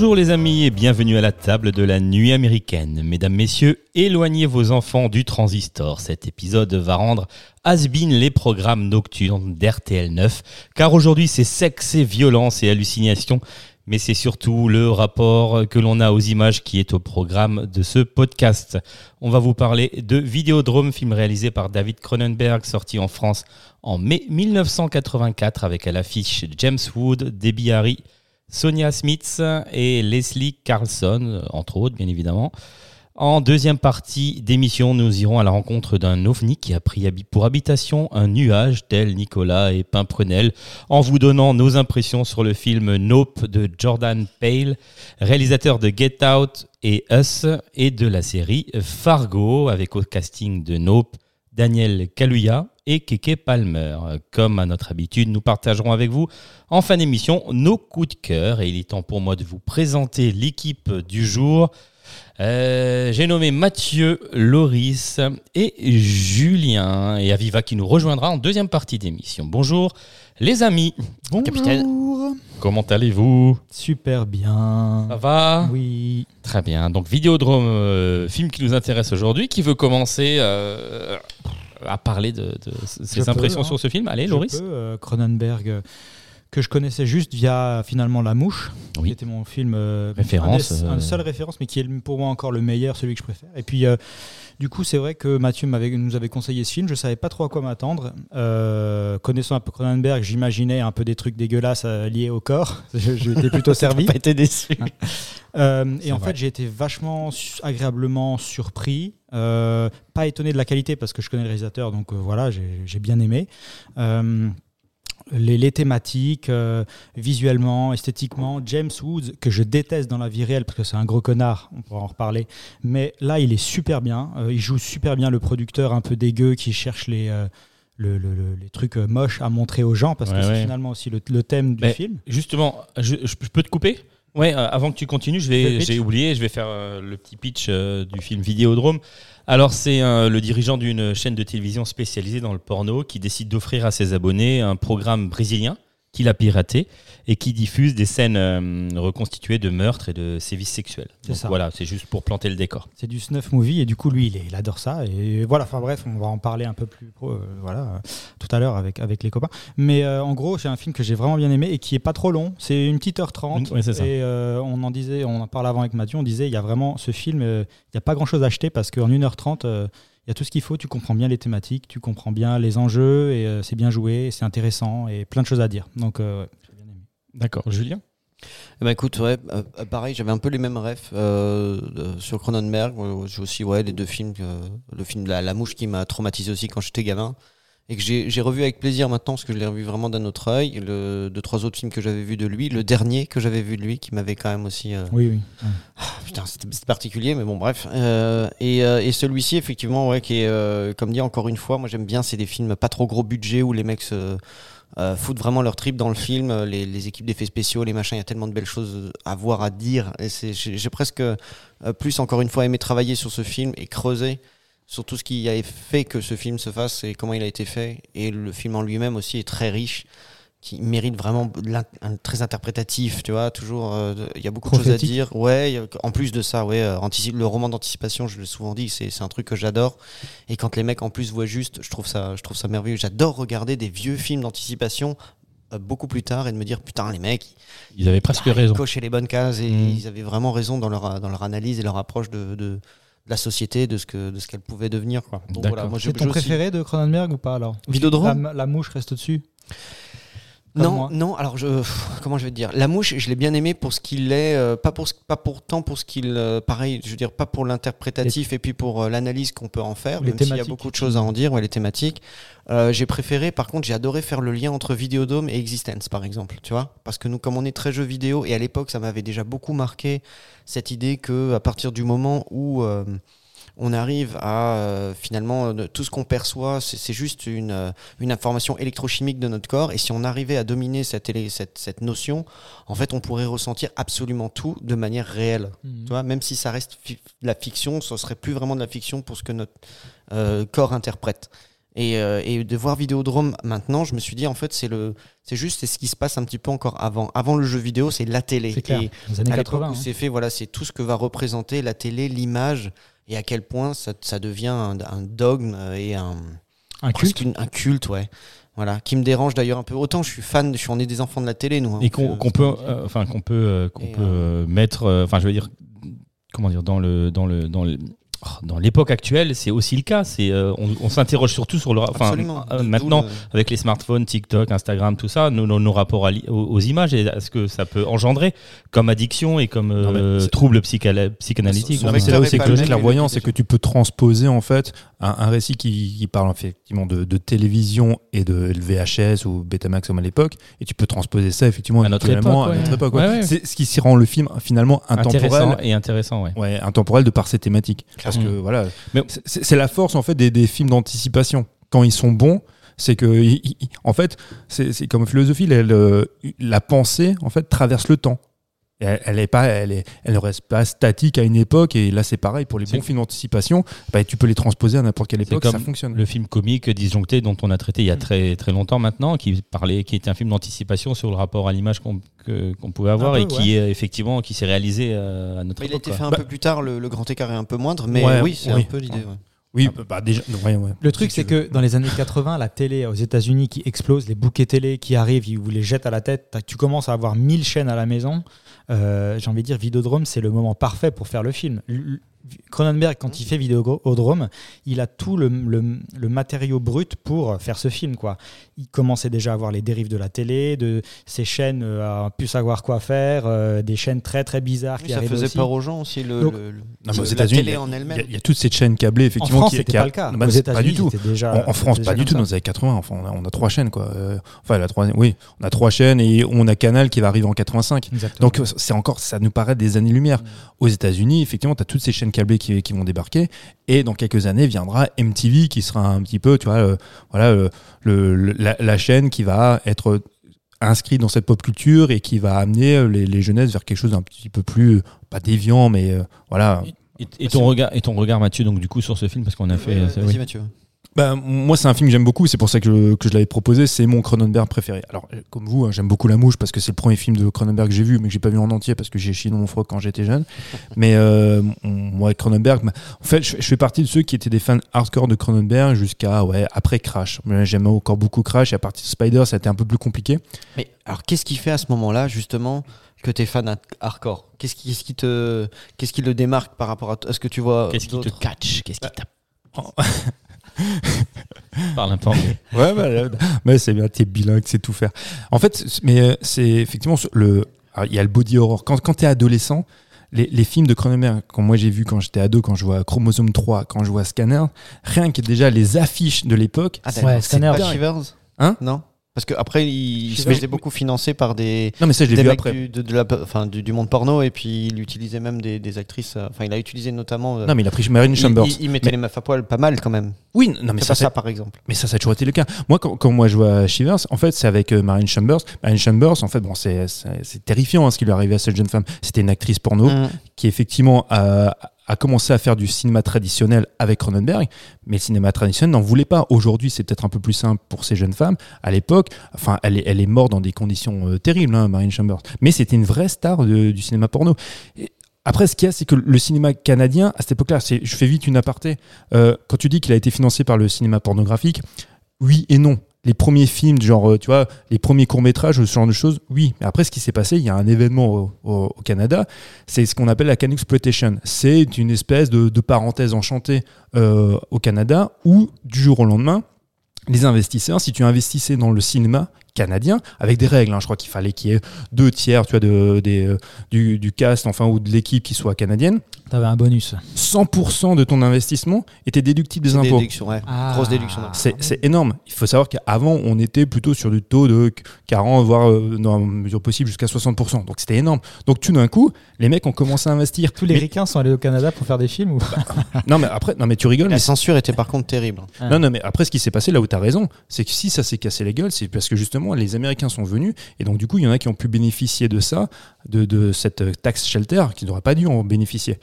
Bonjour les amis et bienvenue à la table de la nuit américaine. Mesdames, messieurs, éloignez vos enfants du transistor. Cet épisode va rendre has-been les programmes nocturnes d'RTL 9, car aujourd'hui c'est sexe et violence et hallucination, mais c'est surtout le rapport que l'on a aux images qui est au programme de ce podcast. On va vous parler de Vidéodrome, film réalisé par David Cronenberg, sorti en France en mai 1984 avec à l'affiche James Wood, Debbie Harry, Sonia Smith et Leslie Carlson, entre autres, bien évidemment. En deuxième partie d'émission, nous irons à la rencontre d'un ovni qui a pris pour habitation un nuage tel Nicolas et Pimprenel en vous donnant nos impressions sur le film Nope de Jordan Pale, réalisateur de Get Out et Us et de la série Fargo avec au casting de Nope Daniel Kaluuya et Keke Palmer. Comme à notre habitude, nous partagerons avec vous en fin d'émission nos coups de cœur et il est temps pour moi de vous présenter l'équipe du jour. Euh, J'ai nommé Mathieu, Loris et Julien et Aviva qui nous rejoindra en deuxième partie d'émission. Bonjour les amis. Bonjour. Capitaine. Comment allez-vous? Super bien. Ça va? Oui. Très bien. Donc Vidéodrome, euh, film qui nous intéresse aujourd'hui, qui veut commencer euh, à parler de, de ses Je impressions peux, hein. sur ce film. Allez, Loris. euh, Cronenberg, euh, que je connaissais juste via finalement La Mouche, Oui. qui était mon film euh, Référence, un, euh. un seul référence, mais qui est pour moi encore le meilleur, celui que je préfère. Et puis, euh, du coup, c'est vrai que Mathieu nous avait conseillé ce film. Je savais pas trop à quoi m'attendre. Euh, connaissant un peu Cronenberg, j'imaginais un peu des trucs dégueulasses euh, liés au corps. J'étais plutôt servi. Pas été déçu. Euh, et en vrai. fait, j'ai été vachement agréablement surpris. Euh, pas étonné de la qualité parce que je connais le réalisateur, donc euh, voilà, j'ai bien aimé. Euh, les, les thématiques, visuellement, esthétiquement, James Woods, que je déteste dans la vie réelle parce que c'est un gros connard, on pourra en reparler. Mais là, il est super bien. Il joue super bien le producteur un peu dégueu qui cherche les, le- le- le- les trucs moches à montrer aux gens parce Ouais, que c'est ouais. finalement aussi le, thème du Mais- film. Justement, je peux te couper? Ouais, euh, avant que tu continues, je vais, j'ai oublié, je vais faire euh, le petit pitch euh, du film Vidéodrome. Alors, c'est euh, le dirigeant d'une chaîne de télévision spécialisée dans le porno qui décide d'offrir à ses abonnés un programme brésilien qu'il a piraté et qui diffuse des scènes euh, reconstituées de meurtres et de sévices sexuels. C'est Donc ça. voilà, c'est juste pour planter le décor. C'est du snuff movie et du coup lui il, est- il adore ça et voilà enfin bref on va en parler un peu plus euh, voilà euh, tout à l'heure avec avec les copains mais euh, en gros c'est un film que j'ai vraiment bien aimé et qui est pas trop long c'est une petite heure trente et on en disait on en parlait avant avec Mathieu on disait il y a vraiment ce film il y a pas grand chose à acheter parce qu'en 1h30 il y a tout ce qu'il faut, tu comprends bien les thématiques, tu comprends bien les enjeux, et euh, c'est bien joué, c'est intéressant, et plein de choses à dire. Donc, euh, ouais, j'ai bien aimé. D'accord, Julien? Eh ben, écoute, ouais, euh, pareil, j'avais un peu les mêmes refs euh, de- sur Cronenberg. J'ai aussi ouais, les deux films, euh, le film La, La Mouche qui m'a traumatisé aussi quand j'étais gamin et que j'ai revu avec plaisir maintenant parce que je l'ai revu vraiment d'un autre œil. Le, deux, trois autres films que j'avais vus de lui, le dernier que j'avais vu de lui qui m'avait quand même aussi. euh, Oui, oui. ouais. Putain, c'était particulier, mais bon, bref. Euh, et euh, et celui-ci, effectivement, ouais, qui est, euh, comme dit encore une fois, moi j'aime bien, c'est des films pas trop gros budget où les mecs se euh, foutent vraiment leur trip dans le film, les, les équipes d'effets spéciaux, les machins, il y a tellement de belles choses à voir, à dire. J'ai j'ai presque euh, plus, encore une fois, aimé travailler sur ce film et creuser sur tout ce qui a fait que ce film se fasse et comment il a été fait. Et le film en lui-même aussi est très riche qui mérite vraiment un très interprétatif, tu vois, toujours, euh, il y a beaucoup de choses à dire. Ouais, a- en plus de ça, ouais, euh, le roman d'anticipation, je l'ai souvent dit, c'est un truc que j'adore. Et quand les mecs en plus voient juste, je trouve ça, je trouve ça merveilleux. J'adore regarder des vieux films d'anticipation euh, beaucoup plus tard et de me dire, putain, les mecs, Ils avaient presque raison. ils cochaient les bonnes cases et Mm. ils avaient vraiment raison dans leur, dans leur analyse et leur approche de la société, de ce que de ce qu'elle pouvait devenir. Quoi. Donc voilà, moi, je- C'est ton je aussi- préféré de Cronenberg ou pas alors? Vidéodrome la, la mouche reste au-dessus comme non, moi non. Alors, je, comment je vais te dire? La mouche, je l'ai bien aimé pour ce qu'il est, euh, pas pour ce- pas pourtant pour ce qu'il, euh, pareil, je veux dire pas pour l'interprétatif et puis pour euh, l'analyse qu'on peut en faire. Les même s'il y a beaucoup de choses à en dire, ouais, les thématiques. J'ai préféré, par contre, j'ai adoré faire le lien entre Videodome et Existence, par exemple. Tu vois, parce que nous, comme on est très jeux vidéo et à l'époque, ça m'avait déjà beaucoup marqué cette idée que à partir du moment où on arrive à euh, finalement euh, tout ce qu'on perçoit, c'est juste une, euh, une information électrochimique de notre corps. Et si on arrivait à dominer cette, élé- cette, cette notion, en fait, on pourrait ressentir absolument tout de manière réelle. Mhm. Tu vois, même si ça reste fi- la fiction, ce serait plus vraiment de la fiction pour ce que notre euh, corps interprète. Et, euh, et de voir Vidéodrome maintenant, je me suis dit en fait c'est le, c'est juste c'est ce qui se passe un petit peu encore avant. Avant le jeu vidéo, c'est la télé. C'est clair. Et Les années à l'époque 80. où hein. c'est fait, voilà, c'est tout ce que va représenter la télé, l'image, et à quel point ça, ça devient un, un dogme et un Un culte. une- un culte, ouais. Voilà, qui me dérange d'ailleurs un peu. Autant je suis fan, je suis on est des enfants de la télé, nous. hein. et qu'on peut, euh, enfin qu'on peut, euh, qu'on peut euh, mettre, enfin je veux dire, comment dire, dans le, dans le, dans le, dans l'époque actuelle, c'est aussi le cas. C'est, euh, on, on s'interroge surtout sur le, enfin absolument. euh, maintenant le- avec les smartphones, TikTok, Instagram, tout ça, nos, nos, nos rapports à aux, aux images et à ce que ça peut engendrer comme addiction et comme euh, c'est- trouble psychanalytique. C'est là où c'est que clairvoyant, c'est est que tu peux transposer en fait un, un récit qui, qui parle effectivement de, de télévision et de VHS ou Betamax comme à l'époque, et tu peux transposer ça effectivement À notre époque, ouais. époque. ouais. Ouais, ouais. C'est ce qui s'y rend le film finalement intéressant intemporel. et intéressant, ouais. Ouais, intemporel de par ses thématiques. Parce Mm. que voilà, Mais- c'est la force en fait des, des films d'anticipation. Quand ils sont bons, c'est que en fait, c'est comme philosophie, euh, la pensée en fait traverse le temps. Elle, elle est pas, elle est, elle ne reste pas statique à une époque. Et là, c'est pareil pour les bons films d'anticipation. Bah, tu peux les transposer à n'importe quelle époque, ça comme fonctionne. Le film comique disjoncté dont on a traité il y a Mm. très très longtemps maintenant, qui parlait, qui était un film d'anticipation sur le rapport à l'image qu'on pouvait avoir et qui est effectivement qui s'est réalisé euh, à notre Mais il a époque. été quoi. fait un Bah- peu plus tard, le, le grand écart est un peu moindre, mais Ouais, oui, c'est oui. un peu l'idée. ouais. Oui, bah déjà, ouais, ouais. Le truc, Si c'est que dans les années 80, la télé aux États-Unis qui explose, les bouquets télé qui arrivent, ils vous les jettent à la tête. Tu commences à avoir 1000 chaînes à la maison. Euh, J'ai envie de dire, Vidéodrome, c'est le moment parfait pour faire le film. Cronenberg, quand il fait Vidéodrome, il a tout le, le- le matériau brut pour faire ce film. Quoi. Il commençait déjà à voir les dérives de la télé, de ces chaînes euh, à plus savoir quoi faire, euh, des chaînes très très bizarres Oui, qui ça faisait aussi. peur aux gens aussi, le, Donc- le- le- Non, aux la États-Unis, il y télé a- en elle-même. il y a toutes ces chaînes câblées, En effectivement. France, qui, qui a- pas le cas. Non, bah, Aux pas du tout. déjà. En, en France, pas du tout. comme Dans ça. les années 80, enfin, on a, on a trois chaînes, quoi. Euh, enfin, la troisième, oui, on a trois chaînes et on a Canal qui va arriver en 85. Exactement. Donc, c'est encore, ça nous paraît des années-lumière. Aux États-Unis, effectivement, tu as toutes ces chaînes câblées qui, qui vont débarquer. Et dans quelques années viendra MTV qui sera un petit peu, tu vois, euh, voilà, euh, le, le- la, la chaîne qui va être inscrite dans cette pop culture et qui va amener euh, les, les jeunesses vers quelque chose d'un petit peu plus, pas déviant, mais euh, voilà. Et, et ton regard, et ton regard, Mathieu, donc du coup sur ce film parce qu'on a fait. Ouais, euh, Vas-y, oui. Mathieu. Bah, moi, c'est un film que j'aime beaucoup, c'est pour ça que je, que je l'avais proposé. C'est mon Cronenberg préféré. Alors, euh, comme vous, hein, j'aime beaucoup La Mouche parce que c'est le premier film de Cronenberg que j'ai vu, mais que j'ai pas vu en entier parce que j'ai chié dans mon froc quand j'étais jeune. mais euh, moi, Cronenberg, bah, en fait, je, je fais partie de ceux qui étaient des fans hardcore de Cronenberg jusqu'à ouais, après Crash. Mais J'aime encore beaucoup Crash et à partir de Spider, ça a été un peu plus compliqué. Mais alors, qu'est-ce qui fait à ce moment-là, justement, que tu es fan hard- hardcore? Qu'est-ce qui, qu'est-ce qui te, qu'est-ce qui le démarque par rapport à, t- à ce que tu vois Qu'est-ce qui te catch? Qu'est-ce qui tape Oh. Parle un peu anglais. Ouais, bah, là, mais c'est bien, t'es bilingue, c'est tout faire. En fait, mais euh, c'est effectivement le. alors, Il y a le body horror. Quand, quand t'es adolescent, les, les films de Cronenberg, quand moi j'ai vu quand j'étais ado, quand je vois Chromosome 3, quand je vois Scanner, rien que déjà les affiches de l'époque. Ah. Ouais, c'est Scanner. Pas. Shivers? Hein? Non? Parce qu'après, il se faisait beaucoup financé par des, Non, mais ça, je l'ai des vu après. du, de, de la, enfin, du, du monde porno et puis il utilisait même des, des actrices. euh, Enfin, il a utilisé notamment. euh, Non, mais il a pris Marine Chambers. il- il mettait les meufs à poil pas mal quand même. Oui, non, mais C'est ça, pas ça, par exemple. Mais ça, ça a toujours été le cas. Moi, quand, quand moi je vois Shivers, en fait, c'est avec euh, Marine Chambers. Marine Chambers, en fait, bon, c'est c'est- c'est terrifiant hein, ce qui lui est arrivé à cette jeune femme. C'était une actrice porno Mm. qui, effectivement, a, a commencé à faire du cinéma traditionnel avec Cronenberg, mais le cinéma traditionnel n'en voulait pas. Aujourd'hui, c'est peut-être un peu plus simple pour ces jeunes femmes. À l'époque, enfin, elle est, elle est morte dans des conditions euh, terribles, hein, Marine Chambers. Mais c'était une vraie star du cinéma porno. Après, ce qu'il y a, c'est que le cinéma canadien, à cette époque-là, je fais vite une aparté. Euh, quand tu dis qu'il a été financé par le cinéma pornographique, oui et non. Les premiers films, genre, euh, tu vois, les premiers courts-métrages, ce genre de choses, oui. Mais après, ce qui s'est passé, il y a un événement au, Canada, c'est ce qu'on appelle la Can Exploitation. C'est une espèce de, de parenthèse enchantée euh, au Canada où, du jour au lendemain, les investisseurs, si tu investissais dans le cinéma canadien avec des règles. hein. Je crois qu'il fallait qu'il y ait deux tiers, tu vois, de, des, euh, du, du cast, enfin, ou de l'équipe qui soit canadienne. T'avais un bonus. 100% de ton investissement était déductible des impôts. déductions, ouais. Ah. Grosse déduction. C'est c'est énorme. Il faut savoir qu'avant, on était plutôt sur du taux de 40, voire euh, dans la mesure possible jusqu'à 60%. Donc c'était énorme. Donc tout d'un coup, les mecs ont commencé à investir. Tous les Mais- ricains sont allés au Canada pour faire des films ou non mais après, non mais tu rigoles. La Mais censure était par contre terrible. Ah. non non mais après, ce qui s'est passé là où tu as raison, c'est que si ça s'est cassé la gueule, c'est parce que justement les Américains sont venus et donc du coup il y en a qui ont pu bénéficier de ça, de, de cette euh, taxe shelter qui n'aurait pas dû en bénéficier.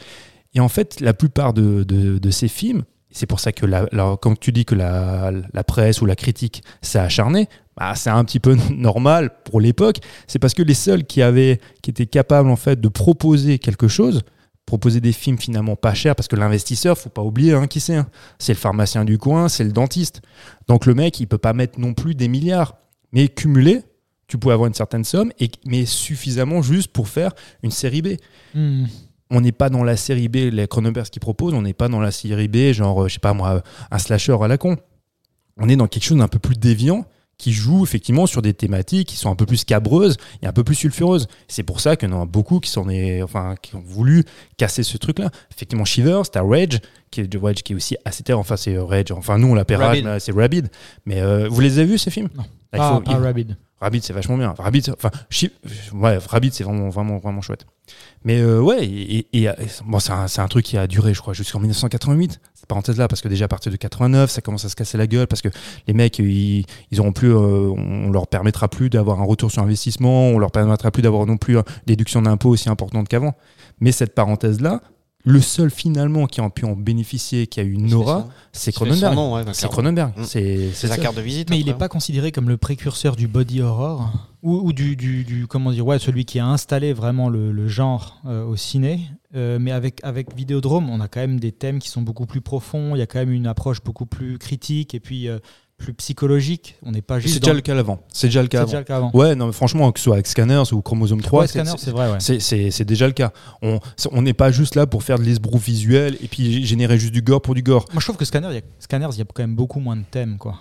Et en fait, la plupart de, de- ces films, c'est pour ça que la, la- quand tu dis que la, la presse ou la critique s'est acharnée, bah, c'est un petit peu normal pour l'époque. C'est parce que les seuls qui avaient, qui étaient capables en fait de proposer quelque chose, proposer des films finalement pas chers, parce que l'investisseur, faut pas oublier hein, qui c'est. hein. C'est le pharmacien du coin, c'est le dentiste. Donc le mec, il peut pas mettre non plus des milliards, mais cumulé. Tu pouvais avoir une certaine somme, et, mais suffisamment juste pour faire une série B Hmm. on n'est pas dans la série B, les Cronenberg qui proposent, on n'est pas dans la série B, genre, euh, je sais pas moi, un slasher à la con. On est dans quelque chose d'un peu plus déviant qui joue effectivement sur des thématiques qui sont un peu plus cabreuses et un peu plus sulfureuses. C'est pour ça qu'il y en a beaucoup qui, s'en est, enfin, qui ont voulu casser ce truc-là. Effectivement, Shivers, t'as Rage, qui est, Rage qui est aussi assez terre. Enfin, c'est Rage. Enfin, nous, on l'appelle Rage, c'est Rabid. Mais euh, vous les avez vus, ces films? Non. Là, il Ah, faut- pas il- Rabid. Rabbit, c'est vachement bien. Rabbit, enfin, ouais, Rabbit, c'est vraiment, vraiment, vraiment chouette. Mais euh, ouais, et, et- et, euh, bon, c'est un, un truc qui a duré, je crois, jusqu'en 1988. Cette parenthèse-là, parce que déjà à partir de 89, ça commence à se casser la gueule, parce que les mecs, ils, ils auront plus, euh, on leur permettra plus d'avoir un retour sur investissement, on leur permettra plus d'avoir non plus une déduction d'impôt aussi importante qu'avant. Mais cette parenthèse-là, le seul finalement qui a pu en bénéficier, qui a eu une aura, c'est Cronenberg. nom, ouais, bah, C'est. Cronenberg. Mm. C'est sa ça. carte de visite. Mais il n'est pas considéré comme le précurseur du body horror ou, ou du, du, du- comment dire ouais celui qui a installé vraiment le, le genre euh, au ciné. Euh, mais avec avec Vidéodrome, on a quand même des thèmes qui sont beaucoup plus profonds. Il y a quand même une approche beaucoup plus critique et puis euh, plus psychologique. On n'est pas juste. C'est déjà le cas avant. C'est déjà le cas avant. Ouais, non, mais franchement, que ce soit avec Scanners ou Chromosome 3, Ouais, c'est- vrai. Ouais. c'est déjà le cas. On n'est pas juste là pour faire de l'esbrouf visuel et puis générer juste du gore pour du gore. Moi, je trouve que Scanner, il y a, Scanners, il y a quand même beaucoup moins de thèmes, quoi.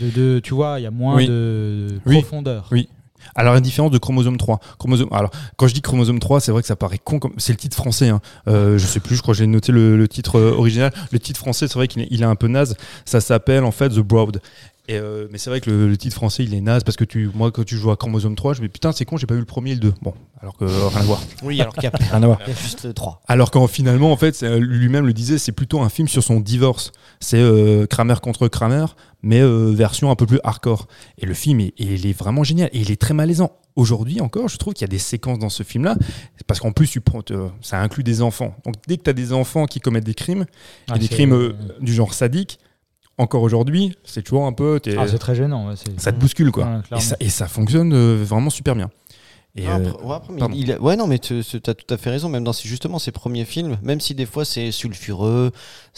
De, de- tu vois, il y a moins Oui. de Oui. profondeur. Oui. Alors, la différence de Chromosome 3. Chromosome, alors, quand je dis Chromosome 3, c'est vrai que ça paraît con. comme- C'est le titre français. Hein. Euh, je sais plus, je crois que j'ai noté le, titre euh, original. Le titre français, c'est vrai qu'il est, est un peu naze. Ça s'appelle en fait The Broad. Et euh, mais c'est vrai que le, le titre français, il est naze parce que tu, moi, quand tu joues à Chromosome 3, je me dis putain, c'est con, j'ai pas vu le premier et le 2. Bon, alors que euh, rien à voir. Oui, alors qu'il y a, Rien à voir. il y a juste le 3. Alors qu'en finalement, en fait, euh, lui-même le disait, c'est plutôt un film sur son divorce. C'est euh, Kramer contre Kramer, mais euh, version un peu plus hardcore. Et le film, est- il est vraiment génial. Et il est très malaisant. Aujourd'hui encore, je trouve qu'il y a des séquences dans ce film-là, parce qu'en plus, tu prends, te- ça inclut des enfants. Donc dès que tu as des enfants qui commettent des crimes, et Ah, des c'est- crimes euh, du genre sadique, encore aujourd'hui, c'est toujours un peu... Ah, c'est très gênant. ouais, ça te bouscule, quoi. Ouais, et, ça, et ça fonctionne euh, vraiment super bien. Et, Ah, euh, après- ouais, après, mais pardon. il a- ouais, non, mais tu as tout à fait raison. Même dans ses- justement ses premiers films, même si des fois c'est sulfureux,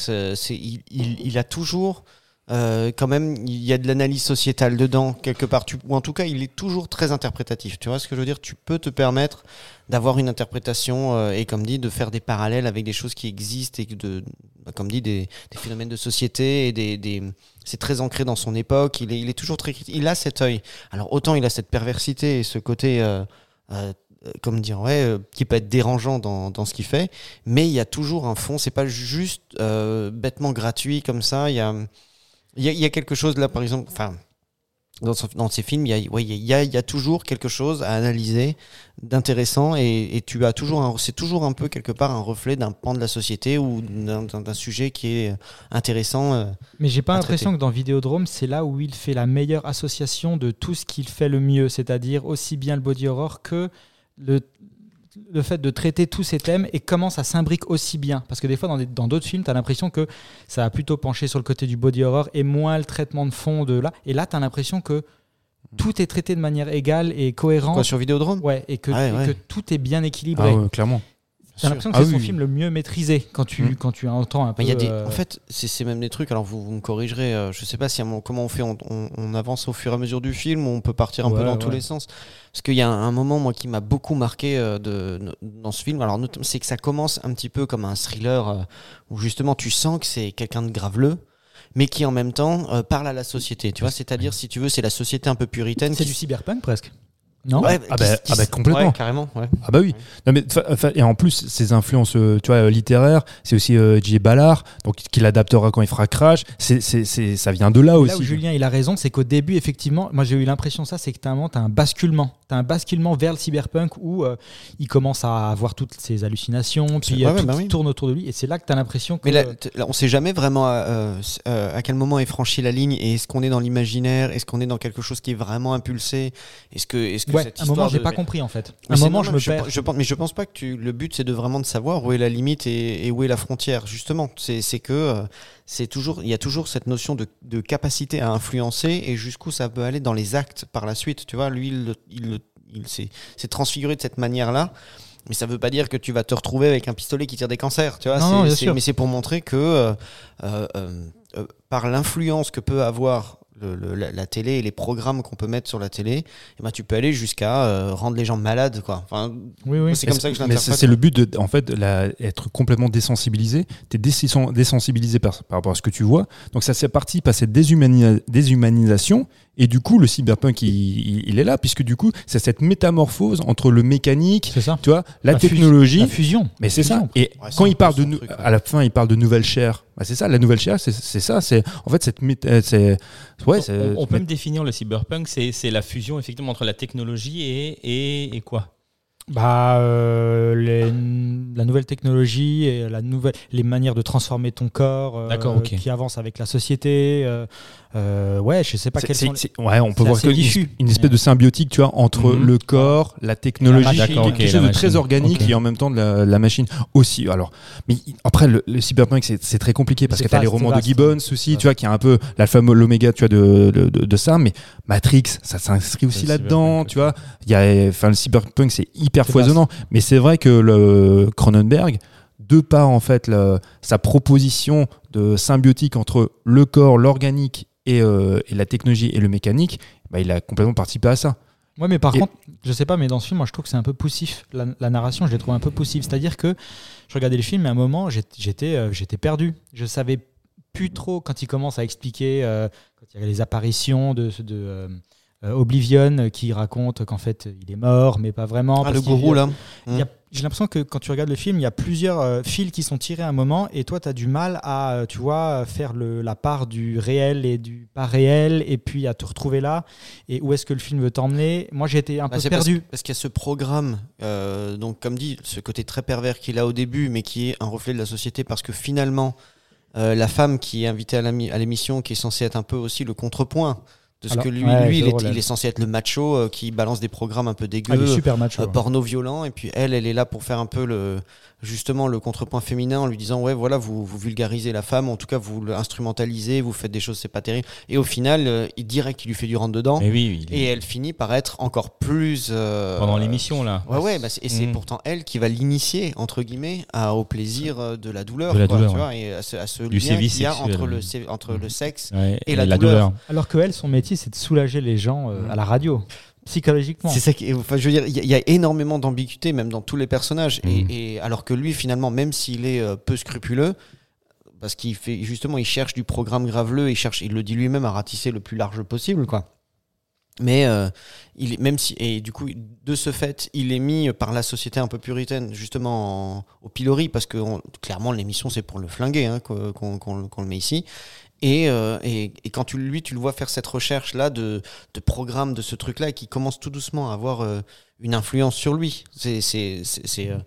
il a toujours euh, quand même, il y a de l'analyse sociétale dedans quelque part. Ou en tout cas, il est toujours très interprétatif. Tu vois ce que je veux dire? Tu peux te permettre d'avoir une interprétation euh, et, comme dit, de faire des parallèles avec des choses qui existent et bah, comme dit, des, phénomènes de société c'est très ancré dans son époque. Il est, toujours très. Il a cet œil. Alors autant il a cette perversité et ce côté. euh, comment dire, ouais, qui peut être dérangeant dans, ce qu'il fait, mais il y a toujours un fond, c'est pas juste bêtement gratuit comme ça, il y a, il y, a, il y a quelque chose là, par exemple, enfin, dans, dans ces films, il y, ouais, y, a, y a toujours quelque chose à analyser d'intéressant et, et tu as toujours, c'est toujours un peu quelque part un reflet d'un pan de la société ou d'un- sujet qui est intéressant. euh. Mais j'ai pas l'impression que dans Vidéodrome, c'est là où il fait la meilleure association de tout ce qu'il fait le mieux, c'est-à-dire aussi bien le body horror que le, le fait de traiter tous ces thèmes et comment ça s'imbrique aussi bien. Parce que des fois, dans des- dans d'autres films, tu as l'impression que ça a plutôt penché sur le côté du body horror et moins le traitement de fond de là. Et là, tu as l'impression que tout est traité de manière égale et cohérente. Quoi sur Vidéodrome? Ouais, et que, Ouais, et ouais. que tout est bien équilibré. ah ouais, clairement. T'as l'impression que Ah c'est son oui. film le mieux maîtrisé quand tu, Mm. quand tu entends un peu. Y a des, euh, en fait, c'est c'est même des trucs. Alors vous, vous me corrigerez. euh, je sais pas si comment on fait. On, on- on avance au fur et à mesure du film ou on peut partir un peu Ouais, dans tous les sens? Parce qu'il y a un, un moment moi qui m'a beaucoup marqué euh, de, dans ce film. Alors c'est que ça commence un petit peu comme un thriller euh, où justement tu sens que c'est quelqu'un de graveleux. mais qui en même temps euh, parle à la société. Tu vois, c'est-à-dire, si tu veux, c'est la société un peu puritaine. C'est qui- du cyberpunk presque. Non Ouais, Ah bah- ah bah, complètement. ouais, carrément. ouais. Ah bah oui. Non, mais, et en plus, ses influences euh, tu vois, littéraires, c'est aussi euh, J. Ballard, donc qu'il adaptera quand il fera Crash. C'est, c'est, c'est- ça vient de là Là aussi. où Julien il a raison, c'est qu'au début, effectivement, moi j'ai eu l'impression ça, c'est que tu as, un basculement. Tu as un basculement vers le cyberpunk où euh, il commence à avoir toutes ses hallucinations, puis ouais, euh, tout bah oui. tourne autour de lui. Et c'est là que tu as l'impression que. Mais là, là, on sait jamais vraiment à quel moment est franchi la ligne et est-ce qu'on est dans l'imaginaire, est-ce qu'on est dans quelque chose qui est vraiment impulsé, est-ce que, est-ce que ouais, cette un moment, j'ai de- pas compris en fait. Mais un moment, je me je, perds. je pense, mais je pense pas que tu, le but c'est de vraiment de savoir où est la limite et, et où est la frontière. Justement, c'est que euh, c'est toujours, il y a toujours cette notion de, de capacité à influencer et jusqu'où ça peut aller dans les actes par la suite. Tu vois, lui, il, s'est transfiguré de cette manière-là. Mais ça veut pas dire que tu vas te retrouver avec un pistolet qui tire des cancers, tu vois. Non, non, mais c'est pour montrer que euh, euh, par l'influence que peut avoir le- le- la, la télé et les programmes qu'on peut mettre sur la télé, eh ben, tu peux aller jusqu'à euh, rendre les gens malades, quoi. Enfin, Oui, oui. c'est comme ça que je l'interprète. c'est le but de, en fait, la- être complètement désensibilisé. Tu es désensibilisé par, par rapport à ce que tu vois. Donc ça, c'est parti par cette déshumani- déshumanisation. Et du coup, le cyberpunk, il, il- il est là, puisque du coup, c'est cette métamorphose entre le mécanique, ça. tu vois, la, technologie. La fusion. Mais c'est ça. Fusion. Et Ouais, quand il parle de truc, ouais. à la fin, il parle de nouvelle chair. Bah, c'est ça, la nouvelle chair, c'est ça. C'est en fait cette euh, c'est ouais, c'est on, on peut me définir le cyberpunk, c'est c'est la fusion effectivement entre la technologie et, et, et quoi? Bah, euh, les- la nouvelle technologie et la nouvelle, les manières de transformer ton corps euh, qui avancent avec la société. euh, ouais, je sais pas c'est- sont les- ouais, on peut voir que diffus. une espèce de symbiotique, tu vois, entre Mhm. le corps, la technologie, La machine. quelque chose de très organique et en même temps de la, la machine aussi. Alors, mais après le, le cyberpunk, c'est c'est très compliqué parce que tu as les romans de. Gibbons aussi, tu vois, qui est un peu l'alpha l'oméga, tu vois, de, de, de- de ça. Mais Matrix, ça s'inscrit aussi là-dedans, tu vois. Il y a, enfin, le cyberpunk, c'est hyper C'est foisonnant. Mais c'est vrai que le Cronenberg, de par en fait sa proposition de symbiotique entre le corps, l'organique et, euh, et la technologie et le mécanique, bah, il a complètement participé à ça. Ouais, mais par Et- contre, je sais pas, mais dans ce film, moi, je trouve que c'est un peu poussif. La, la narration, je l'ai trouvé un peu poussive. C'est-à-dire que je regardais le film, et à un moment, j'étais- euh, j'étais perdu. Je savais plus trop quand il commence à expliquer, euh, quand il y a les apparitions de, de Oblivion euh, qui raconte qu'en fait, il est mort, mais pas vraiment. Ah, le gourou, là. a- J'ai l'impression que quand tu regardes le film, il y a plusieurs euh, fils qui sont tirés à un moment et toi, tu as du mal à, euh, tu vois, faire le, la part du réel et du pas réel et puis à te retrouver là et où est-ce que le film veut t'emmener? Moi, j'ai été un Bah, peu parce, perdu. parce qu'il y a ce programme, euh, donc comme dit, ce côté très pervers qu'il a au début, mais qui est un reflet de la société, parce que finalement, euh, la femme qui est invitée à l'émission, qui est censée être un peu aussi le contrepoint de ce Alors, que lui, ouais, lui il, est, il est censé être le macho euh, qui balance des programmes un peu dégueux. Ah, est super macho. euh, porno violent et puis elle elle est là pour faire un peu le justement le contrepoint féminin en lui disant ouais voilà vous, vous vulgarisez la femme en tout cas vous l'instrumentalisez vous faites des choses c'est pas terrible et au final euh, il dirait qu'il lui fait du rentre dedans Mais oui, il est- et elle finit par être encore plus euh, pendant l'émission là. Ouais, ouais, bah c'est- et c'est Mm. pourtant elle qui va l'initier, entre guillemets, à, au plaisir euh, de la douleur. De la quoi, douleur, tu ouais. vois, et à ce, à ce Du lien sévice qu'il y a sexuel, entre, le, entre Mm. le sexe. Ouais, Et la douleur. Alors que elle, son métier, c'est de soulager les gens euh, Mhm. à la radio, psychologiquement. C'est ça qui, enfin, je veux dire, il y, a- il y a énormément d'ambiguïté, même dans tous les personnages. Mm. Et, et alors que lui, finalement, même s'il est euh, peu scrupuleux, parce qu'il fait justement, il cherche du programme graveleux, il cherche, il le dit lui-même, à ratisser le plus large possible, quoi. Mais euh, il est, même si et du coup de ce fait il est mis par la société un peu puritaine justement en- au pilori parce que on- clairement l'émission c'est pour le flinguer hein, qu'on le met ici et, euh, et, et quand tu lui tu le vois faire cette recherche là de, de programme de ce truc là et qui commence tout doucement à avoir euh, une influence sur lui c'est c'est c'est c'est, euh,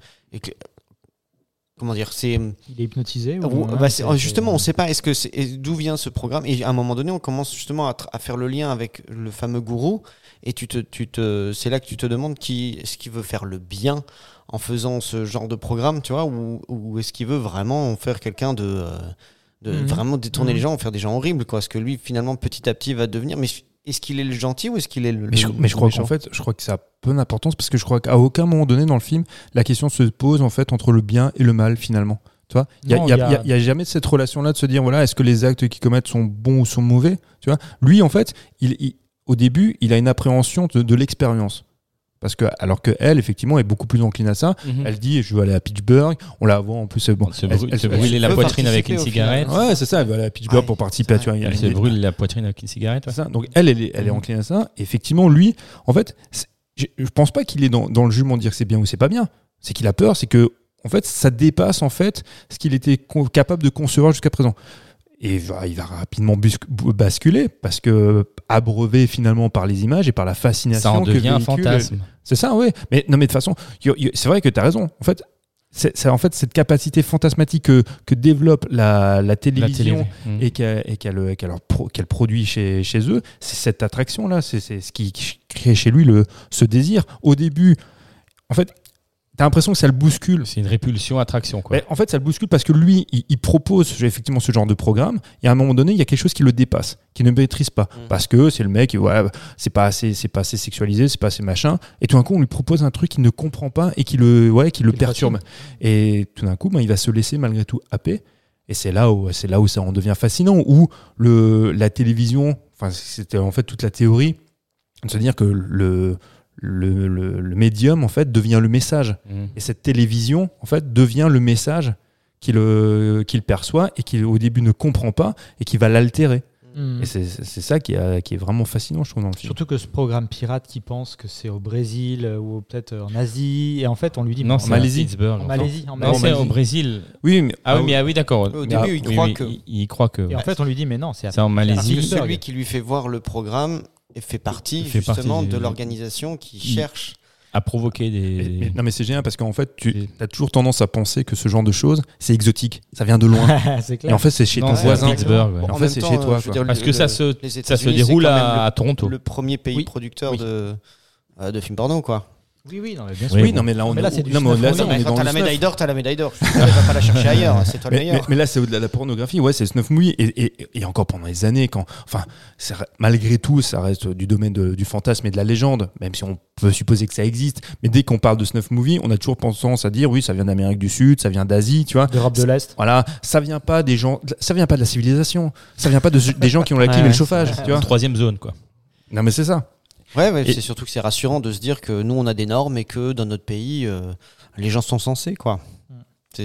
comment dire c'est Il est hypnotisé ou- bah, c'est- c'est- justement, on ne sait pas est-ce que c'est d'où vient ce programme. Et à un moment donné, on commence justement à, tra- à faire le lien avec le fameux gourou. Et tu te, tu te, c'est là que tu te demandes qui est-ce qu'il veut faire le bien en faisant ce genre de programme, tu vois, ou, ou est-ce qu'il veut vraiment en faire quelqu'un de, euh, de Mhm. vraiment détourner Mhm. les gens, en faire des gens horribles, quoi. Parce que lui, finalement, petit à petit, va devenir. Mais est-ce qu'il est le gentil ou est-ce qu'il est le Mais je, le- mais je le crois qu'en fait, je crois que ça a peu d'importance parce que je crois qu'à aucun moment donné dans le film, la question se pose en fait entre le bien et le mal finalement. Tu vois, il y, a- y a- y jamais cette relation-là de se dire voilà, est-ce que les actes qu'ils commettent sont bons ou sont mauvais? Tu vois, lui en fait, il, il- au début, il a une appréhension de, de l'expérience Parce que, alors que elle, effectivement, est beaucoup plus encline à ça. Mhm. Elle dit, je veux aller à Pittsburgh. On la voit en plus. Bon, Elle se, elle- brûle- elle- se elle- brûler la poitrine avec une final. cigarette. Ouais, c'est ça. Elle va aller à Pittsburgh Ouais, pour participer à. Tu Elle se brûle la poitrine avec une cigarette. ouais. c'est ça. Donc elle, elle est, elle est encline à ça. Et effectivement, lui, en fait, je je pense pas qu'il est dans, dans le jugement de dire que c'est bien ou c'est pas bien. C'est qu'il a peur, c'est que en fait, ça dépasse en fait ce qu'il était capable de concevoir jusqu'à présent. Et il va, il va rapidement basculer parce que abreuvé finalement par les images et par la fascination Ça en que devient un fantasme. C'est ça, oui. Mais non, mais de toute façon, c'est vrai que tu as raison. En fait, c'est en fait cette capacité fantasmatique que, que développe la, la La télévision télé. Et qu'elle produit chez, chez eux, c'est cette attraction-là, c'est ce qui qui crée chez lui le, ce désir. Au début, en fait, t'as l'impression que ça le bouscule. C'est une répulsion attraction quoi. Mais en fait, ça le bouscule parce que lui, il, il propose effectivement ce genre de programme. Et à un moment donné, il y a quelque chose qui le dépasse, qui ne maîtrise pas, Mhm. parce que c'est le mec, ouais, c'est pas assez, c'est pas assez sexualisé, c'est pas assez machin. Et tout d'un coup, on lui propose un truc qu'il ne comprend pas et qui le, ouais, qui le Qui le perturbe. Et tout d'un coup, ben, il va se laisser malgré tout happer. Et c'est là où, c'est là où ça en devient fascinant, où le, la télévision, enfin, c'était en fait toute la théorie de se dire que le, le, le, le médium en fait devient le message. Mhm. Et cette télévision, en fait, devient le message qu'il euh, qu'il perçoit et qu'il au début ne comprend pas et qui va l'altérer. Mm. Et c'est c'est ça qui, a- qui est vraiment fascinant, je trouve, dans le film. Surtout que ce programme pirate qui pense que c'est au Brésil euh, ou peut-être en Asie, et en fait on lui dit Non, c'est en à Malaisie. En Malaisie, en Malaisie. c'est au Malaisie. Brésil. Oui, mais, Ah oui, mais ah oui, d'accord. Au début, il croit que- Il, il croit que. Et en fait on lui dit mais non, c'est en Parce que Malaisie. Celui qui lui fait voir le programme et fait partie fait justement partie de l'organisation qui cherche. À provoquer mais- mais- des. non, mais c'est génial parce qu'en fait, tu as toujours tendance à penser que ce genre de choses, c'est exotique, ça vient de loin. c'est et en fait, c'est chez Non, ton voisin. Pittsburgh. ouais. En En fait, c'est chez toi, dire, Parce le- que ça se, ça se déroule à, Toronto. Le premier pays Oui. producteur Oui. de, euh, de films porno, quoi. Oui oui, non mais bien sûr. Oui, non, mais là, on Mais là, c'est du non, mais là, on est quand t'as la médaille snuff. d'or, t'as la médaille d'or. Je suis désolé, va pas la chercher ailleurs. C'est toi le Mais, meilleur. mais- mais là, c'est au-delà de la pornographie. Ouais, c'est snuff movie. Et, et, et encore pendant des années, quand, enfin, malgré tout, ça reste du domaine de- du fantasme et de la légende, même si on peut supposer que ça existe. Mais dès qu'on parle de snuff movie, on a toujours tendance à dire, oui, ça vient d'Amérique du Sud, ça vient d'Asie, tu vois. D'Europe de l'Est. Voilà, ça vient pas des gens, ça vient pas de la civilisation, ça vient pas de, des gens qui ont la clim Ouais, et le chauffage, tu vois. Troisième zone, quoi. Non, mais c'est ça. Ouais, ouais, Et- c'est surtout que c'est rassurant de se dire que nous, on a des normes et que dans notre pays, euh, les gens sont censés, quoi. Mm.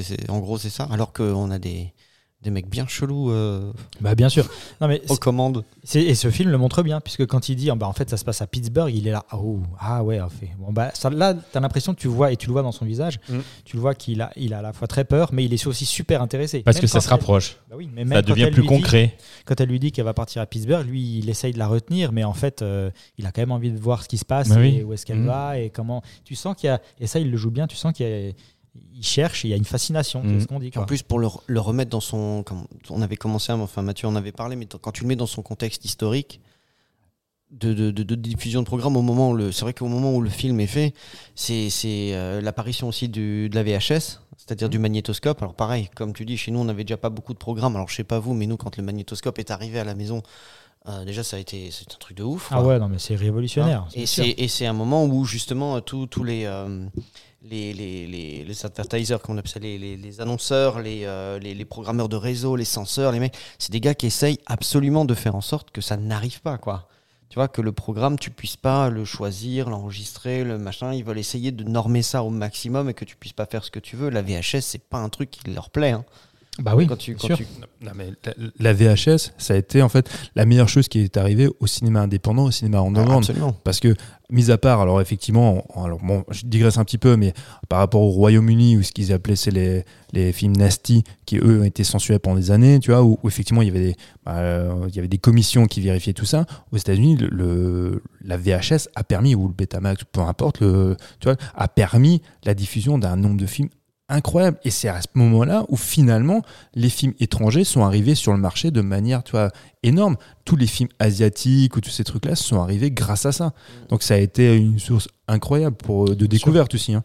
C'est- en gros, c'est ça. Alors qu'on a des, des mecs bien chelous euh, Bah bien sûr. Non mais aux commandes. Et ce film le montre bien, puisque quand il dit, ah bah, en fait, ça se passe à Pittsburgh, il est là, ah, oh, ah ouais, en fait. Bon, bah, ça, là, tu as l'impression que tu vois, et tu le vois dans son visage, Mm. tu le vois qu'il a, il a à la fois très peur, mais il est aussi super intéressé. Parce Même que ça se elle- rapproche. Bah oui, mais même Ça quand devient elle plus lui dit- concret. quand elle lui dit qu'elle va partir à Pittsburgh, lui, il essaye de la retenir, mais en fait, euh, il a quand même envie de voir ce qui se passe Bah et oui. où est-ce qu'elle Mm. va et comment. Tu sens qu'il y a, et ça, il le joue bien, tu sens qu'il y a- il cherche, il y a une fascination, c'est ce qu'on dit. Puis en quoi. plus, pour le, le remettre dans son. Comme on avait commencé, à- enfin Mathieu en avait parlé, mais t- quand tu le mets dans son contexte historique de, de, de- de diffusion de programme, au moment où le. C'est vrai qu'au moment où le film est fait, c'est c'est, euh, l'apparition aussi du, de la VHS, c'est-à-dire du magnétoscope. Alors pareil, comme tu dis, chez nous, on n'avait déjà pas beaucoup de programmes. Alors je sais pas vous, mais nous, quand le magnétoscope est arrivé à la maison, euh, déjà, ça a été. C'est un truc de ouf. Ah quoi. ouais, non, mais c'est révolutionnaire. Hein. Et c'est et c'est un moment où justement tous tous les, euh, les, les, les, les advertisers, comme on appelle ça, les, les, les annonceurs, les, euh, les, les programmeurs de réseau, les censeurs, les mecs, c'est des gars qui essayent absolument de faire en sorte que ça n'arrive pas, quoi. Tu vois, que le programme, tu puisses pas le choisir, l'enregistrer, le machin. Ils veulent essayer de normer ça au maximum et que tu puisses pas faire ce que tu veux. La VHS, c'est pas un truc qui leur plaît. hein. Bah oui, Quand tu, bien quand sûr. tu- Non, mais la, la VHS, ça a été en fait la meilleure chose qui est arrivée au cinéma indépendant, au cinéma Ah, underground. absolument. Parce que, mis à part, alors effectivement, alors bon, je digresse un petit peu, mais par rapport au Royaume-Uni, où ce qu'ils appelaient, c'est les, les films nasty, qui eux ont été censurés pendant des années, tu vois, où, où effectivement il y, avait des, bah, euh, il y avait des commissions qui vérifiaient tout ça. Aux États-Unis, le, le- la VHS a permis, ou le Betamax, peu importe, le, tu vois, a permis la diffusion d'un nombre de films incroyable. Et c'est à ce moment-là où finalement les films étrangers sont arrivés sur le marché de manière tu vois, énorme. Tous les films asiatiques ou tous ces trucs-là sont arrivés grâce à ça. Donc ça a été une source incroyable pour, de découverte aussi. hein.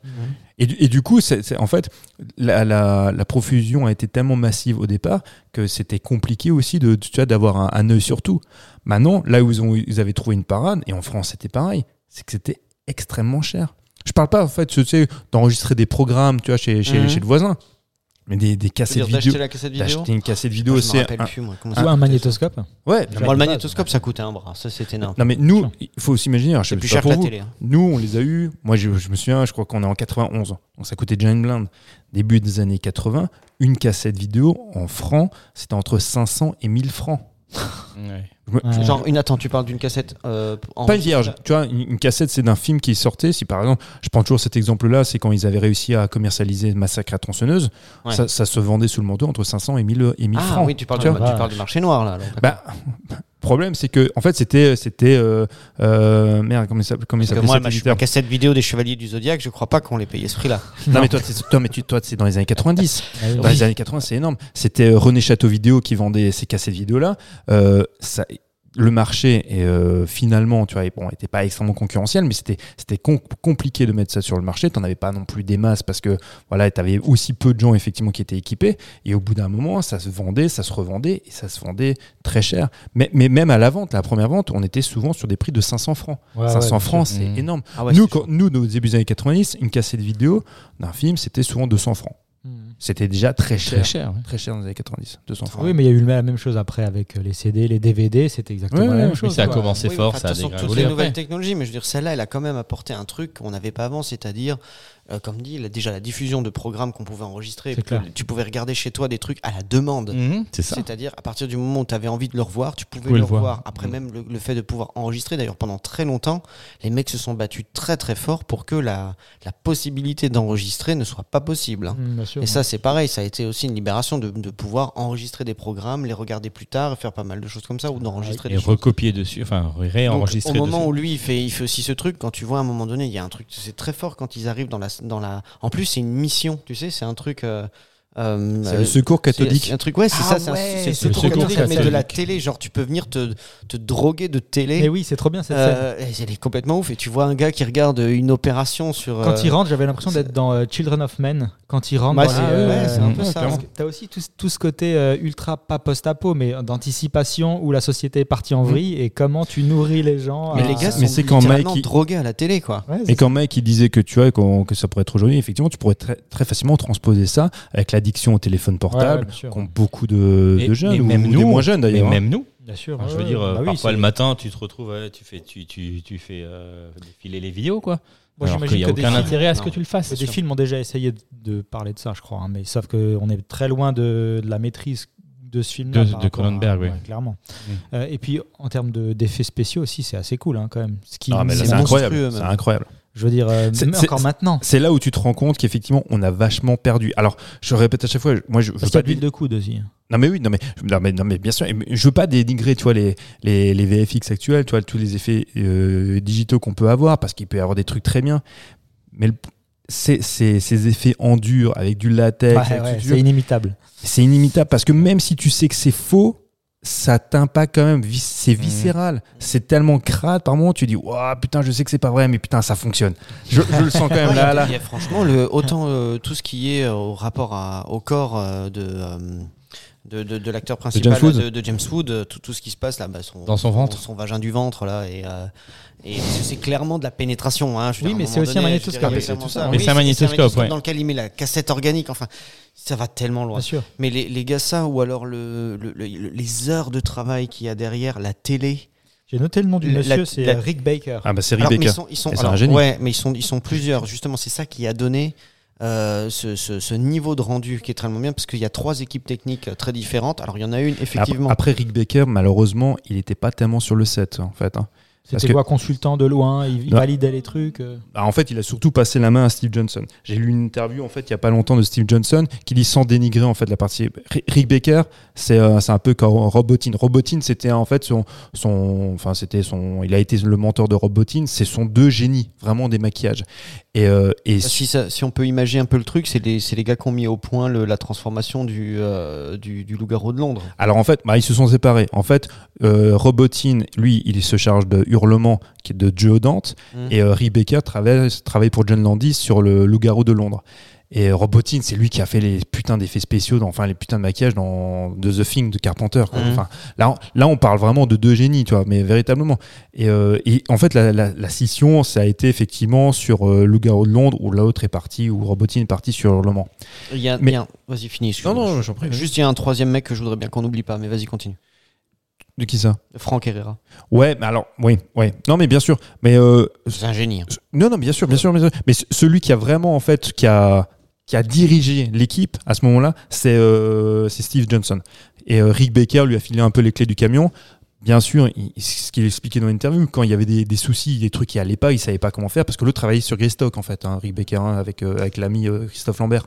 Et, du- et du coup, c'est, c'est- en fait, la, la- la profusion a été tellement massive au départ que c'était compliqué aussi de, d'avoir un, un œil sur tout. Maintenant, là où ils, ont, ils avaient trouvé une parade, et en France c'était pareil, c'est que c'était extrêmement cher. Je parle pas en fait, tu sais, d'enregistrer des programmes, tu vois, chez, chez, Mhm. chez le voisin. Mais des, cassettes dire, vidéo. d'acheter la cassette vidéo D'acheter une cassette vidéo, me c'est un- plus, moi, comment Ou ça un coûtait, magnétoscope. Ouais. Moi, le magnétoscope, ça coûtait un bras. Ça, c'était énorme. non mais nous, il faut aussi imaginer, alors, je sais C'est plus pas cher que pour la vous, télé. hein. Nous, on les a eus. Moi, je, je me souviens, je crois qu'on est en 91. Donc, ça coûtait déjà une blinde. Début des années 80, une cassette vidéo en francs, c'était entre 500 et 1000 francs. Ouais. Ouais. Genre, une, attends, tu parles d'une cassette euh, en Pas une vierge. Tu vois, une, une cassette, c'est d'un film qui sortait. Si par exemple, je prends toujours cet exemple-là, c'est quand ils avaient réussi à commercialiser Massacre à tronçonneuse, Ouais. ça, ça se vendait sous le manteau entre 500 et 1000, et 1000 Ah francs. oui, tu parles, Tu parles du marché noir, là. alors. Bah, problème, c'est que, en fait, c'était. c'était euh, euh, merde, comment il s'appelle comment il Parce que s'appelait moi, ma, cassette vidéo des Chevaliers du Zodiaque, je crois pas qu'on les payait ce prix-là. Non, mais toi, c'est- toi, mais tu- toi, c'est dans les années 90. Ah oui. Dans les années 80, c'est énorme. C'était euh, René Château Vidéo qui vendait ces cassettes vidéo-là. Euh, ça, le marché, est, euh, finalement, tu vois, bon, était pas extrêmement concurrentiel, mais c'était c'était com- compliqué de mettre ça sur le marché. Tu n'en avais pas non plus des masses parce que voilà, tu avais aussi peu de gens effectivement qui étaient équipés. Et au bout d'un moment, ça se vendait, ça se revendait et ça se vendait très cher. Mais, mais même à la vente, la première vente, on était souvent sur des prix de 500 francs. Ouais, 500 ouais, bien francs, c'est Mmh. énorme. Ah ouais, nous, quand, nous, nos débuts des années 90, une cassette vidéo d'un film, c'était souvent 200 francs. Mhm. C'était déjà très cher. Très cher. ouais. Très cher dans les années 90, 200 francs. Oui, mais il y a eu la même chose après avec euh, les CD, les DVD, c'était exactement la même chose. ça a commencé Oui, fort, ça a dégringolé toutes les nouvelles technologies, mais je veux dire, celle-là, elle a quand même apporté un truc qu'on n'avait pas avant, c'est-à-dire, euh, comme dit, la- déjà la diffusion de programmes qu'on pouvait enregistrer. Tu pouvais regarder chez toi des trucs à la demande. Mhm, C'est ça. C'est-à-dire, à partir du moment où tu avais envie de le revoir, tu pouvais pouvais le le voir. revoir. Après, Mm. même le, le fait de pouvoir enregistrer, d'ailleurs, pendant très longtemps, les mecs se sont battus très très fort pour que la, la possibilité d'enregistrer ne soit pas possible. hein. Mhm, sûr. Et ça, c'est pareil, ça a été aussi une libération de, de pouvoir enregistrer des programmes, les regarder plus tard, faire pas mal de choses comme ça, ou d'enregistrer Et des choses. recopier dessus, enfin réenregistrer au moment dessus. où lui il fait, il fait aussi ce truc, quand tu vois à un moment donné, il y a un truc, c'est très fort quand ils arrivent dans la, En plus, c'est une mission, tu sais, c'est un truc. euh, euh, C'est euh, le secours catholique. c'est un truc, ouais, c'est Ah ça, ouais, c'est le secours catholique, mais de la télé. Genre, tu peux venir te, te droguer de télé. Mais oui, c'est trop bien cette. Euh, elle est complètement ouf. Et tu vois un gars qui regarde une opération sur. Quand euh, il rentre, j'avais l'impression d'être dans euh, Children of Men. Quand il rentre Ouais, dans c'est ouais, euh, un peu ça. T'as aussi tout, tout ce côté euh, ultra, pas post-apo, mais d'anticipation où la société est partie en vrille et comment tu nourris les gens. Mais à- les gars Mais sont c'est quand Mike, il- drogués à la télé, quoi. Et quand Mike il disait que tu vois que ça pourrait être aujourd'hui, effectivement, tu pourrais très, très facilement transposer ça avec l'addiction au téléphone Ouais, ouais, portable, sûr. qu'ont beaucoup de, Et- de jeunes, et ou, même ou nous, des moins jeunes Mais d'ailleurs. hein. même nous, Bien sûr. Enfin, je ouais, veux dire, ouais. Bah oui, parfois le matin, tu te retrouves, ouais, tu fais, tu, tu, tu fais euh, défiler les vidéos, quoi. Moi, j'imagine qu'il n'y a que des aucun films- intérêt à ce que tu le fasses. Des films ont déjà essayé de, de parler de ça, je crois, hein, mais sauf qu'on est très loin de, de la maîtrise de ce film De- de Cronenberg, oui. clairement. Euh, et puis en termes de- d'effets spéciaux aussi, c'est assez cool hein, quand même. Ce qui, Ah, mais c'est c'est incroyable. C'est même. incroyable. Je veux dire, euh, C'est- même c'est- encore maintenant. C'est là où tu te rends compte qu'effectivement, on a vachement perdu. Alors, je répète à chaque fois, moi, je veux Parce qu'il y a pas de l'huile de coude aussi. Non mais oui, non mais, non mais, non mais bien sûr, je veux pas dénigrer, tu vois, les, les, les VFX actuels, tu vois, tous les effets euh, digitaux qu'on peut avoir, parce qu'il peut y avoir des trucs très bien, mais le- c'est- c'est- ces effets en dur, avec du latex, Ouais, ouais, c'est inimitable. c'est inimitable, parce que même si tu sais que c'est faux, ça t'impacte quand même, c'est viscéral, c'est tellement crade, par moment tu dis, waouh, putain, je sais que c'est pas vrai, mais putain, ça fonctionne. Je, je le sens quand même Ouais, là, là. a franchement, le, autant euh, tout ce qui est euh, au rapport à- au corps euh, de, de, de, de l'acteur principal James Wood. là, de, de James Wood, euh, tout, tout ce qui se passe là, bah, son, Dans son ventre. son, vagin du ventre là, et, euh, et c'est clairement de la pénétration. Hein, Oui, dire, mais c'est aussi un magnétoscope. c'est tout ça. Mais c'est un magnétoscope, ouais. dans lequel il met la cassette organique. Enfin, ça va tellement loin. Bien sûr. Mais les, les gars, ça, ou alors le, le- le- les heures de travail qu'il y a derrière, la télé. J'ai noté le nom du La- monsieur, c'est la- Rick Baker. Ah bah c'est Rick Alors, mais Baker. ils sont, ils sont, Et c'est alors, un génie. Ouais, mais ils sont, ils sont plusieurs. Justement, c'est ça qui a donné euh, ce, niveau de rendu qui est très bien parce qu'il y a trois équipes techniques euh, très différentes. Alors, il y en a une, effectivement. Après, Rick Baker, malheureusement, il n'était pas tellement sur le set, en fait. hein. C'était que- quoi, consultant de loin, il, validait les trucs. euh? Bah, en fait, il a surtout passé la main à Steve Johnson. J'ai lu une interview en fait il y a pas longtemps de Steve Johnson qui dit sans dénigrer en fait la partie. Ri- Rick Baker, c'est euh, c'est un peu comme Robotine. Robotine, c'était en fait son son enfin c'était son il a été le mentor de Robotine. C'est son deux génies vraiment des maquillages. Et euh, et Bah, si, ça- si on peut imaginer un peu le truc, c'est les, c'est les gars qui ont mis au point le- la transformation du, euh, du, du loup-garou de Londres. Alors en fait, bah, ils se sont séparés. En fait, euh, Robotine, lui, il se charge de Hurlement, qui est de Joe Dante, Mm. et euh, Baker travaille, travaille pour John Landis sur le Loup-garou de Londres. Et Robotine, c'est lui qui a fait les putains d'effets spéciaux, dans, enfin les putains de maquillage dans The, The Thing de Carpenter. quoi. Mhm. Enfin, là, on- là, on parle vraiment de deux génies, tu vois, mais véritablement. Et, euh, et en fait, la, la- la scission, ça a été effectivement sur euh, Le Garou de Londres, où l'autre est parti, où Robotine est parti sur Le Mans. Il y a, Mais- Vas-y, finis. Non, non, j'en prie. Juste, il y a un troisième mec que je voudrais bien qu'on n'oublie pas, mais vas-y, continue. De qui ça Franck Herrera. Ouais, mais alors, oui, ouais. Non, mais bien sûr. Mais euh, C'est un génie. hein. Non, non, bien sûr, bien sûr, bien sûr. Mais celui qui a vraiment, en fait, qui a, qui a dirigé l'équipe à ce moment-là, c'est euh, Steve Johnson. Et euh, Rick Baker lui a filé un peu les clés du camion. Bien sûr, il- ce qu'il expliquait dans l'interview, quand il y avait des, des soucis, des trucs qui allaient pas, il savait pas comment faire parce que l'autre travaillait sur Greystock en fait, hein, Rick Baker hein, avec euh, avec l'ami euh, Christophe Lambert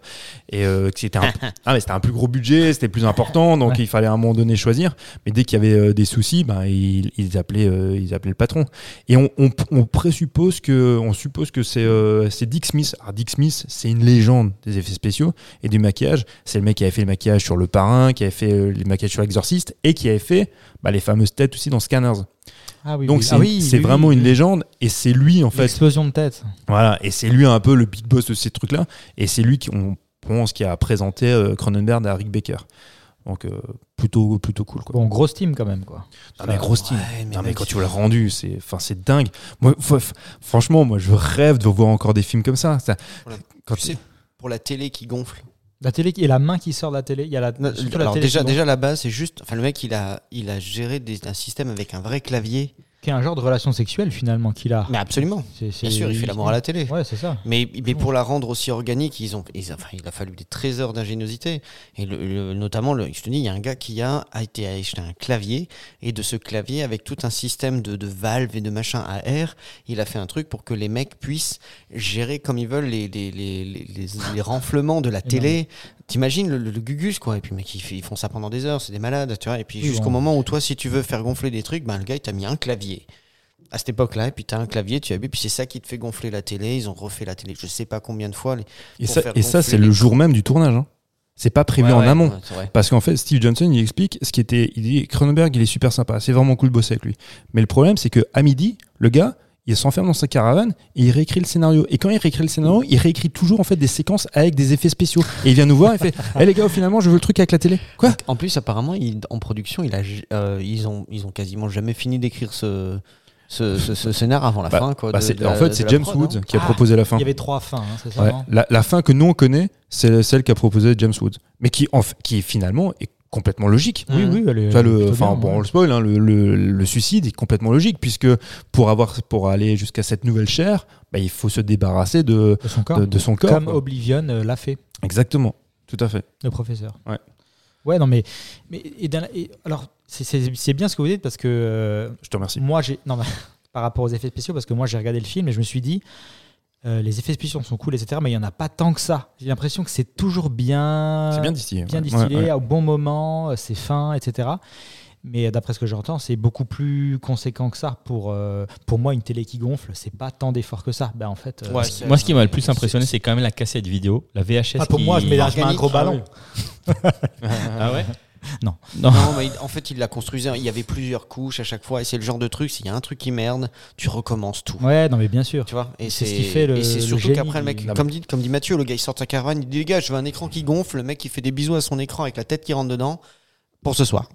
et euh, c'était un, ah, mais c'était un plus gros budget, c'était plus important, donc Ouais. il fallait à un moment donné choisir. Mais dès qu'il y avait euh, des soucis, ben ils, ils appelaient ils appelaient le patron. Et on, on, on présuppose que on suppose que c'est c'est Dick Smith. Alors Dick Smith, c'est une légende des effets spéciaux et du maquillage. C'est le mec qui avait fait le maquillage sur Le Parrain, qui avait fait les maquillages sur L'Exorciste et qui avait fait bah, les fameuses têtes aussi dans Scanners. Ah oui, Donc oui. c'est Ah oui, c'est oui, vraiment oui, une légende et c'est lui en fait. L'explosion de tête. Voilà, et c'est lui un peu le big boss de ces trucs-là et c'est lui qui on pense qui a présenté euh, Cronenberg à Rick Baker. Donc euh, plutôt plutôt cool quoi. Bon, grosse team quand même, quoi. Non mais grosse team. Ouais, mais Non mais quand tu vois le rendu, c'est enfin c'est dingue. Moi franchement, moi je rêve de voir encore des films comme ça. Ça- Voilà. quand Tu sais, pour la télé qui gonfle. La télé et la main qui sort de la télé. Il y a la, Non, surtout la alors télé déjà, déjà la base, c'est juste. Enfin, le mec, il a, il a géré des- un système avec un vrai clavier. Qui est un genre de relation sexuelle finalement qu'il a. Mais absolument. C'est- c'est- Bien sûr, il fait l'amour à la télé. Ouais, c'est ça. Mais, mais pour la rendre aussi organique, ils ont, ils- enfin, il a fallu des trésors d'ingéniosité. Et le- le- notamment, le, je te dis, il y a un gars qui a, a été acheté un clavier. Et de ce clavier, avec tout un système de, de valves et de machins à air, il a fait un truc pour que les mecs puissent gérer comme ils veulent les, les, les, les, les- les renflements de la télé. T'imagines le, le, le gugus, quoi. Et puis, mec, ils, font ça pendant des heures, c'est des malades, tu vois. Et puis, Oui, jusqu'au bon. moment où toi, si tu veux faire gonfler des trucs, ben, le gars, il t'a mis un clavier à cette époque-là, et puis t'as un clavier, tu as vu, puis c'est ça qui te fait gonfler la télé. Ils ont refait la télé, je sais pas combien de fois. les- Et ça, et ça c'est le jour même du tournage. hein. C'est pas prévu Ouais, en ouais, amont. ouais. Parce qu'en fait, Steve Johnson, il explique ce qui était. Il dit Cronenberg, il est super sympa, c'est vraiment cool de bosser avec lui. Mais le problème, c'est que à midi, le gars, il s'enferme dans sa caravane et il réécrit le scénario. Et quand il réécrit le scénario, il réécrit toujours en fait des séquences avec des effets spéciaux. Et il vient nous voir et fait Eh les gars, finalement, je veux le truc avec la télé. Quoi En plus, apparemment, il- en production, il a, euh, ils, ont, ils ont quasiment jamais fini d'écrire ce, ce, ce- ce scénar avant la Bah, fin. Quoi, Bah, de- c'est- de En fait, c'est James prod, Woods hein. qui a Ah, proposé la fin. Il y avait trois fins, hein, c'est ça Ouais. non La, la fin que nous on connaît, c'est celle qu'a proposée James Woods, mais qui, en qui finalement est complètement logique. Oui, oui, elle est- le, enfin, bien, bon, ouais. on le spoil, hein, le, le- le suicide est complètement logique puisque pour avoir, pour aller jusqu'à cette nouvelle chair, bah, il faut se débarrasser de, de son corps. de, de son corps. Comme quoi. Oblivion euh, l'a fait, Exactement, tout à fait. le professeur. Ouais. Ouais, non, mais. mais et alors, c'est- bien ce que vous dites parce que. euh, Je te remercie. moi, j'ai. Non, mais par rapport aux effets spéciaux, parce que moi, j'ai regardé le film et je me suis dit. Euh, les effets spéciaux sont cool, etc. Mais il n'y en a pas tant que ça. J'ai l'impression que c'est toujours bien, C'est bien distillé. bien ouais. distillé, Ouais, ouais. au bon moment, euh, c'est fin, etc. Mais euh, d'après ce que j'entends, c'est beaucoup plus conséquent que ça. Pour, euh, pour moi, une télé qui gonfle, c'est pas tant d'efforts que ça. Ben, en fait, euh, c'est- Moi, ce qui m'a le plus impressionné, c'est quand même la cassette vidéo, la VHS. Ah, pour qui- moi, je mets, un gros ballon. Ah ouais? Non. Non. Non, mais en fait, il l'a construisé. Il y avait plusieurs couches à chaque fois. Et c'est le genre de truc, s'il y a un truc qui merde, tu recommences tout. Ouais, non, mais bien sûr. Tu vois et C'est ce qui fait le- et c'est surtout qu'après, le mec, comme dit, comme dit Mathieu, le gars, il sort de sa caravane, il dit, les gars, je veux un écran qui gonfle. Le mec, il fait des bisous à son écran avec la tête qui rentre dedans pour ce soir.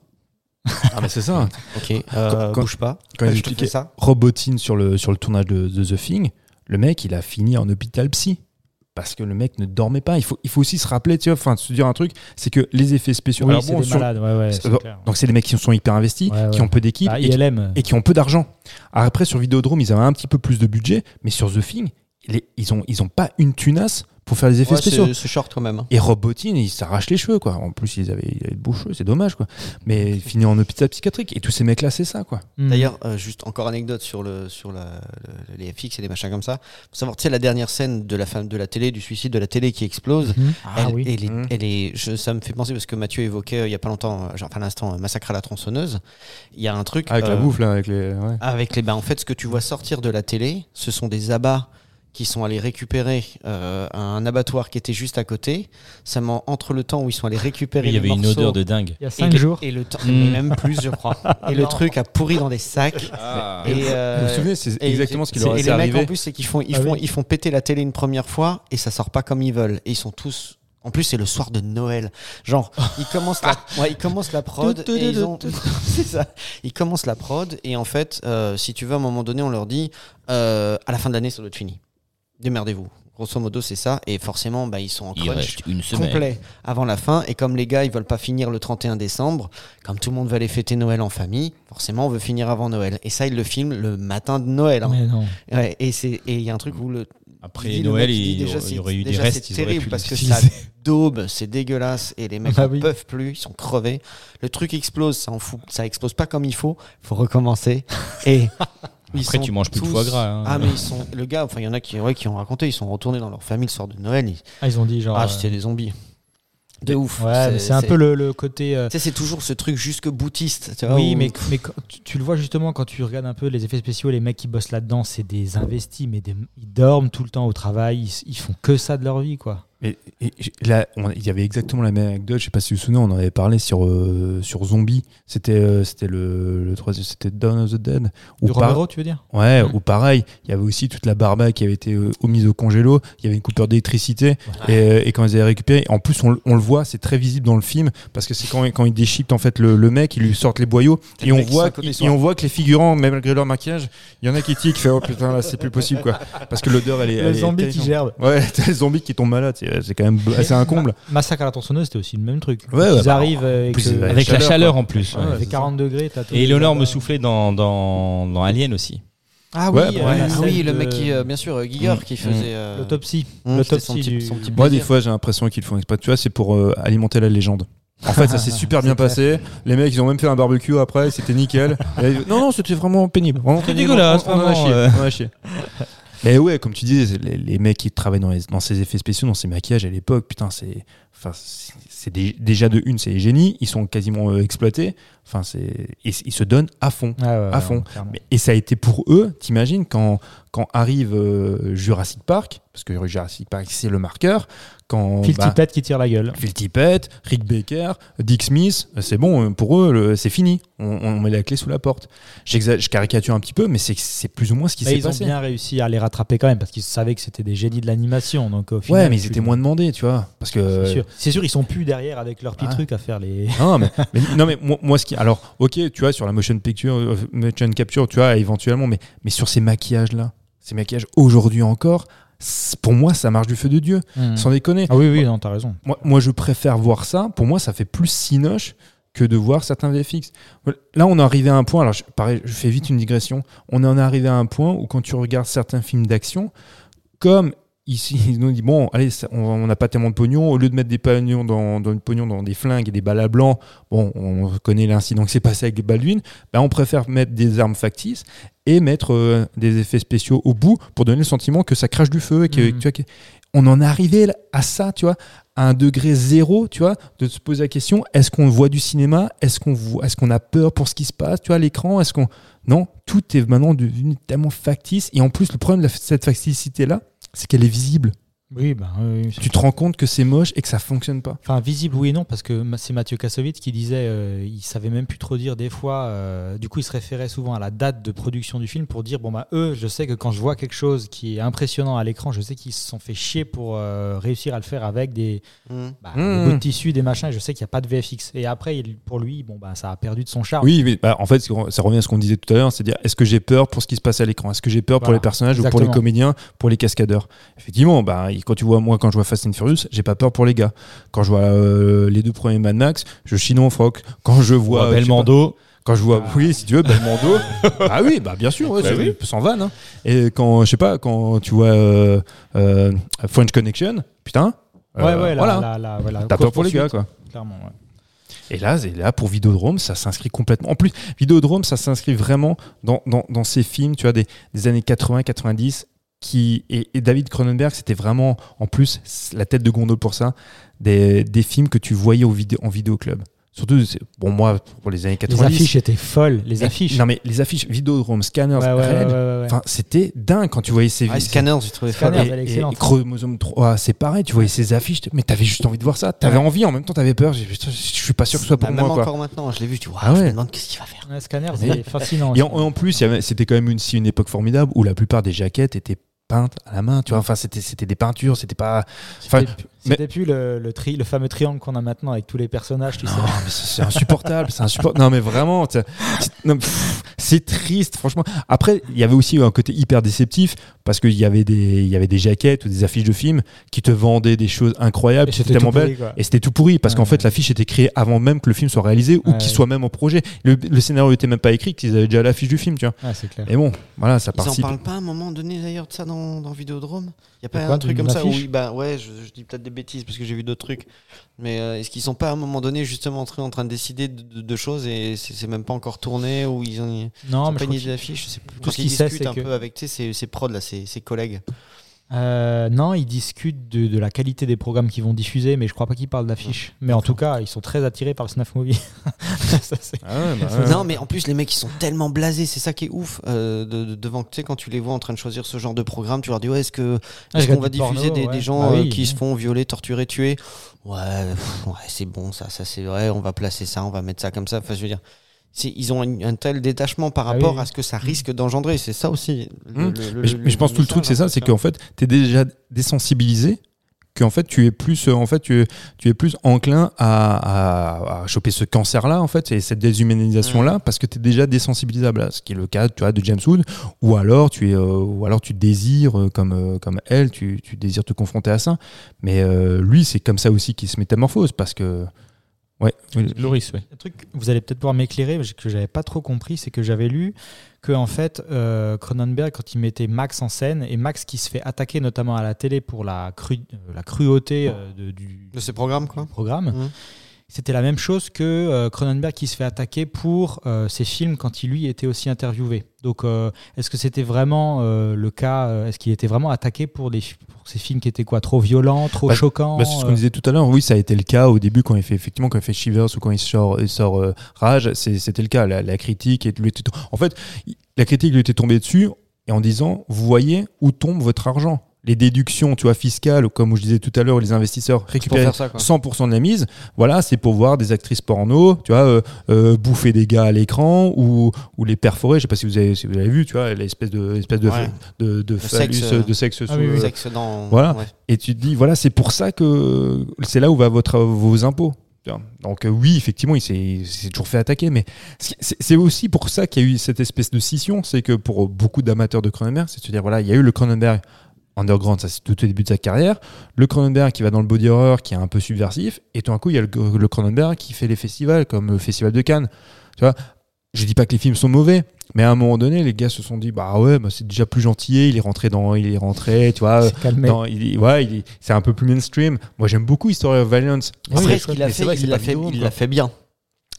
Ah, mais c'est ça. Ok, euh, Quand- bouge pas. quand il expliquait- ça. Robotine sur le, sur le tournage de, de The Thing, le mec, il a fini en hôpital psy. Parce que le mec ne dormait pas. Il faut, il faut aussi se rappeler, tu vois, enfin, se dire un truc, c'est que les effets spéciaux. Oui, alors c'est bon, des sur- malades. Ouais, ouais, c'est- c'est clair. donc c'est des mecs qui sont hyper investis, Ouais, qui ont peu d'équipe Bah, et, qui, ILM. et qui ont peu d'argent. Après, sur Vidéodrome, ils avaient un petit peu plus de budget, mais sur The Thing, les- ils ont, ils ont pas une tunasse pour faire les effets Ouais, spéciaux. c'est short quand même. hein. Et Robotine, il s'arrache les cheveux, quoi. En plus, ils avaient, il avait de beaux cheveux, c'est dommage, quoi. Mais il finit en hôpital psychiatrique. Et tous ces mecs-là, c'est ça, quoi. Hmm. D'ailleurs, euh, juste encore anecdote sur, le, sur la, le- les FX et des machins comme ça. Faut savoir, tu sais, la dernière scène de la femme de la télé, du suicide de la télé qui explose. Mhm. Ah elle, oui. elle est, elle est- je- ça me fait penser parce que Mathieu évoquait euh, il y a pas longtemps, euh, genre, enfin l'instant, Massacre à la tronçonneuse. Il y a un truc. Avec la bouffe, là, avec les. ouais. Avec les, ben, en fait, ce que tu vois sortir de la télé, ce sont des abats qui sont allés récupérer euh, un abattoir qui était juste à côté. Seulement entre le temps où ils sont allés récupérer Il y avait une odeur de dingue. Il y a et 5 le- jours. et le temps, Mm. mais même plus je crois. et le truc a pourri dans des sacs. Ah. Et, Vous euh, vous souvenez, c'est et- exactement ce qui leur Et est les mecs en plus, c'est qu'ils font, ils Ah font, oui. ils font péter la télé une première fois et ça sort pas comme ils veulent. Et ils sont tous. En plus, c'est le soir de Noël. Genre, ils commencent la, ouais, ils commencent la prod et ils ont. c'est ça. Ils commencent la prod et en fait, euh, si tu veux, à un moment donné, on leur dit, euh, à la fin de l'année, ça doit être fini. Démerdez-vous. Grosso modo, c'est ça. Et forcément, bah, ils sont en Il crunch reste une semaine. complet avant la fin. Et comme les gars, ils veulent pas finir le 31 décembre, comme tout le monde va aller fêter Noël en famille, forcément, on veut finir avant Noël. Et ça, ils le filment le matin de Noël. hein. Mais non. Ouais, et c'est et il y a un truc où le Après le Noël, mec, il déjà, il c'est- y aurait eu des déjà, restes. C'est ils auraient terrible pu parce que l'utiliser. ça daube, c'est dégueulasse et les mecs Bah en oui. peuvent plus, ils sont crevés. Le truc explose, ça en fout, ça explose pas comme il faut. Faut recommencer et ils Après, tu manges plus de foie gras, hein. Ah mais ils sont le gars, enfin il y en a qui ouais, qui ont raconté, ils sont retournés dans leur famille le soir de Noël. ils- Ah, ils ont dit genre. Ah euh, c'était des zombies. De ouf. Ouais, c'est un peu le, le côté. euh, Tu sais, c'est toujours ce truc jusque boutiste. Tu vois, oui, où- mais, mais quand- tu, tu le vois justement quand tu regardes un peu les effets spéciaux, les mecs qui bossent là-dedans, c'est des investis, mais des- ils dorment tout le temps au travail, ils, ils font que ça de leur vie, quoi. Et, et- là, il y avait exactement la même anecdote. Je sais pas si vous vous souvenez, on en avait parlé sur euh, sur Zombie. C'était euh, c'était le, le troisième, c'était Dawn of the Dead. Où De Romero, tu veux dire? Ouais, Mm. ou pareil, il y avait aussi toute la barba qui avait été euh, mise au congélo, il y avait une coupure d'électricité, et, euh, et quand ils avaient récupéré, en plus on, on le voit, c'est très visible dans le film, parce que c'est quand, quand ils déchiquetent en fait le, le mec, ils lui sortent les boyaux, et on, voit, et, on voit que les figurants, même malgré leur maquillage, il y en a qui tiquent, qui fait oh putain là c'est plus possible quoi, parce que l'odeur elle est... Le elle est zombie qui gerbe. Ouais, les zombies qui tombent malades, c'est c'est quand même assez un comble. Massacre à la tronçonneuse, c'était aussi le même truc. Ouais, Ils ouais, bah, arrivent euh, plus, Avec la chaleur, en plus. Ouais, ouais. il fait c'est 40 degrés, Et Eleanor me soufflait dans, dans, dans Alien aussi. Ah Ouais, oui, bah, euh, ouais. oui, le de- mec qui, euh, bien sûr, euh, Giger Mm. qui faisait euh, L'autopsie. mm, l'autopsie du- son petit Moi, des fois, j'ai l'impression qu'ils le font exprès. Tu vois, c'est pour euh, alimenter la légende. En fait, ça s'est super bien passé. Les mecs, ils ont même fait un barbecue après, c'était nickel. Et- non, non, c'était vraiment pénible. C'était dégueulasse, On, on en a euh. on a chié. Mais ouais, comme tu disais, les, les mecs qui travaillent dans, les- dans ces effets spéciaux, dans ces maquillages à l'époque, putain, c'est, enfin, c'est déjà de une, c'est des génies. Ils sont quasiment euh, exploités. Enfin, c'est, ils se donnent à fond. Ah ouais, à ouais, fond. Mais- et ça a été pour eux, t'imagines, quand, quand arrive euh, Jurassic Park, parce que Jurassic Park, c'est le marqueur, quand. Phil bah, Tippett qui tire la gueule. Phil Tippett, Rick Baker, Dick Smith, euh, c'est bon, euh, pour eux, c'est fini. On, on met la clé sous la porte. Je caricature un petit peu, mais c'est plus ou moins ce qui Mais s'est ils ont passé. bien réussi à les rattraper quand même parce qu'ils savaient que c'était des génies de l'animation. Donc au final, Ouais, mais ils étaient moins demandés, tu vois. Parce que. C'est sûr. Ils sont plus derrière avec leurs petits Ah. trucs à faire les. Non, mais, mais- non, mais moi, moi, ce qui. Alors, ok, tu vois, sur la motion picture, motion capture, tu vois, éventuellement, mais, mais sur ces maquillages-là, ces maquillages aujourd'hui encore, pour moi, ça marche du feu de Dieu. Hmm. Sans déconner. Ah oui, oui, non, t'as raison. Moi, moi, je préfère voir ça. Pour moi, ça fait plus cinoche que de voir certains VFX. Là, on est arrivé à un point. Alors, je, pareil, je fais vite une digression. On en est arrivé à un point où, quand tu regardes certains films d'action, comme ici, ils nous disent bon, allez, ça- on n'a pas tellement de pognon. Au lieu de mettre des pognons dans, dans, pognon dans des flingues et des balles à blanc, bon, on connaît l'incident qui s'est passé avec Baldwin. Ben, on préfère mettre des armes factices et mettre euh, des effets spéciaux au bout pour donner le sentiment que ça crache du feu et que, Mhm. tu vois, que- on en est arrivé à ça, tu vois, à un degré zéro, tu vois, de se poser la question est-ce qu'on voit du cinéma? Est-ce qu'on est-ce qu'on a peur pour ce qui se passe, tu vois, à l'écran? Est-ce qu'on non Tout est maintenant devenu tellement factice et en plus le problème de cette facticité là, c'est qu'elle est visible. Oui, bah, oui, oui. Tu te rends compte que c'est moche et que ça fonctionne pas. Enfin, visible, oui et non, parce que c'est Mathieu Kassovitz qui disait euh, il savait même plus trop dire des fois. euh, du coup, il se référait souvent à la date de production du film pour dire bon, bah, eux, je sais que quand je vois quelque chose qui est impressionnant à l'écran, je sais qu'ils se sont fait chier pour euh, réussir à le faire avec des, Mm. bah, Mmh. des bouts de tissu, des machins, et je sais qu'il n'y a pas de VFX. Et après, il- pour lui, bon, bah, ça a perdu de son charme. Oui, mais bah, en fait, ça revient à ce qu'on disait tout à l'heure, c'est-à-dire est-ce que j'ai peur pour ce qui se passe à l'écran? Est-ce que j'ai peur pour les personnages ou pour les comédiens, pour les cascadeurs? Effectivement, bah, quand tu vois moi quand je vois Fast and Furious, j'ai pas peur pour les gars. Quand je vois euh, les deux premiers Mad Max, je chine mon froc. Quand je vois Ouais, pas, Belmondo. Quand je vois, oui, si tu veux, Belmondo. ah oui, bah bien sûr, ouais, Bah oui. sans vanne. hein. Et quand, je sais pas, quand tu vois euh, euh, French Connection, putain. Ouais, euh, ouais, voilà. T'as peur pour les gars, quoi. Clairement, ouais. Et là, c'est là pour Vidéodrome, ça s'inscrit complètement. En plus, Vidéodrome, ça s'inscrit vraiment dans, dans, dans ces films, tu vois, des, des années 80-90. Qui, et, et David Cronenberg, c'était vraiment, en plus, la tête de gondole pour ça, des, des films que tu voyais au vidéo, en vidéoclub. Surtout, c'est- bon, moi, pour les années Les 90. affiches étaient folles. Les mais- affiches. Non, mais les affiches Vidéodrome, Scanners, Ouais, ouais, Red, ouais, ouais, ouais. enfin, c'était dingue quand tu voyais ces Ah, Scanners, j'ai trouvé Scanners, folle. et. Chromosome 3, c'est pareil, tu voyais ces affiches, mais t'avais juste envie de voir ça. T'avais Ouais. envie, en même temps, t'avais peur. Je suis pas sûr que ce soit pour Bah, moi. même quoi. encore maintenant, je l'ai vu, dis, waouh, Ah je me ouais. demande qu'est-ce qu'il va faire. Un scanner, Mais- c'est fascinant. Et en, en plus, il y avait- c'était quand même une, si une époque formidable où la plupart des jaquettes étaient peintes à la main. Tu vois, enfin, c'était c'était des peintures, c'était pas. C'était plus- C'était plus le, le, tri, le fameux triangle qu'on a maintenant avec tous les personnages, tu sais. Non, mais c'est insupportable, c'est insupportable. Non, mais vraiment, c'est triste, franchement. Après, il y avait aussi un côté hyper déceptif parce qu'il y avait des, il y avait des jaquettes ou des affiches de films qui te vendaient des choses incroyables, Et qui étaient c'était tellement tout pourri, belles. Et c'était tout pourri parce qu'en Ouais, fait, l'affiche était créée avant même que le film soit réalisé ou Ouais, qu'il ouais. soit même en projet. Le, le scénario était même pas écrit, qu'ils avaient déjà l'affiche du film, tu vois. Clair. Et bon, voilà, ça Ils en participe. parlent pas à un moment donné d'ailleurs de ça dans, dans Vidéodrome? Il y a pas quoi, un truc comme ça Oui, bah ouais, je, je dis peut-être des bêtises parce que j'ai vu d'autres trucs. Mais euh, est-ce qu'ils sont pas à un moment donné justement en train, en train de décider de, de- de choses et c'est même pas encore tourné ou ils ont, ils Non, ont mais pas je une crois idée d'affiche? Je sais plus. tout ce qu'ils discutent un que- peu avec ses, ses prods là, ses, ses collègues. Euh, non, ils discutent de, de la qualité des programmes qu'ils vont diffuser, mais je crois pas qu'ils parlent d'affiches. Mais en tout cas, ils sont très attirés par le snuff movie. Ça, Ah ouais, bah ouais. Non, mais en plus, les mecs, ils sont tellement blasés, c'est ça qui est ouf. euh, de, de- devant, tu sais, quand tu les vois en train de choisir ce genre de programme, tu leur dis, ouais, est-ce que Ah, qu'on va porno, diffuser des, ouais. des gens Ah euh, qui oui. se font violer, torturer, tuer? Ouais, pff, ouais c'est bon, ça, ça c'est vrai, on va placer ça, on va mettre ça comme ça. Enfin, je veux dire, ils ont un, un tel détachement par Ah rapport oui. à ce que ça risque d'engendrer. C'est ça aussi. le- le- le- Mais, je- mais je pense que tout le truc, c'est ça, c'est qu'en fait, tu es déjà désensibilisé, qu'en fait, tu es plus, euh, en fait, tu es, tu es plus enclin à, à- à choper ce cancer-là, en fait, et cette déshumanisation-là, parce que tu es déjà désensibilisable, à ce qui est le cas, tu vois, de James Wood, ou alors tu es, euh, ou alors tu désires, euh, comme, euh, comme elle, tu, tu désires te confronter à ça. Mais euh, lui, c'est comme ça aussi qu'il se métamorphose, parce que, ouais, oui, Loris, oui. Un truc, vous allez peut-être pouvoir m'éclairer, que j'avais pas trop compris, c'est que j'avais lu que en fait, euh, Cronenberg, quand il mettait Max en scène, et Max qui se fait attaquer notamment à la télé pour la, cru- euh, la cruauté euh, de- du, De ces programmes, quoi. programme, Mhm. C'était la même chose que euh, Cronenberg qui se fait attaquer pour euh, ses films quand il lui était aussi interviewé. Donc, euh, est-ce que c'était vraiment le cas Est-ce qu'il était vraiment attaqué pour, des, pour ces films qui étaient quoi Trop violents, trop Bah, choquants Bah, c'est ce qu'on disait tout à l'heure. Oui, ça a été le cas au début quand il fait effectivement quand il fait Shivers ou quand il sort, il sort euh, Rage. C'était le cas. La, la critique et lui était- en fait, la critique lui était tombée dessus et en disant vous voyez où tombe votre argent. Les déductions, tu vois, fiscales, comme je disais tout à l'heure, les investisseurs récupèrent faire ça, quoi. 100% de la mise. Voilà, c'est pour voir des actrices porno, tu vois, euh, euh, bouffer des gars à l'écran ou, ou les perforer. Je sais pas si vous avez, si vous avez vu, tu vois, l'espèce de, espèce de, Ouais. de, de, phallus, sexe, euh, de sexe Ah sous, oui, oui. Sexe dans- voilà. ouais. et tu te dis, voilà, c'est pour ça que c'est là où va votre, vos impôts. Donc euh, oui, effectivement, il s'est toujours fait attaquer, mais c'est- aussi pour ça qu'il y a eu cette espèce de scission, c'est que pour beaucoup d'amateurs de Cronenberg, c'est de se dire, voilà, il y a eu le Cronenberg underground, ça c'est tout au début de sa carrière, le Cronenberg qui va dans le body horror, qui est un peu subversif, et tout d'un coup, il y a le, le Cronenberg qui fait les festivals, comme le Festival de Cannes. Tu vois, je dis pas que les films sont mauvais, mais à un moment donné, les gars se sont dit, bah ouais, bah, c'est déjà plus gentil, il est rentré dans, il est rentré, tu vois, s'est calmé. dans- il, est- ouais, il est- c'est un peu plus mainstream. Moi, j'aime beaucoup History of Violence. Oui, Après, qu'il a fait, il c'est l'a fait, il fait bien.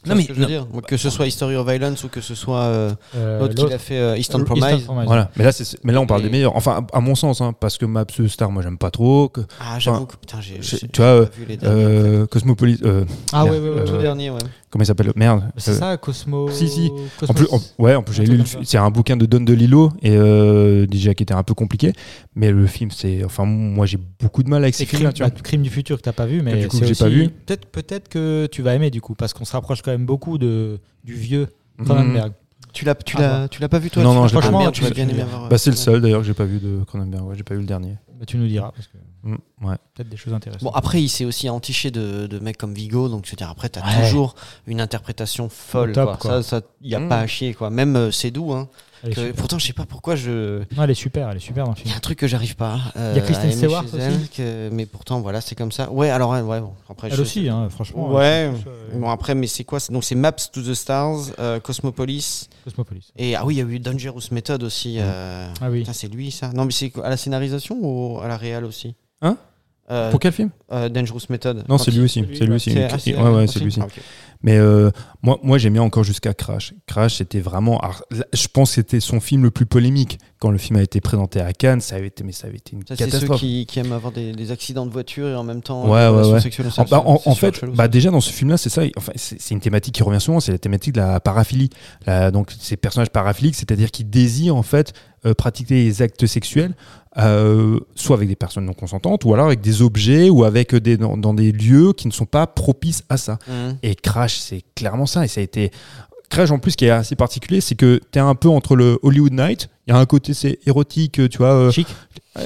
Non, mais- mais je veux dire, que ce soit History of Violence ou que ce soit euh, Euh, l'autre qui l'autre- a fait euh, Eastern Eastern Promise. Voilà. Mais là, c'est- mais là, on parle Et- des meilleurs. Enfin, à, à mon sens, hein, parce que Maps Star, moi, j'aime pas trop. Que, Ah, j'avoue Enfin, que putain, j'ai tu vois, j'ai pas vu les derniers. euh, Cosmopolis. euh, Ah Merde. ouais, ouais, ouais, Euh, Tout ouais. dernier, ouais. comment il s'appelle Merde. C'est Euh, ça, Cosmo. si, si. Cosmos- En plus, en- ouais, en plus, j'ai Un lu. truc le- comme ça. C'est un bouquin de Don DeLillo et euh, déjà qui était un peu compliqué. Mais le film, c'est. Enfin, moi, j'ai beaucoup de mal avec ces C'est crime, films-là. vois. bah, Crime du futur que t'as pas vu, mais du coup, c'est que j'ai pas aussi- vu. Peut-être, peut-être que tu vas aimer du coup, parce qu'on se rapproche quand même beaucoup de du vieux Mhm. Cronenberg. Tu l'as, tu Ah, l'as, tu l'as pas vu toi Non, tu non, l'as je l'ai pas. Ah, tu vas bien Tu- aimer avoir. Bah, c'est le seul d'ailleurs que j'ai pas vu de Cronenberg. Ouais, j'ai pas vu le dernier. Bah, tu nous diras, parce que Mm, ouais. peut-être des choses intéressantes. Bon, après, il s'est aussi entiché de, de mecs comme Vigo, donc je veux dire, après, t'as Ouais. toujours une interprétation folle. Top, quoi. quoi. Ça, ça, y a Mm. pas à chier, quoi. Même euh, c'est doux, hein. Que- super. pourtant, je sais pas pourquoi je. Non, elle est super, elle est super dans le Il y film. a un truc que j'arrive pas. euh, Il y a Kristen Stewart aussi. elle, que- mais pourtant, voilà, c'est comme ça. Ouais, alors, ouais, bon, après, Elle je- aussi, hein, franchement. Ouais. euh, Bon, après, mais c'est quoi Donc, c'est Maps to the Stars, euh, Cosmopolis. Cosmopolis. Et ah oui, il y a eu Dangerous Method aussi. euh, Ah oui. C'est lui, ça. Non, mais c'est quoi, à la scénarisation ou à la réal aussi? Hein? Euh, Pour quel film? euh, Dangerous Method. Non, c'est lui aussi. C'est lui aussi. ah, Ouais, ouais, c'est lui aussi. Ah. Mais euh, moi, moi j'aime bien encore jusqu'à Crash. Crash, c'était vraiment. alors, je pense que c'était son film le plus polémique. Quand le film a été présenté à Cannes, ça avait été, mais ça avait été une Ça, c'est ceux catastrophe. qui, qui aiment avoir des, des accidents de voiture et en même temps. Ouais, des ouais, ouais. En, bah, fait, chelou, bah, déjà dans ce film-là, c'est ça. Enfin, c'est une thématique qui revient souvent, c'est la thématique de la paraphilie. La- donc, ces personnages paraphiliques, c'est-à-dire qui désirent en fait euh, pratiquer des actes sexuels, euh, soit avec des personnes non consentantes, ou alors avec des objets, ou avec des dans, dans des lieux qui ne sont pas propices à ça. Mhm. Et Crash, c'est clairement ça. Et ça a été. Crash, en plus, qui est assez particulier, c'est que tu es un peu entre le Hollywood Night. Il y a un côté, c'est érotique, tu vois. euh, Chic.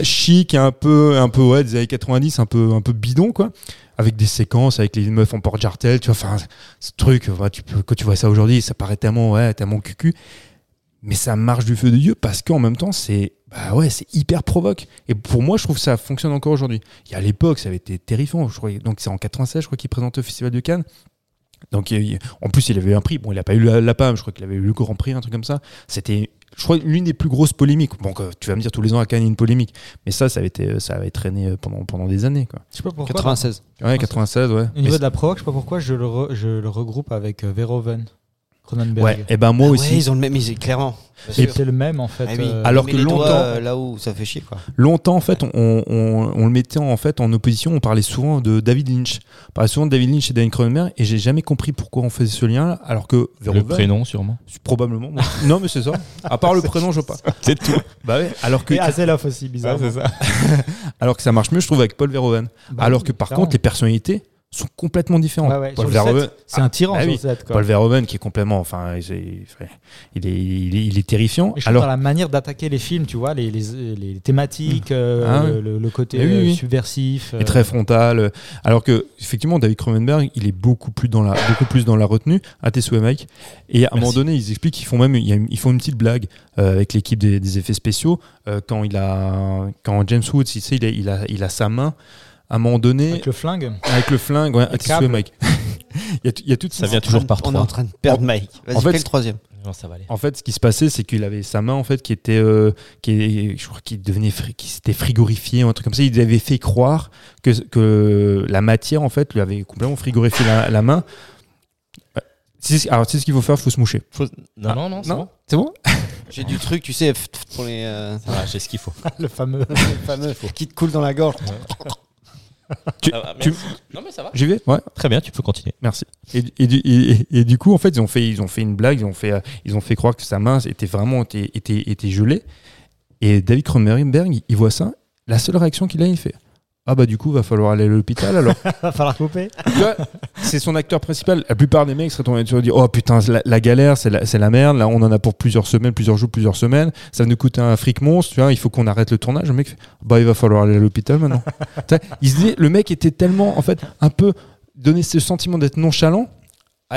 chic, et un peu, un peu ouais, des années 90, un peu, un peu bidon, quoi. Avec des séquences, avec les meufs en porte-jartel, tu vois. Enfin, ce truc, ouais, tu peux, quand tu vois ça aujourd'hui, ça paraît tellement, ouais, tellement cucu. Mais ça marche du feu de Dieu parce qu'en même temps, c'est, bah ouais, c'est hyper provoque. Et pour moi, je trouve que ça fonctionne encore aujourd'hui. Et à l'époque, ça avait été terrifiant. Je crois, donc c'est en 96, je crois qu'il présente au Festival de Cannes. Donc, il- en plus, il avait eu un prix. Bon, il n'a pas eu la, la PAM, je crois qu'il avait eu le Grand Prix, un truc comme ça. C'était, je crois, l'une des plus grosses polémiques. Bon, tu vas me dire, tous les ans à Cannes, il y a une polémique. Mais ça, ça avait, été, ça avait traîné pendant, pendant des années. Quoi. Je sais pas pourquoi. 96. Ouais, 96, ouais. Au niveau Mais de la provoque, je sais pas pourquoi je le, re- je le regroupe avec euh, Verhoeven, Cronenberg. Ouais, et ben moi Ah aussi. Ouais, ils ont le même, ils- clairement. C'est le même en fait. Ah oui. euh, Alors que doigts, longtemps- euh, là où ça fait chier, quoi. Longtemps, en fait, on, on- on le mettait en, fait, en opposition. On parlait souvent de David Lynch. On parlait souvent de David Lynch et David Cronenberg. Et j'ai jamais compris pourquoi on faisait ce lien alors que Le prénom, sûrement. probablement. bon. non, mais c'est ça. À part le prénom, je vois pas. C'est tout. Bah ouais. Alors que, Et aussi, bizarre. c'est ça. alors que ça marche mieux, je trouve, avec Paul Verhoeven. Bah alors que par clairement. contre, les personnalités sont complètement différentes. Ouais, Paul Verhoeven, c'est un tyran Ah sur oui. le set. Quoi. Paul Verhoeven qui est complètement, enfin, il est, il est, il est terrifiant. Et je trouve Alors, dans la manière d'attaquer les films, tu vois, les, les, les thématiques, euh, Ah le, côté oui, euh, oui. subversif. est très frontal. euh, Alors que effectivement, David Cronenberg, il est beaucoup plus dans la, beaucoup plus dans la retenue. À tes souhaits, Mike. Et à un moment donné, ils expliquent qu'ils font même, ils font une petite blague euh, avec l'équipe des, des effets spéciaux euh, quand il a, quand James Woods, il, sait, il, a, il a, il a sa main. À un moment donné, Avec le flingue. avec le flingue, ouais, souhaits, Mike. il y a, il y a toute Ça vient toujours par On est trois. en train de perdre Mike. Vas-y, en fait, fais le troisième. Non, ça va aller. En fait, ce qui se passait, c'est qu'il avait sa main en fait qui était, euh, qui je crois qu'il devenait, fri- qui s'était frigorifié ou un truc comme ça. Il avait fait croire que, que la matière en fait lui avait complètement frigorifié la, la main. Euh, c'est- Alors, c'est ce qu'il faut faire, il faut se moucher. Faut- Non, non, non, c'est non bon. C'est bon J'ai du truc, tu sais, pour les. euh, Voilà, j'ai ce qu'il faut. le fameux. fameux qui te coule dans la gorge. Tu- Ah, tu-. Non, mais ça va. J'y vais Ouais, Très bien, tu peux continuer. merci. Et, et du, et- et du coup, en fait, ils ont fait, ils ont fait une blague, ils ont fait, ils ont fait croire que sa main était vraiment était, était, était gelée. Et David Cronenberg, il- il voit ça. La seule réaction qu'il a, il fait Ah bah du coup, va falloir aller à l'hôpital alors. Va falloir couper. C'est son acteur principal. La plupart des mecs seraient tombés dessus et dire Oh putain, la, la galère, c'est la, la merde. Là, on en a pour plusieurs semaines, plusieurs jours, plusieurs semaines. Ça va nous coûter un fric monstre. Tu vois, il faut qu'on arrête le tournage. Le mec fait Bah, il va falloir aller à l'hôpital maintenant. Tu vois, il se dit, le mec était tellement, en fait, un peu donné ce sentiment d'être nonchalant.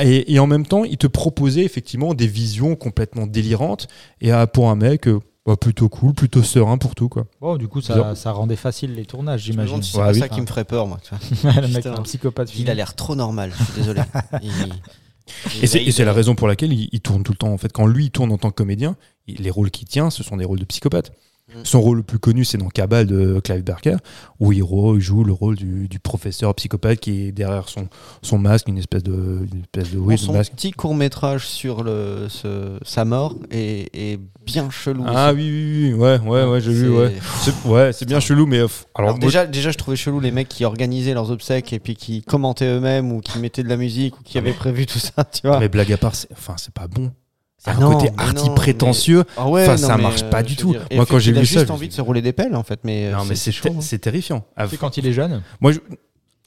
Et, et en même temps, il te proposait effectivement des visions complètement délirantes. Et ah, pour un mec, euh, bah, plutôt cool, plutôt serein pour tout. Quoi. Bon, du coup, ça, ça rendait facile les tournages, j'imagine. si c'est Ouais, pas oui. ça qui me ferait peur, moi. tu vois. le mec, un psychopathe. Il a l'air trop normal, je suis désolé. Il- Et c'est, il- et c'est la raison pour laquelle il, il tourne tout le temps. En fait, quand lui il tourne en tant que comédien, il- les rôles qu'il tient, ce sont des rôles de psychopathe. Mm. Son rôle le plus connu, c'est dans Cabal de Clive Barker, où il, joue le rôle du, du professeur psychopathe qui est derrière son, son masque, une espèce de, une espèce de, oui, son masque. petit court métrage sur le, ce- sa mort est, est bien chelou. Ah oui, oui, oui, ouais, ouais, ouais, j'ai vu, ouais. C'est, ouais, bien chelou, mais alors, moi, déjà, déjà, je trouvais chelou les mecs qui organisaient leurs obsèques et puis qui commentaient eux-mêmes ou qui mettaient de la musique ou qui avaient prévu tout ça, tu vois. mais blague à part, c'est, enfin, c'est pas bon. C'est Ah un non, côté arty non, prétentieux. Ah ouais, Enfin, non, ça marche pas du tout. dire, Moi, quand j'ai vu ça, juste je me envie de se rouler des pelles en fait, mais non, mais c'est, chaud. ter- hein. c'est terrifiant. Ah, C'est quand il est jeune. moi, je...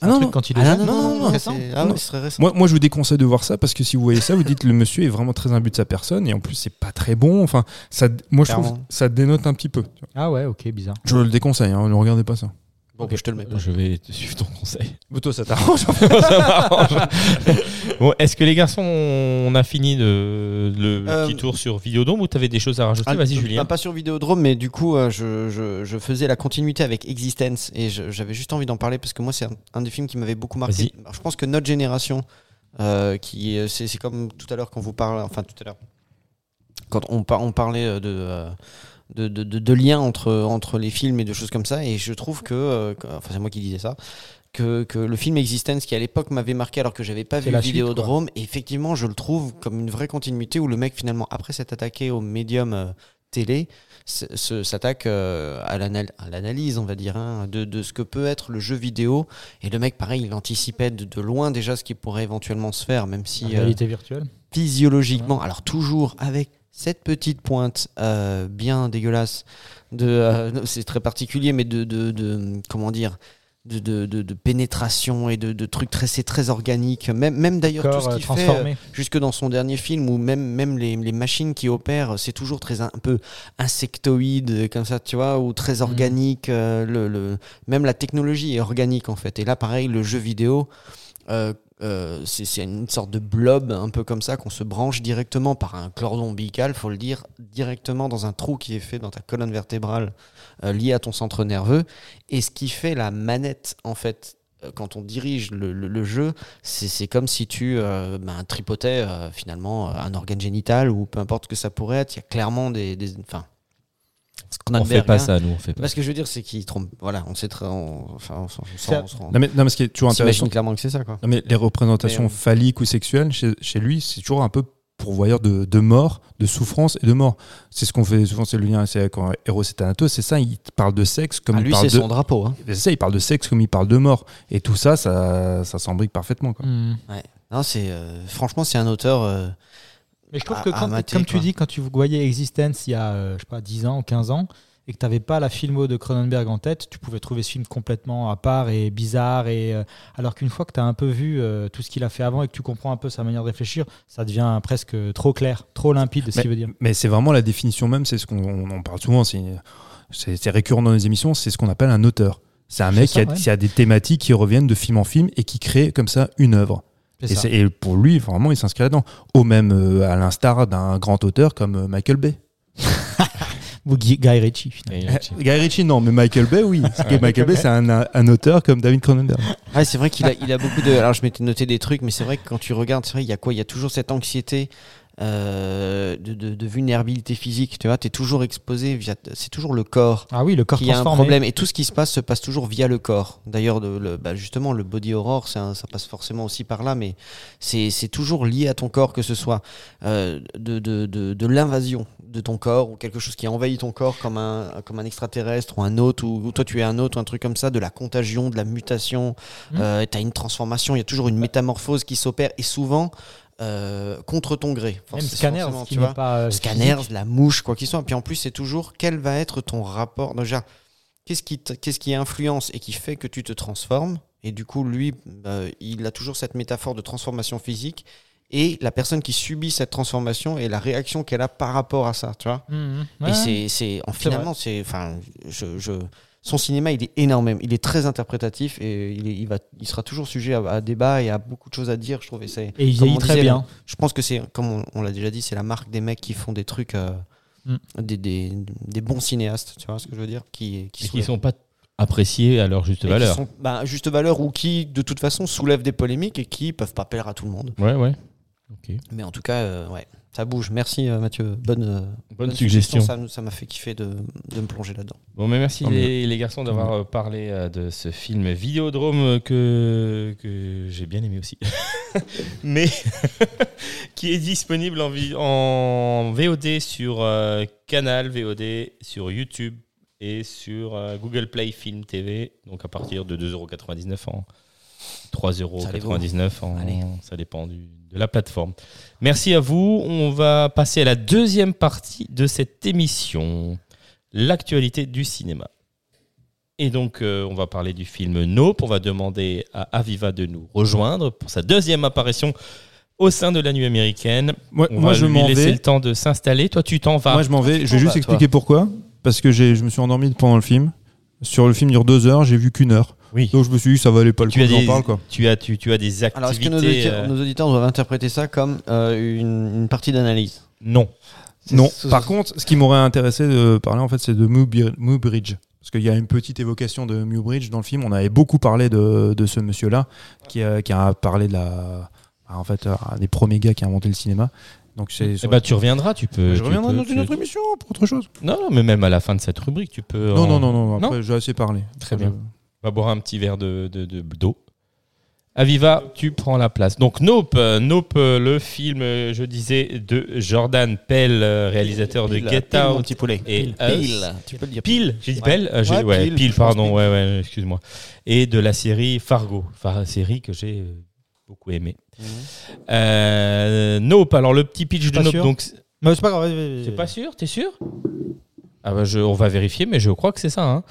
Ah non, quand il est Ah jeune. non, non, c'est- ah. Moi, moi, je vous déconseille de voir ça parce que si vous voyez ça, vous dites le monsieur est vraiment très imbu de sa personne et en plus c'est pas très bon. Enfin, ça, moi je trouve ça dénote un petit peu. Ah ouais, ok, bizarre. Je le déconseille, hein, ne regardez pas ça. Bon, je te le mets. Je vais te suivre ton conseil. Mais toi, ça t'arrange. bon, est-ce que les garçons, on a fini de, le Euh, petit tour sur Vidéodome ou t'avais des choses à rajouter? Ah, Vas-y, Julien. Pas sur Vidéodrome, mais du coup, euh, je, je- je faisais la continuité avec Existence et je- j'avais juste envie d'en parler parce que moi, c'est un, un des films qui m'avait beaucoup marqué. Je pense que notre génération, euh, qui c'est c'est comme tout à l'heure quand vous parlez, enfin tout à l'heure, quand on, par- on parlait de, euh, de, de, de- de lien entre, entre les films et de choses comme ça. Et je trouve que, euh, que- enfin c'est moi qui disais ça, que, que le film Existence, qui à l'époque m'avait marqué alors que j'avais pas vu la Vidéodrome, effectivement je le trouve comme une vraie continuité où le mec finalement, après s'être attaqué au médium euh, télé, s'attaque euh, à l'anal- à l'analyse, on va dire, hein, de, de ce que peut être le jeu vidéo. Et le mec, pareil, il anticipait de, de loin déjà ce qui pourrait éventuellement se faire, même si... La euh, réalité virtuelle. physiologiquement, alors toujours avec cette petite pointe euh, bien dégueulasse de, euh, c'est très particulier, mais de, de, de- comment dire, de, de, de- de pénétration et de, de trucs très, c'est très organique. Même, même d'ailleurs tout ce euh, qu'il fait, euh, jusque dans son dernier film, ou même, même les, les machines qui opèrent, c'est toujours très un, un peu insectoïde, euh, comme ça, tu vois, ou très organique. euh, le, le- même la technologie est organique, en fait. Et là, pareil, le jeu vidéo, euh, euh, c'est une sorte de blob, un peu comme ça, qu'on se branche directement par un cordon ombilical, faut le dire, directement dans un trou qui est fait dans ta colonne vertébrale euh, lié à ton centre nerveux. Et ce qui fait la manette, en fait, euh, quand on dirige le, jeu, c'est comme si tu euh, ben, tripotais euh, finalement un organe génital ou peu importe ce que ça pourrait être. Il y a clairement des. On fait pas ça, nous, on fait pas. Parce que je veux dire, c'est qu'il trompe. Voilà, on sait très. on- Enfin, on, on on se rend- Non mais, non, mais ce qui est toujours on intéressant, clairement que c'est ça, quoi. Non, mais les représentations Mais, euh, phalliques ou sexuelles chez, chez lui, c'est toujours un peu pourvoyeur de, de mort, de souffrance et de mort. C'est ce qu'on fait souvent, c'est le lien c'est quand Eros et Thanatos, c'est ça, il parle de sexe comme Ah, il lui, parle c'est de son drapeau. Hein. c'est ça, il parle de sexe comme il parle de mort. Et tout ça, ça, ça s'embrique parfaitement. Quoi. Mhm. Non, c'est euh, franchement, c'est un auteur. euh, Mais je trouve à- que quand, mater, comme tu dis, quand tu voyais Existence il y a, euh, je sais pas, 10 ans ou 15 ans, et que tu n'avais pas la filmo de Cronenberg en tête, tu pouvais trouver ce film complètement à part et bizarre. Et, euh, alors qu'une fois que tu as un peu vu euh, tout ce qu'il a fait avant et que tu comprends un peu sa manière de réfléchir, ça devient presque trop clair, trop limpide, ce qu'il veut dire. Mais c'est vraiment la définition même, c'est ce qu'on on en parle souvent, c'est récurrent dans les émissions, c'est ce qu'on appelle un auteur. C'est un mec ça, qui, a, ouais. qui a des thématiques qui reviennent de film en film et qui crée comme ça une œuvre. Et, ça. c'est- et pour lui, vraiment, il s'inscrit là-dedans. Au même, euh, à l'instar d'un grand auteur comme euh, Michael Bay. Ou Guy, Guy Ritchie, finalement. Guy Ritchie, non, mais Michael Bay, oui. Michael Bay, c'est un, un auteur comme David Cronenberg. Ouais, c'est vrai qu'il a, il a beaucoup de. Alors, je m'étais noté des trucs, mais c'est vrai que quand tu regardes, c'est vrai, il y a quoi? Il y a toujours cette anxiété euh, de, de- de vulnérabilité physique. Tu vois, tu es toujours exposé. via- C'est toujours le corps Ah oui, le corps qui a un problème. Et tout ce qui se passe se passe toujours via le corps. D'ailleurs, le- bah, justement, le body horror, un- ça passe forcément aussi par là, mais c'est toujours lié à ton corps, que ce soit euh, de, de, de, de l'invasion de ton corps ou quelque chose qui envahit ton corps comme un, comme un extraterrestre ou un autre, ou, ou toi tu es un autre, ou un truc comme ça, de la contagion, de la mutation. Mhm. Euh, tu as une transformation, il y a toujours une métamorphose qui s'opère et souvent euh, contre ton gré. Même Scanners, tu vois. pas. euh, Scanners, la mouche, quoi qu'il soit. Puis en plus, c'est toujours quel va être ton rapport. Déjà, qu'est-ce qui, qu'est-ce qui influence et qui fait que tu te transformes? Et du coup, lui, euh, il a toujours cette métaphore de transformation physique. Et la personne qui subit cette transformation et la réaction qu'elle a par rapport à ça, tu vois. Mhm. Et Ouais. c'est, c'est, en finalement, c'est, enfin, je, je- son cinéma, il est énorme, il est très interprétatif et il, est- il va, il sera toujours sujet à, à débat et à beaucoup de choses à dire, je trouve. Et, c'est, Et il vieillit très bien. je pense que c'est, comme on, on l'a déjà dit, c'est la marque des mecs qui font des trucs, euh, Mm. des, des, des bons cinéastes, tu vois ce que je veux dire, qui, qui, sont pas appréciés à leur juste et valeur. sont, bah, juste valeur ou qui, de toute façon, soulèvent des polémiques et qui peuvent pas plaire à tout le monde. Ouais, ouais. Mais en tout cas, euh, ouais, ça bouge. Merci euh, Mathieu, bonne, euh, Bonne suggestion. Ça, m'a fait kiffer de, de me plonger là-dedans. Bon, mais merci les, les garçons d'avoir euh, parlé de ce film Vidéodrome que, que j'ai bien aimé aussi. mais qui est disponible en, en VOD sur euh, Canal VOD, sur YouTube et sur euh, Google Play Film TV. Donc à partir de 2,99€ en 3,99€ en Allez. ça dépend du- de la plateforme. Merci à vous. On va passer à la deuxième partie de cette émission, l'actualité du cinéma. Et donc, euh, on va parler du film Nope. On va demander à Aviva de nous rejoindre pour sa deuxième apparition au sein de la nuit américaine. Moi, On moi, va je lui m'en laisser vais. le temps de s'installer. Toi, tu t'en vas. Moi, je m'en vais. Je vais juste expliquer pourquoi. Parce que je me suis endormi pendant le film. Sur le film dure deux heures, j'ai vu qu'une heure. oui. Donc je me suis dit, ça valait pas le coup Tu j'en parle. Quoi. tu, as, tu, tu as des activités. Alors, est-ce que nos auditeurs, euh, nos auditeurs doivent interpréter ça comme euh, une, une partie d'analyse? Non. Non. Par contre, ce qui m'aurait intéressé de parler, en fait, c'est de Mewbridge. Parce qu'il y a une petite évocation de Mewbridge dans le film. On avait beaucoup parlé de, de ce monsieur-là, qui a, qui a parlé de la. En fait, un des premiers gars qui a inventé le cinéma. Donc c'est. Eh ben, tu reviendras, tu peux. je tu reviendrai peux- dans tu- une autre émission pour autre chose. Non, non, mais même à la fin de cette rubrique, tu peux. Non, en- non, non, non. Non Après, j'ai assez parlé. Très Après, bien. On va boire un petit verre de de- de- d'eau. Aviva, tu prends la place. Donc Nope, euh, Nope, euh, le film, euh, je disais, de Jordan Pell, réalisateur de Get pile, mon Out petit poulet. et Pile. Tu peux le dire. Pile, j'ai dit Ouais. Pell Ouais, ouais, pile, pile, pardon, ouais, ouais, excuse-moi. Et de la série Fargo, Enfin, série que j'ai beaucoup aimée. Euh, nope, alors le petit pitch de Nope, sûr. donc c'est pas grave. c'est pas sûr, t'es sûr? Ah bah je, on va vérifier, mais je crois que c'est ça. hein.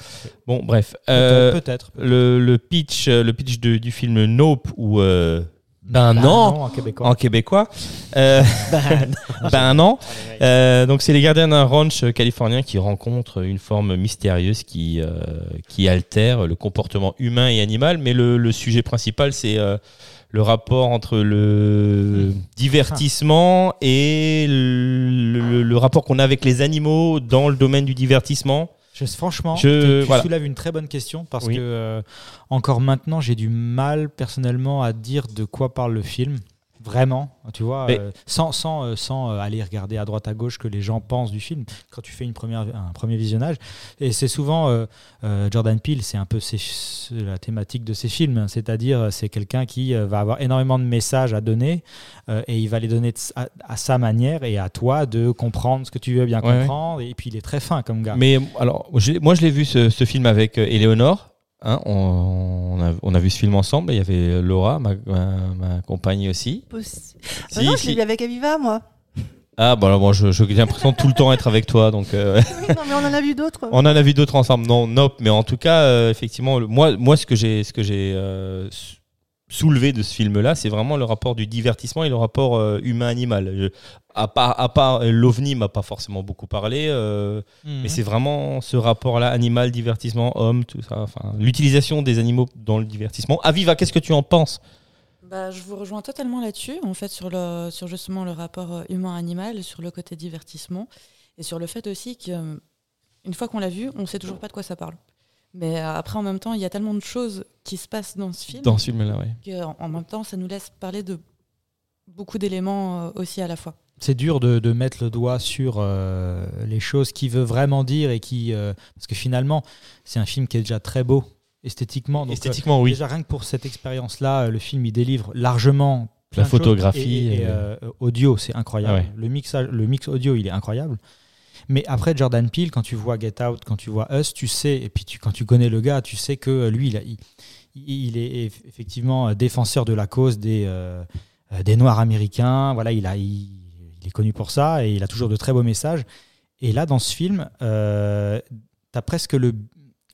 Bon, bref. Euh, Peut-être. peut-être. le, le pitch, euh, le pitch de- du film Nope ou euh, Ben Ah, non, en québécois. en québécois. Euh, ben non. Euh, donc c'est les gardiens d'un ranch californien qui rencontrent une forme mystérieuse qui euh, qui altère le comportement humain et animal. Mais le, le sujet principal c'est euh, le rapport entre le divertissement et le, le- le rapport qu'on a avec les animaux dans le domaine du divertissement. Je, franchement, Je- tu, voilà. soulèves une très bonne question parce Oui. que euh, encore maintenant, j'ai du mal personnellement à dire de quoi parle le film. Vraiment, tu vois, Mais- euh, sans, sans, euh, sans euh, aller regarder à droite à gauche que les gens pensent du film quand tu fais une première, un premier visionnage. Et c'est souvent euh, euh, Jordan Peele, c'est un peu ses- la thématique de ses films, hein. c'est-à-dire c'est quelqu'un qui va avoir énormément de messages à donner et il va les donner à, à sa manière et à toi de comprendre ce que tu veux bien Ouais, ouais. comprendre. Et puis il est très fin comme gars. Mais alors, moi, je l'ai vu ce, ce film avec Éléonore. Hein, on, on a, on a vu ce film ensemble. Il y avait Laura, ma, ma, ma compagne aussi. Possi- Si, Ah non, je si. l'ai vu avec Aviva, moi. Ah, bon, alors, moi, je- je- j'ai l'impression de tout le temps être avec toi. Donc, euh, Oui, non, mais on en a vu d'autres. on en a vu d'autres ensemble. Non, nope. Mais en tout cas, euh, effectivement, le- moi, moi, ce que j'ai, ce que j'ai euh, soulevé de ce film-là, c'est vraiment le rapport du divertissement et le rapport euh, humain-animal. Je- À part, à part euh, l'OVNI m'a pas forcément beaucoup parlé. euh, Mhm. Mais c'est vraiment ce rapport-là, animal, divertissement, homme, tout ça. Enfin, l'utilisation des animaux dans le divertissement. Aviva, qu'est-ce que tu en penses? Bah, je vous rejoins totalement là-dessus, en fait, sur, le, sur justement le rapport humain-animal, sur le côté divertissement, et sur le fait aussi qu'une fois qu'on l'a vu, on sait toujours pas de quoi ça parle. Mais euh, après, en même temps, il y a tellement de choses qui se passent dans ce film dans ce film-là qu'en en même temps, ça nous laisse parler de beaucoup d'éléments euh, aussi à la fois. c'est dur de, de mettre le doigt sur euh, les choses qu'il veut vraiment dire et qui euh, parce que finalement c'est un film qui est déjà très beau esthétiquement donc, Esthétiquement, euh, oui. déjà rien que pour cette expérience là le film il délivre largement plein La de choses. photographie, et, et, audio c'est incroyable Ah ouais. le mixage le mix audio il est incroyable mais après Jordan Peele quand tu vois Get Out quand tu vois Us tu sais et puis quand tu connais le gars tu sais que euh, lui il, est eff- effectivement euh, défenseur de la cause des euh, Noirs américains. Voilà, il, est connu pour ça et il a toujours de très beaux messages. Et là, dans ce film, euh, tu as presque le,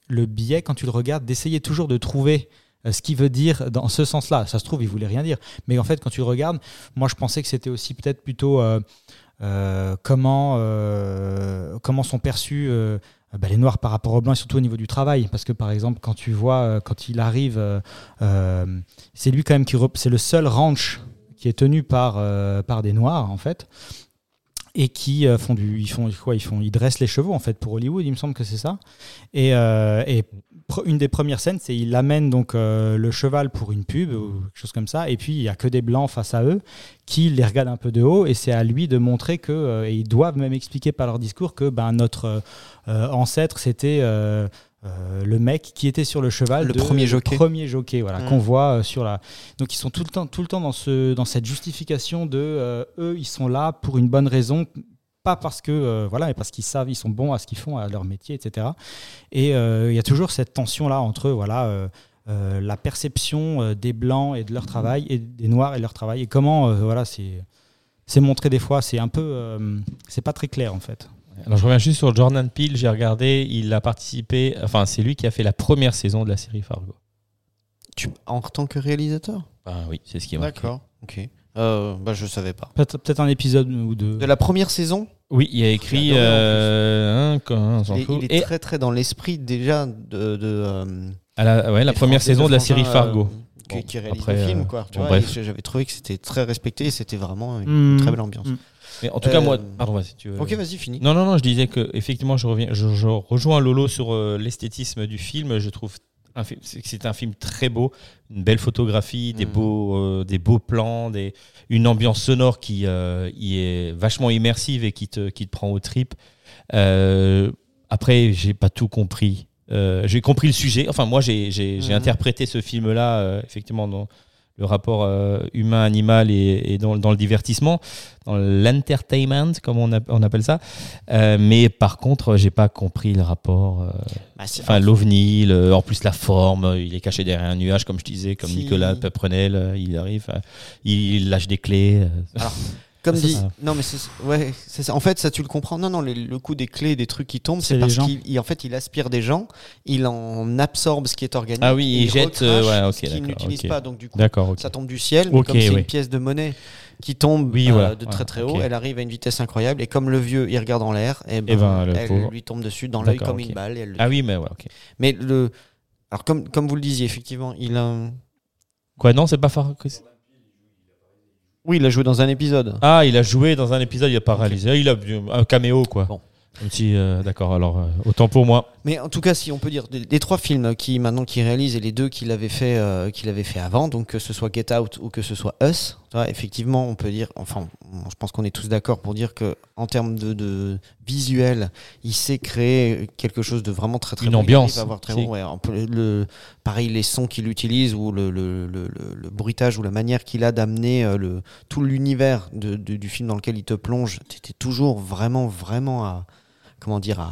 le biais, quand tu le regardes, d'essayer toujours de trouver ce qu'il veut dire dans ce sens-là. Ça se trouve, il voulait rien dire. Mais en fait, quand tu le regardes, moi, je pensais que c'était aussi peut-être plutôt comment, euh, comment sont perçus euh, bah, les Noirs par rapport aux Blancs, et surtout au niveau du travail? Parce que, par exemple, quand tu vois, euh, quand il arrive, euh, euh, c'est lui quand même qui... C'est le seul ranch qui est tenu par, euh, par des Noirs, en fait, et qui euh, font du... Ils font quoi ils, font, ils dressent les chevaux, en fait, pour Hollywood, il me semble que c'est ça. Et, euh, une des premières scènes, c'est il amène donc euh, le cheval pour une pub ou quelque chose comme ça, et puis il y a que des blancs face à eux qui les regardent un peu de haut, et c'est à lui de montrer que, euh, et ils doivent même expliquer par leur discours que ben, notre euh, ancêtre c'était le mec qui était sur le cheval, Le de- premier jockey. premier jockey, voilà, Mm. qu'on voit sur la. Donc ils sont tout le temps, tout le temps dans ce, dans cette justification de eux, ils sont là pour une bonne raison, pas parce que euh, voilà, mais parce qu'ils savent, ils sont bons à ce qu'ils font, à leur métier, etc. Et euh, il y a toujours cette tension là entre voilà. euh, euh, la perception euh, des blancs et de leur travail et des noirs et de leur travail et comment euh, voilà c'est c'est montré des fois c'est un peu euh, c'est pas très clair en fait Alors, je reviens juste sur Jordan Peele. J'ai regardé, il a participé. Enfin, c'est lui qui a fait la première saison de la série Fargo. Tu, en tant que réalisateur? Ah oui, c'est ce qui est marqué. D'accord. Ok. Euh, bah, je savais pas. peut-être peut-être un épisode ou deux De la première saison, Oui, il a écrit. Euh, il est, fout. il est Et très très dans l'esprit déjà de, de, euh, à la, ouais, la première saison de la série Fargo. euh, qui, Bon, qui réalise après, le film quoi. Tu bon, vois, bref. et J'avais trouvé que c'était très respecté et c'était vraiment une Mm. très belle ambiance. Mm. Mais en tout cas, Euh, moi. Pardon, vas-y, tu veux- Ok, vas-y, fini. Non, non, non, je disais que effectivement, je, reviens, je, je rejoins Lolo sur euh, l'esthétisme du film. Je trouve c'est un film très beau, une belle photographie, des Mhm. beaux, euh, des beaux plans, des, une ambiance sonore qui euh, y est vachement immersive et qui te, qui te prend aux tripes. Euh, après, j'ai pas tout compris. Euh, j'ai compris le sujet. Enfin, moi, j'ai Mhm. interprété ce film-là, effectivement, dans le rapport euh, humain-animal et, et dans, dans le divertissement, dans l'entertainment, comme on, app- on appelle ça. Euh, mais par contre, j'ai pas compris le rapport. euh, Bah, Enfin, l'ovni, le- en plus la forme, euh, il est caché derrière un nuage, comme je disais, comme Si- Nicolas Peprenel, euh, il arrive, il lâche des clés. Comme dit, non mais ouais, ça. En fait, ça tu le comprends. Non, non, le, le coup des clés, des trucs qui tombent, C'est parce qu'il il- en fait, il aspire des gens, il en absorbe ce qui est organique. Ah oui, et il jette, euh, ouais, ok, ce qu'il n'utilise pas. Donc du coup, ça tombe du ciel. comme c'est oui. une pièce de monnaie qui tombe Oui, euh, de très très haut, elle arrive à une vitesse incroyable. Et comme le vieux, il regarde en l'air, et ben, Eh ben, le elle pauvre. lui tombe dessus dans l'œil comme une balle. et elle le Ah oui, mais ouais, ok. Mais le, alors comme comme vous le disiez, effectivement, il a, Quoi, non, c'est pas Far Cry- oui, il a joué dans un épisode. Ah, il a joué dans un épisode, il a pas réalisé. Il a un caméo, quoi. Bon. Si, euh, d'accord, alors, euh, autant pour moi. Mais en tout cas, si on peut dire, des, des trois films qui maintenant qui réalisent et les deux qu'il avait fait, euh, qu'il avait fait avant, donc que ce soit Get Out ou que ce soit Us, effectivement, on peut dire, enfin, je pense qu'on est tous d'accord pour dire que en termes de, de visuel, il sait créer quelque chose de vraiment très très Une ambiance. avoir très bon, ouais, le, pareil, les sons qu'il utilise ou le, bruitage ou la manière qu'il a d'amener euh, le tout l'univers du film dans lequel il te plonge, t'étais toujours vraiment vraiment à comment dire à,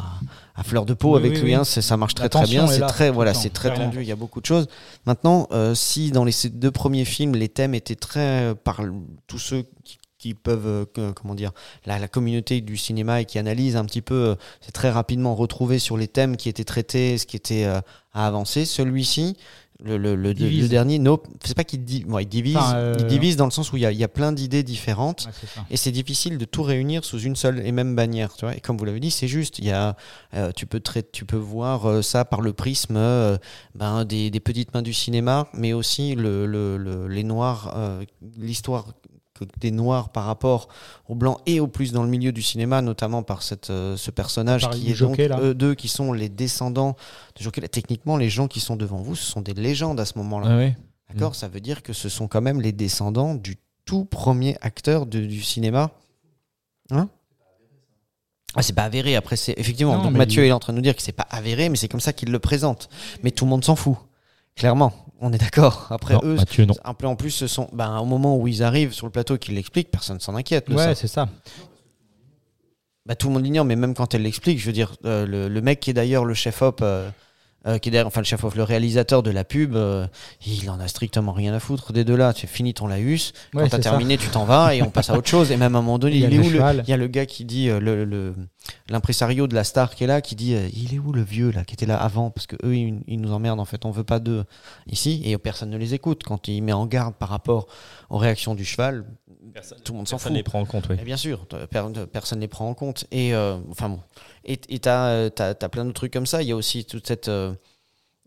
à fleur de peau Oui, avec oui, lui. hein, ça marche très très bien. C'est très voilà, c'est très tendu. Il y a beaucoup de choses. Maintenant, euh, si dans les ces deux premiers films, les thèmes étaient très euh, par tous ceux qui, qui peuvent euh, comment dire la, la communauté du cinéma et qui analysent un petit peu, euh, c'est très rapidement retrouvé sur les thèmes qui étaient traités, ce qui était à avancer. Celui-ci. Le, le, le- Divise. le dernier, Nope, c'est pas qu'il di- il divise, Enfin, euh, il divise dans le sens où il y a, il y a plein d'idées différentes Ouais, et c'est difficile de tout réunir sous une seule et même bannière. Tu vois et comme vous l'avez dit, c'est juste. Il y a, euh, tu, peux tu peux voir euh, ça par le prisme ben, des, des petites mains du cinéma, mais aussi le, le- le- les noirs, l'histoire des noirs par rapport aux blancs et au plus dans le milieu du cinéma, notamment par cette, euh, ce personnage Par qui est jockey, donc là. eux deux qui sont les descendants de jockey. Là, Techniquement, les gens qui sont devant vous, ce sont des légendes à ce moment-là. Ah ouais. D'accord Ça veut dire que ce sont quand même les descendants du tout premier acteur de- du cinéma. Hein ah, c'est pas avéré. Après, c'est effectivement. Non, donc Mathieu il- est en train de nous dire que c'est pas avéré, mais c'est comme ça qu'il le présente. Mais tout le monde s'en fout. Clairement, on est d'accord. Après Non, eux, Mathieu, non. un peu en plus, ce sont. Ben, au moment où ils arrivent sur le plateau, qu'ils l'expliquent, personne s'en inquiète. Ouais, c'est ça. Bah, tout le monde l'ignore, mais même quand elle l'explique, je veux dire, euh, le, le mec qui est d'ailleurs le chef-op, euh, euh, qui est d'ailleurs, enfin le chef-op, le réalisateur de la pub, euh, il en a strictement rien à foutre des deux là. Tu finis ton laïus, Ouais, quand t'as ça. terminé, tu t'en vas et on passe à autre chose. Et même à un moment donné, Il y a il, est le où le cheval. Il y a le gars qui dit, euh, le, le- l'impresario de la star qui est là, qui dit, euh, il est où le vieux là, qui était là avant? Parce que eux, ils, ils nous emmerdent en fait. On veut pas d'eux ici et personne ne les écoute. Quand il met en garde par rapport aux réactions du cheval, tout le monde s'en Personne fout. ne les prend en compte, oui. Et bien sûr, personne ne les prend en compte. Et euh, enfin bon. Et tu as, plein de trucs comme ça. Il y a aussi toute cette. euh,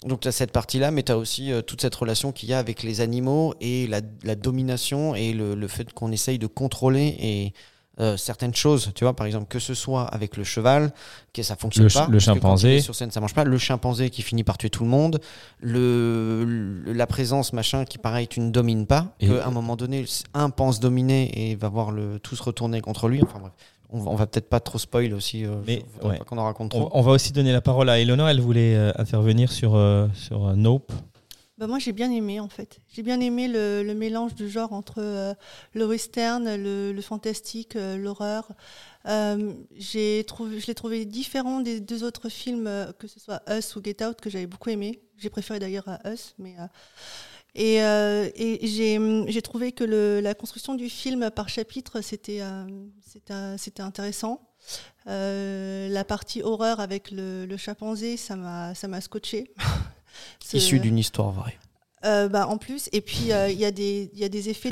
donc, tu as cette partie-là, mais tu as aussi euh, toute cette relation qu'il y a avec les animaux et la, la domination et le, le fait qu'on essaye de contrôler et, euh, certaines choses. Tu vois, par exemple, que ce soit avec le cheval, que ça fonctionne Le pas. le chimpanzé. sur scène, ça marche pas. Le chimpanzé qui finit par tuer tout le monde. Le, le- la présence, machin, qui pareil, tu ne domines pas. Et- Que, à un moment donné, un pense dominer et va voir le, tout se retourner contre lui. Enfin bref. On va, va peut-être pas trop spoil aussi. euh, Mais, ouais. qu'on en raconte On, trop. on va aussi donner la parole à Eleonore. Elle voulait euh, intervenir sur, sur Nope. Bah, moi, j'ai bien aimé, en fait. J'ai bien aimé le, mélange du genre entre euh, le western, le, fantastique, euh, l'horreur. Euh, je l'ai trouvé différent des deux autres films, que ce soit Us ou Get Out, que j'avais beaucoup aimé. J'ai préféré d'ailleurs Us. Mais, et j'ai, trouvé que la construction du film par chapitre, c'était, intéressant. La partie horreur avec le, le chimpanzé, ça m'a scotché. Issu d'une histoire vraie. euh, bah, en plus, et puis euh, il y, a des- il y a des effets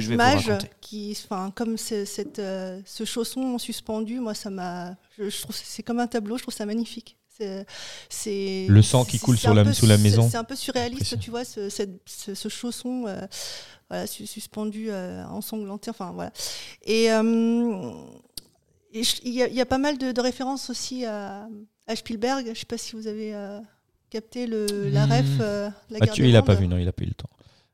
raconter. qui, enfin, comme cette, euh, ce chausson suspendu, moi, ça m'a, je, je trouve c'est comme un tableau, je trouve ça magnifique. C'est, Le sang qui coule c'est sur un la- peu sous la maison. C'est un peu surréaliste, tu vois, ce, cette- ce, ce chausson, euh, voilà, su- suspendu, euh, ensanglanté, enfin voilà. Et euh, il y, a- il y a pas mal de, de références aussi à, à Spielberg. Je sais pas si vous avez. Capté le, la Hmm. ref, euh, la guerre Mathieu, des il a pas mondes. vu, non, il a pas eu le temps.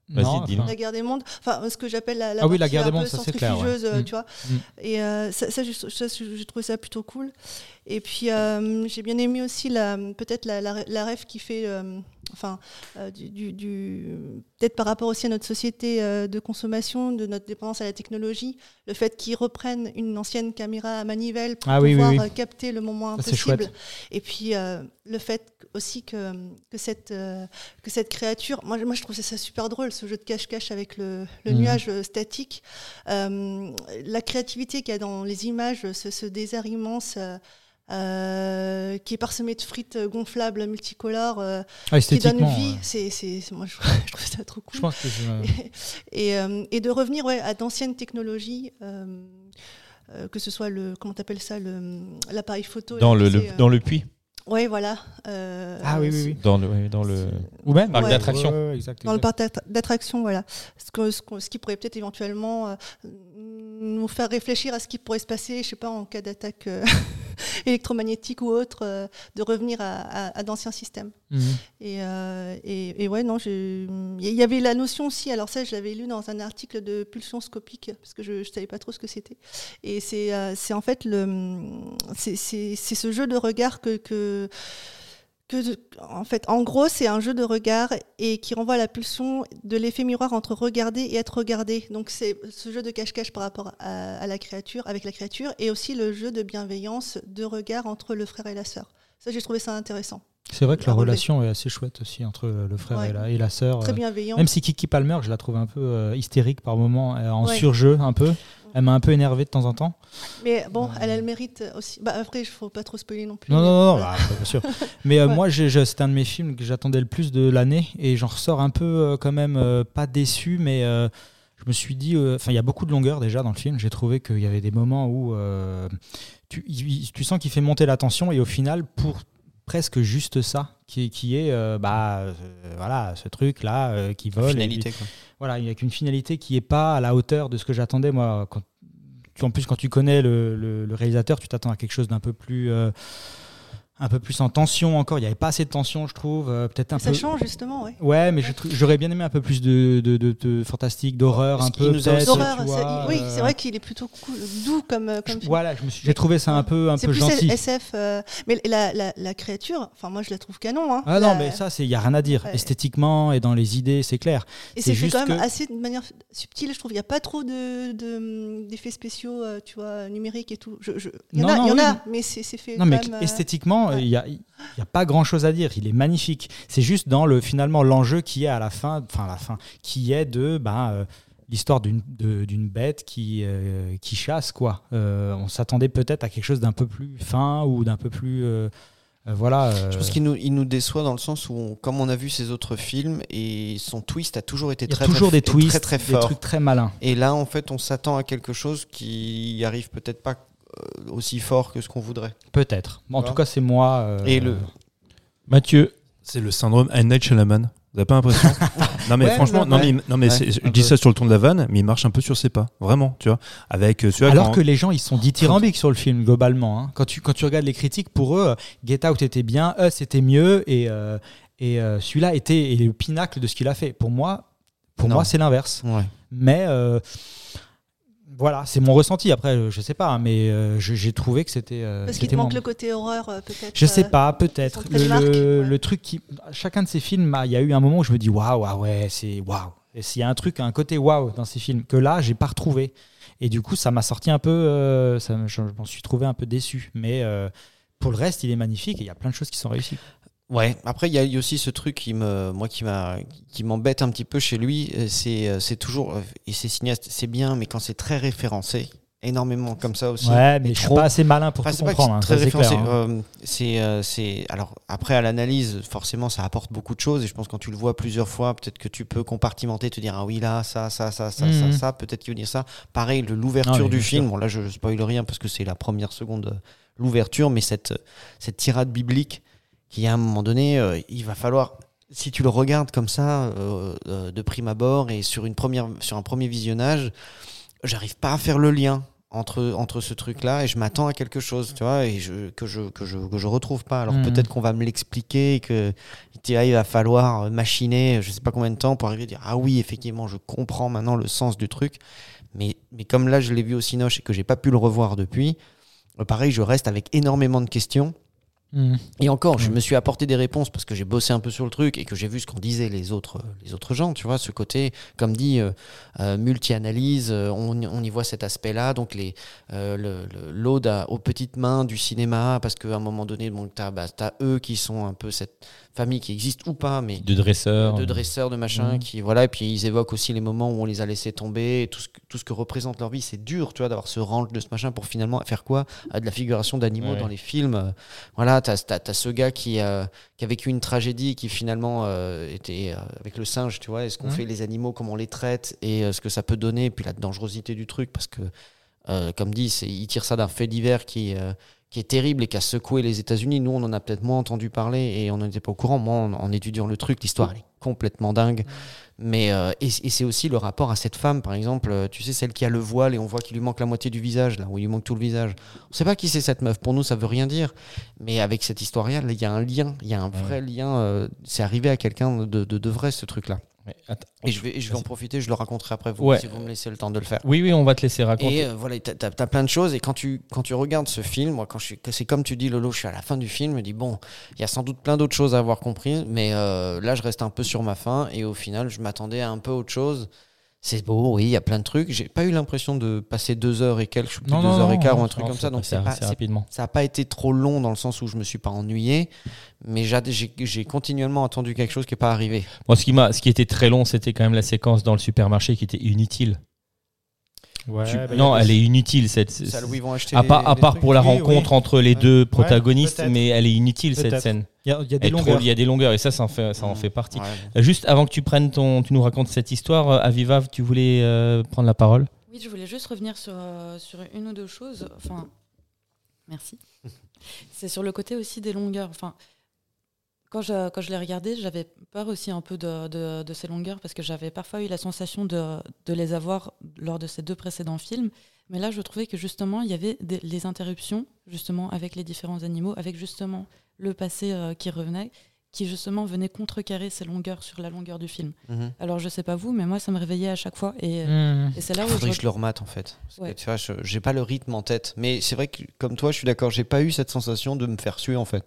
Vas-y, dis-le. enfin, La guerre des mondes, enfin ce que j'appelle la, la Ah oui, la guerre des un mondes, ça, c'est clair, ouais. tu vois. Mm. Et euh, ça, ça, j'ai- trouvé ça plutôt cool. Et puis euh, j'ai bien aimé aussi la peut-être la, la, la ref qui fait, euh, enfin euh, du, du- du- peut-être par rapport aussi à notre société euh, de consommation, de notre dépendance à la technologie, le fait qu'ils reprennent une ancienne caméra à manivelle pour Ah oui, oui, pouvoir oui. euh, capter le moment impossible. Et puis euh, le fait aussi que, que, cette, que cette créature, moi, moi je trouve ça super drôle, ce jeu de cache-cache avec le, le Mhm. nuage statique. La créativité qu'il y a dans les images, ce, ce désert immense. Euh, euh, qui est parsemé de frites gonflables multicolores, euh, Ah, qui donne vie. ouais. C'est, c'est, moi, je, je trouve ça trop cool. Je pense que c'est- et, euh, et de revenir ouais, à d'anciennes technologies, euh, euh, que ce soit le, comment t'appelles ça, le, l'appareil photo. Dans là, le, le- euh, dans le puits. Ouais, voilà. euh, Ah oui, oui, oui. Dans le, ouais, dans le... Ou même Parc Ouais. d'attraction. Ouais, ouais, exact, Dans le exact. parc d'attra- d'attraction, voilà. Ce, que- ce, ce qui pourrait peut-être éventuellement euh, nous faire réfléchir à ce qui pourrait se passer, je sais pas, en cas d'attaque euh, électromagnétique ou autre, euh, de revenir à, à- à d'anciens systèmes. Mhm. Et, euh, et, et ouais, non, il y avait la notion aussi, alors ça, je l'avais lu dans un article de pulsion scopique, parce que je ne savais pas trop ce que c'était. Et c'est euh, en fait le, c'est- ce jeu de regard que. que que, en fait, en gros, c'est un jeu de regard et qui renvoie à la pulsion de l'effet miroir entre regarder et être regardé. Donc, c'est ce jeu de cache-cache par rapport à, à la créature, avec la créature, et aussi le jeu de bienveillance de regard entre le frère et la sœur. Ça, j'ai trouvé ça intéressant. C'est vrai que la relation est assez chouette aussi entre le frère Ouais. et la, et la sœur. Très euh, bienveillant. Même si Kiki Palmer, je la trouve un peu euh, hystérique par moments, euh, en Ouais. surjeu un peu. Elle m'a un peu énervé de temps en temps. Mais bon, elle a le mérite aussi. Bah, après, il ne faut pas trop spoiler non plus. Non, non, non, bah, bien sûr. Mais euh, Ouais. moi, c'est un de mes films que j'attendais le plus de l'année et j'en ressors un peu euh, quand même euh, pas déçu, mais euh, je me suis dit, euh, enfin, il y a beaucoup de longueur déjà dans le film. J'ai trouvé qu'il y avait des moments où euh, tu, il- tu sens qu'il fait monter la tension et au final, pour presque juste ça, qui, qui est, euh, bah, euh, voilà, ce truc là euh, qui vole. et Finalité, puis- quoi. voilà, il n'y a qu'une finalité qui n'est pas à la hauteur de ce que j'attendais. Moi, quand, tu, en plus, quand tu connais le, le- le réalisateur, tu t'attends à quelque chose d'un peu plus. Euh, un peu plus en tension encore. Il n'y avait pas assez de tension, je trouve. euh, Peut-être un Ça peu. change justement, ouais. Ouais, mais j'aurais bien aimé un peu plus de, de, de- de fantastique, d'horreur, un peu. nous a ça- oui, euh, c'est vrai qu'il est plutôt cool, doux comme, euh, comme je- film. Voilà, je me suis- j'ai trouvé ça un peu, un C'est peu plus gentil. SF, euh, mais la, la, la créature, enfin moi je la trouve canon. Hein, Ah La- non, mais ça, il n'y a rien à dire. Ouais. Esthétiquement et dans les idées, c'est clair. et c'est c'est juste quand même que- assez de manière subtile, je trouve. Il n'y a pas trop de, de- d'effets spéciaux, euh, tu vois, numériques et tout. Je, je- Il y en Non, a, non, il y en oui. a mais c'est, c'est fait. Non, mais euh, esthétiquement, il n'y a, il y a pas grand chose à dire. Il est magnifique. C'est juste dans le finalement l'enjeu qui est à la fin, enfin la fin, qui est de ben, euh, l'histoire d'une bête qui, euh, qui chasse quoi. Euh, on s'attendait peut-être à quelque chose d'un peu plus fin ou d'un peu plus voilà. Je pense qu'il nous, il nous déçoit dans le sens où, on- comme on a vu ses autres films, et son twist a toujours été il y a très, toujours très, des twists, très, très des trucs très malins. Et là, en fait, on s'attend à quelque chose qui arrive peut-être pas aussi fort que ce qu'on voudrait. Peut-être. En tout cas, c'est moi. euh, Et le- Mathieu, C'est le syndrome M. Night Shyamalan. Vous n'avez pas l'impression Non mais Ouais, franchement, non ouais. mais, non, mais Ouais, c'est- je dis peu. ça sur le ton de la vanne, mais il marche un peu sur ses pas, vraiment, tu vois. Avec euh, Alors quand- que les gens, ils sont dithyrambiques sur le film, globalement. hein. Quand, tu, quand tu regardes les critiques, pour eux, Get Out était bien, Us était mieux, et, euh, et euh, celui-là était est le pinacle de ce qu'il a fait. Pour moi, pour Non. moi c'est l'inverse. Ouais. Mais euh, voilà, c'est mon ressenti. Après, je sais pas, hein, mais euh, j'ai trouvé que c'était. euh, Parce qu'il te manque mon- le côté horreur, euh, peut-être. Je sais euh, pas, peut-être. Le, le- ouais. le truc qui. Chacun de ces films, il y a eu un moment où je me dis waouh, ah ouais, c'est waouh. Et s'il y a un truc, un côté waouh dans ces films que là, j'ai pas retrouvé. Et du coup, ça m'a sorti un peu. euh, ça je m'en suis trouvé un peu déçu. Mais euh, pour le reste, il est magnifique et il y a plein de choses qui sont réussies. Ouais. Après, il y a aussi ce truc qui me, moi, qui m'a, qui m'embête un petit peu chez lui. euh, C'est, euh, c'est toujours, euh, et c'est cinéaste, c'est bien, mais quand c'est très référencé, énormément comme ça aussi. Ouais, mais je suis trop. pas assez malin pour Enfin, tout comprendre. hein, très ça, c'est référencé. hein. euh, c'est, alors après à l'analyse, forcément, ça apporte beaucoup de choses. Et je pense que quand tu le vois plusieurs fois, peut-être que tu peux compartimenter, te dire ah oui là, ça, ça, ça, ça, Mhm. ça, ça. Peut-être qu'il veut dire ça. Pareil, l'ouverture du film. sûr. Bon là, je spoil rien parce que c'est la première seconde, l'ouverture, mais cette cette tirade biblique qui à un moment donné, euh, il va falloir si tu le regardes comme ça euh, euh, de prime abord et sur une première sur un premier visionnage, j'arrive pas à faire le lien entre, entre ce truc-là et je m'attends à quelque chose, tu vois, et je, que, je, que, je, que je retrouve pas. Alors Mhm. peut-être qu'on va me l'expliquer, et que il va falloir machiner je sais pas combien de temps pour arriver à dire ah oui, effectivement, je comprends maintenant le sens du truc. Mais, mais comme là, je l'ai vu au Cinoche et que j'ai pas pu le revoir depuis, euh, pareil, je reste avec énormément de questions. Mhm. Et encore, je Ouais. me suis apporté des réponses parce que j'ai bossé un peu sur le truc et que j'ai vu ce qu'en disaient les autres, les autres gens, tu vois, ce côté, comme dit, euh, euh, multi-analyse, euh, on, on y voit cet aspect-là, donc les, euh, le- le- l'ode à- aux petites mains du cinéma, parce qu'à un moment donné, bon, tu as, eux qui sont un peu cette famille qui existe ou pas, mais De dresseurs. de dresseurs, de machin, Mhm. qui voilà, et puis ils évoquent aussi les moments où on les a laissés tomber, et tout ce que, tout ce que représente leur vie, c'est dur, tu vois, d'avoir ce range de ce machin pour finalement faire quoi? À De la figuration d'animaux Ouais. dans les films. euh, Voilà, t'as as, ce gars qui, euh, qui a vécu une tragédie, qui finalement euh, était avec le singe, tu vois, est-ce qu'on Mhm. fait les animaux, comment on les traite, et euh, ce que ça peut donner, et puis la dangerosité du truc, parce que, euh, comme dit, il tire ça d'un fait divers qui... qui est terrible et qui a secoué les États-Unis. Nous, on en a peut-être moins entendu parler et on n'en était pas au courant. Moi, en, en étudiant le truc, l'histoire elle est complètement dingue. Mais euh, et, et c'est aussi le rapport à cette femme, par exemple, euh, tu sais, celle qui a le voile et on voit qu'il lui manque la moitié du visage, là, où il lui manque tout le visage. On sait pas qui c'est cette meuf. Pour nous, ça veut rien dire. Mais avec cette histoire-là, il y a un lien, il y a un vrai lien. euh, c'est arrivé à quelqu'un de, de, de vrai, ce truc-là. Et je vais, je vais en profiter, je le raconterai après vous, Ouais. si vous me laissez le temps de le faire. Oui, oui, on va te laisser raconter. Et euh, voilà, t'as as, plein de choses. Et quand tu, quand tu regardes ce film, moi, quand je suis, que c'est comme tu dis, Lolo, je suis à la fin du film, je me dis, bon, il y a sans doute plein d'autres choses à avoir comprises, mais euh, là, je reste un peu sur ma fin. Et au final, je m'attendais à un peu autre chose. C'est beau, oui, il y a plein de trucs. J'ai pas eu l'impression de passer deux heures et quelques, Non, deux non, heures et non, quart ou un truc comme ça. Donc pas, rapidement. ça n'a pas été trop long dans le sens où je me suis pas ennuyé, mais j'ai- continuellement attendu quelque chose qui n'est pas arrivé. Moi, ce qui, m'a, ce qui était très long, c'était quand même la séquence dans le supermarché qui était inutile. Ouais, Tu- bah, non, elle des- est inutile cette. Celle où ils vont acheter À part, à part pour la rencontre oui. entre les Ouais. deux protagonistes, mais elle est inutile cette scène. Il y a, il y a des longueurs. il y a des longueurs et ça, ça en fait, ça en fait partie. Ouais. Euh, Juste avant que tu prennes ton, tu nous racontes cette histoire, euh, Aviva, tu voulais euh, prendre la parole? Oui, je voulais juste revenir sur, euh, sur une ou deux choses. Enfin, merci. C'est sur le côté aussi des longueurs. Enfin, quand je, quand je l'ai regardé, j'avais peur aussi un peu de, de, de ces longueurs parce que j'avais parfois eu la sensation de, de les avoir lors de ces deux précédents films. Mais là, je trouvais que justement, il y avait des, les interruptions, justement, avec les différents animaux, avec justement le passé euh, qui revenait, qui justement venait contrecarrer ces longueurs sur la longueur du film. Mhm. Alors, je sais pas vous, mais moi, ça me réveillait à chaque fois. Et, Mmh. et c'est là où Faudrait que je, je le remate en fait. Parce que, Ouais. tu vois, je- j'ai pas le rythme en tête. Mais c'est vrai que comme toi, je suis d'accord. J'ai pas eu cette sensation de me faire suer en fait.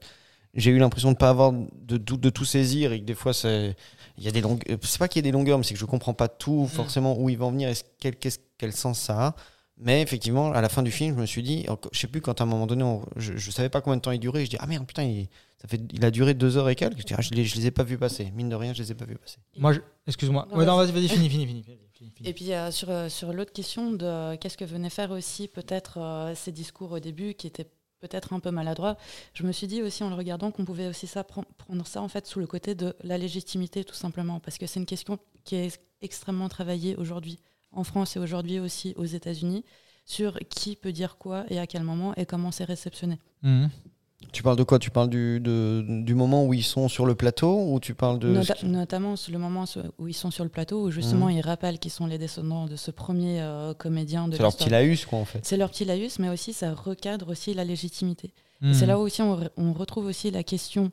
J'ai eu l'impression de pas avoir de, tout- de tout saisir et que des fois c'est il y a des longues. C'est pas qu'il y a des longueurs, mais c'est que je comprends pas tout forcément où ils vont venir et ce- quel, quel sens ça a. Mais effectivement, à la fin du film, je me suis dit, je sais plus quand à un moment donné, on- je, je savais pas combien de temps il durait. Je dis ah merde putain, il, ça fait, il a duré deux heures et quelques. Je, dis, ah, je, les, je les ai pas vus passer. Mine de rien, je les ai pas vus passer. Moi, excuse-moi. Non, Ouais, non, vas-y. vas-y, fini, fini, fini. Et puis euh, sur, euh, sur l'autre question de euh, qu'est-ce que venaient faire aussi peut-être euh, ces discours au début qui étaient peut-être un peu maladroits, je me suis dit aussi en le regardant qu'on pouvait aussi ça, pren- prendre ça en fait sous le côté de la légitimité tout simplement parce que c'est une question qui est extrêmement travaillée aujourd'hui en France et aujourd'hui aussi aux États-Unis sur qui peut dire quoi et à quel moment et comment c'est réceptionné. Mmh. Tu parles de quoi? Tu parles du, de- du moment où ils sont sur le plateau ou tu parles de. Nota- notamment sur le moment où ils sont sur le plateau où justement Mhm. ils rappellent qu'ils sont les descendants de ce premier euh, comédien de C'est leur petit laïus, quoi, en fait. C'est leur petit laïus, mais aussi ça recadre aussi la légitimité. Mmh. Et c'est là où aussi on, re- on retrouve aussi la question,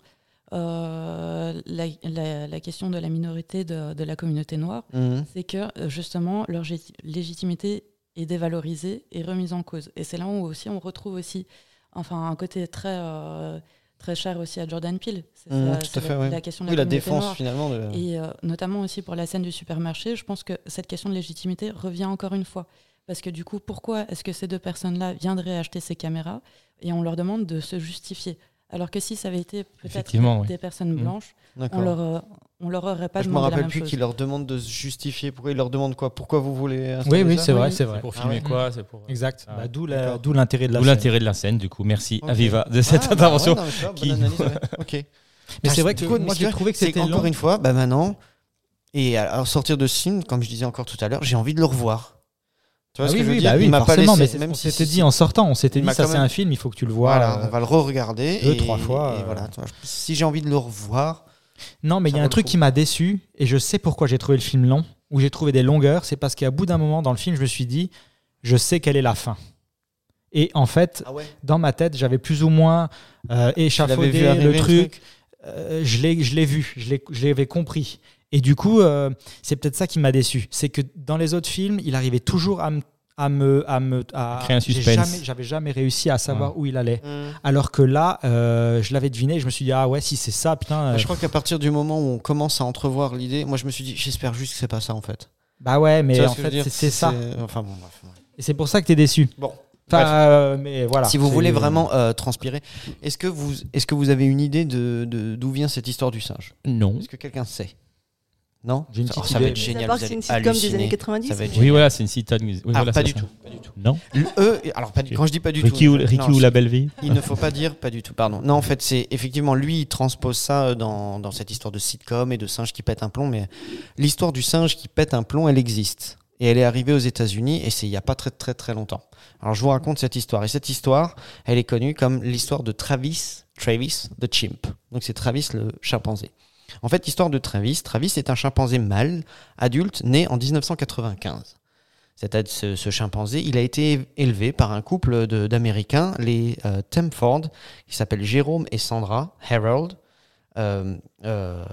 euh, la, la- la question de la minorité de, de la communauté noire. Mhm. C'est que euh, justement leur légitimité est dévalorisée et remise en cause. Et c'est là où aussi on retrouve aussi, enfin un côté très euh, très cher aussi à Jordan Peele. C'est Mhm, la- la, ouais. la question de Oui, la, défense, noire. finalement. De... Et euh, notamment aussi pour la scène du supermarché, je pense que cette question de légitimité revient encore une fois. Parce que du coup, pourquoi est-ce que ces deux personnes-là viendraient acheter ces caméras et on leur demande de se justifier? Alors que si ça avait été peut-être oui. des personnes Mm. blanches, on leur, euh, on leur aurait pas Je me demandé la rappelle même plus qu'ils leur demandent de se justifier. Pourquoi ils leur demandent quoi? Pourquoi vous voulez Oui, oui, c'est vrai, c'est vrai. Pour Ah filmer ouais. quoi C'est pour. Exact. Ah Bah. D'où la- D'accord. d'où l'intérêt de la D'où scène. l'intérêt de la scène, du coup. Merci, Ok. Aviva, de Ah, cette bah intervention. ouais, non, mais ça, bonne qui- analyse, ouais. Ok. Mais c'est vrai Du que coup, moi, j'ai trouvé que c'est c'était encore long. une fois, bah maintenant, et à à sortir de ce film, comme je disais encore tout à l'heure, j'ai envie de le revoir. Tu vois Ah ce oui, que je veux oui, dire bah oui, Il m'a pas laissé- mais même si- s'était si- dit en sortant. On s'était dit, ça c'est un film, il faut que tu le vois. Voilà, euh, on va le re-regarder. deux, et- trois fois, et euh. voilà, vois, si j'ai envie de le revoir, Non, mais il y a un truc coup. qui m'a déçu, et je sais pourquoi j'ai trouvé le film long, où j'ai trouvé des longueurs, c'est parce qu'à bout d'un moment dans le film, je me suis dit, je sais quelle est la fin. Et en fait, Ah ouais dans ma tête, j'avais plus ou moins euh, échafaudé le truc. truc Euh, je l'ai vu, je l'ai- je l'avais compris. Et du coup, euh, c'est peut-être ça qui m'a déçu. C'est que dans les autres films, il arrivait toujours à me. À me, à me à- Créer un suspense. jamais- J'avais jamais réussi à savoir Ouais. où il allait. Mmh. Alors que là, euh, je l'avais deviné. Je me suis dit, ah ouais, si c'est ça, putain. euh, Je crois qu'à partir du moment où on commence à entrevoir l'idée, moi je me suis dit, j'espère juste que c'est pas ça en fait. bah ouais, mais en fait, c'est ça. Enfin bon, bref. ouais. Et c'est pour ça que t'es déçu. Bon. Enfin, euh, mais voilà. si vous voulez vraiment euh, transpirer, est-ce que vous, est-ce que vous avez une idée de- d'où vient cette histoire du singe? Non. Est-ce que quelqu'un sait? Non. Une Oh, ça va être génial. Vous c'est une sitcom des années 90. Ça va être Oui, voilà, c'est une citade. Oui, voilà, pas du ça. tout. Non. Le- Eux, alors pas du- quand je dis pas du Ricky, tout. ou, Ricky non, ou la belle vie Il ne faut pas dire pas du tout, pardon. Non, en fait, c'est effectivement lui, il transpose ça euh, dans, dans cette histoire de sitcom et de singe qui pète un plomb, mais l'histoire du singe qui pète un plomb, elle existe. Et elle est arrivée aux États-Unis et c'est il n'y a pas très très très longtemps. Alors je vous raconte cette histoire. Et cette histoire, elle est connue comme l'histoire de Travis, Travis the Chimp. Donc c'est Travis le chimpanzé. En fait, l'histoire de Travis, Travis est un chimpanzé mâle, adulte, né en 1995. Cet- ce, ce chimpanzé, il a été élevé par un couple d'Américains, les euh, Temford, qui s'appellent Jérôme et Sandra Harold. Euh, euh,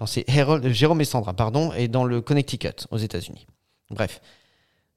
non, c'est Harold, Jérôme et Sandra, pardon, et dans le Connecticut, aux États-Unis. Bref.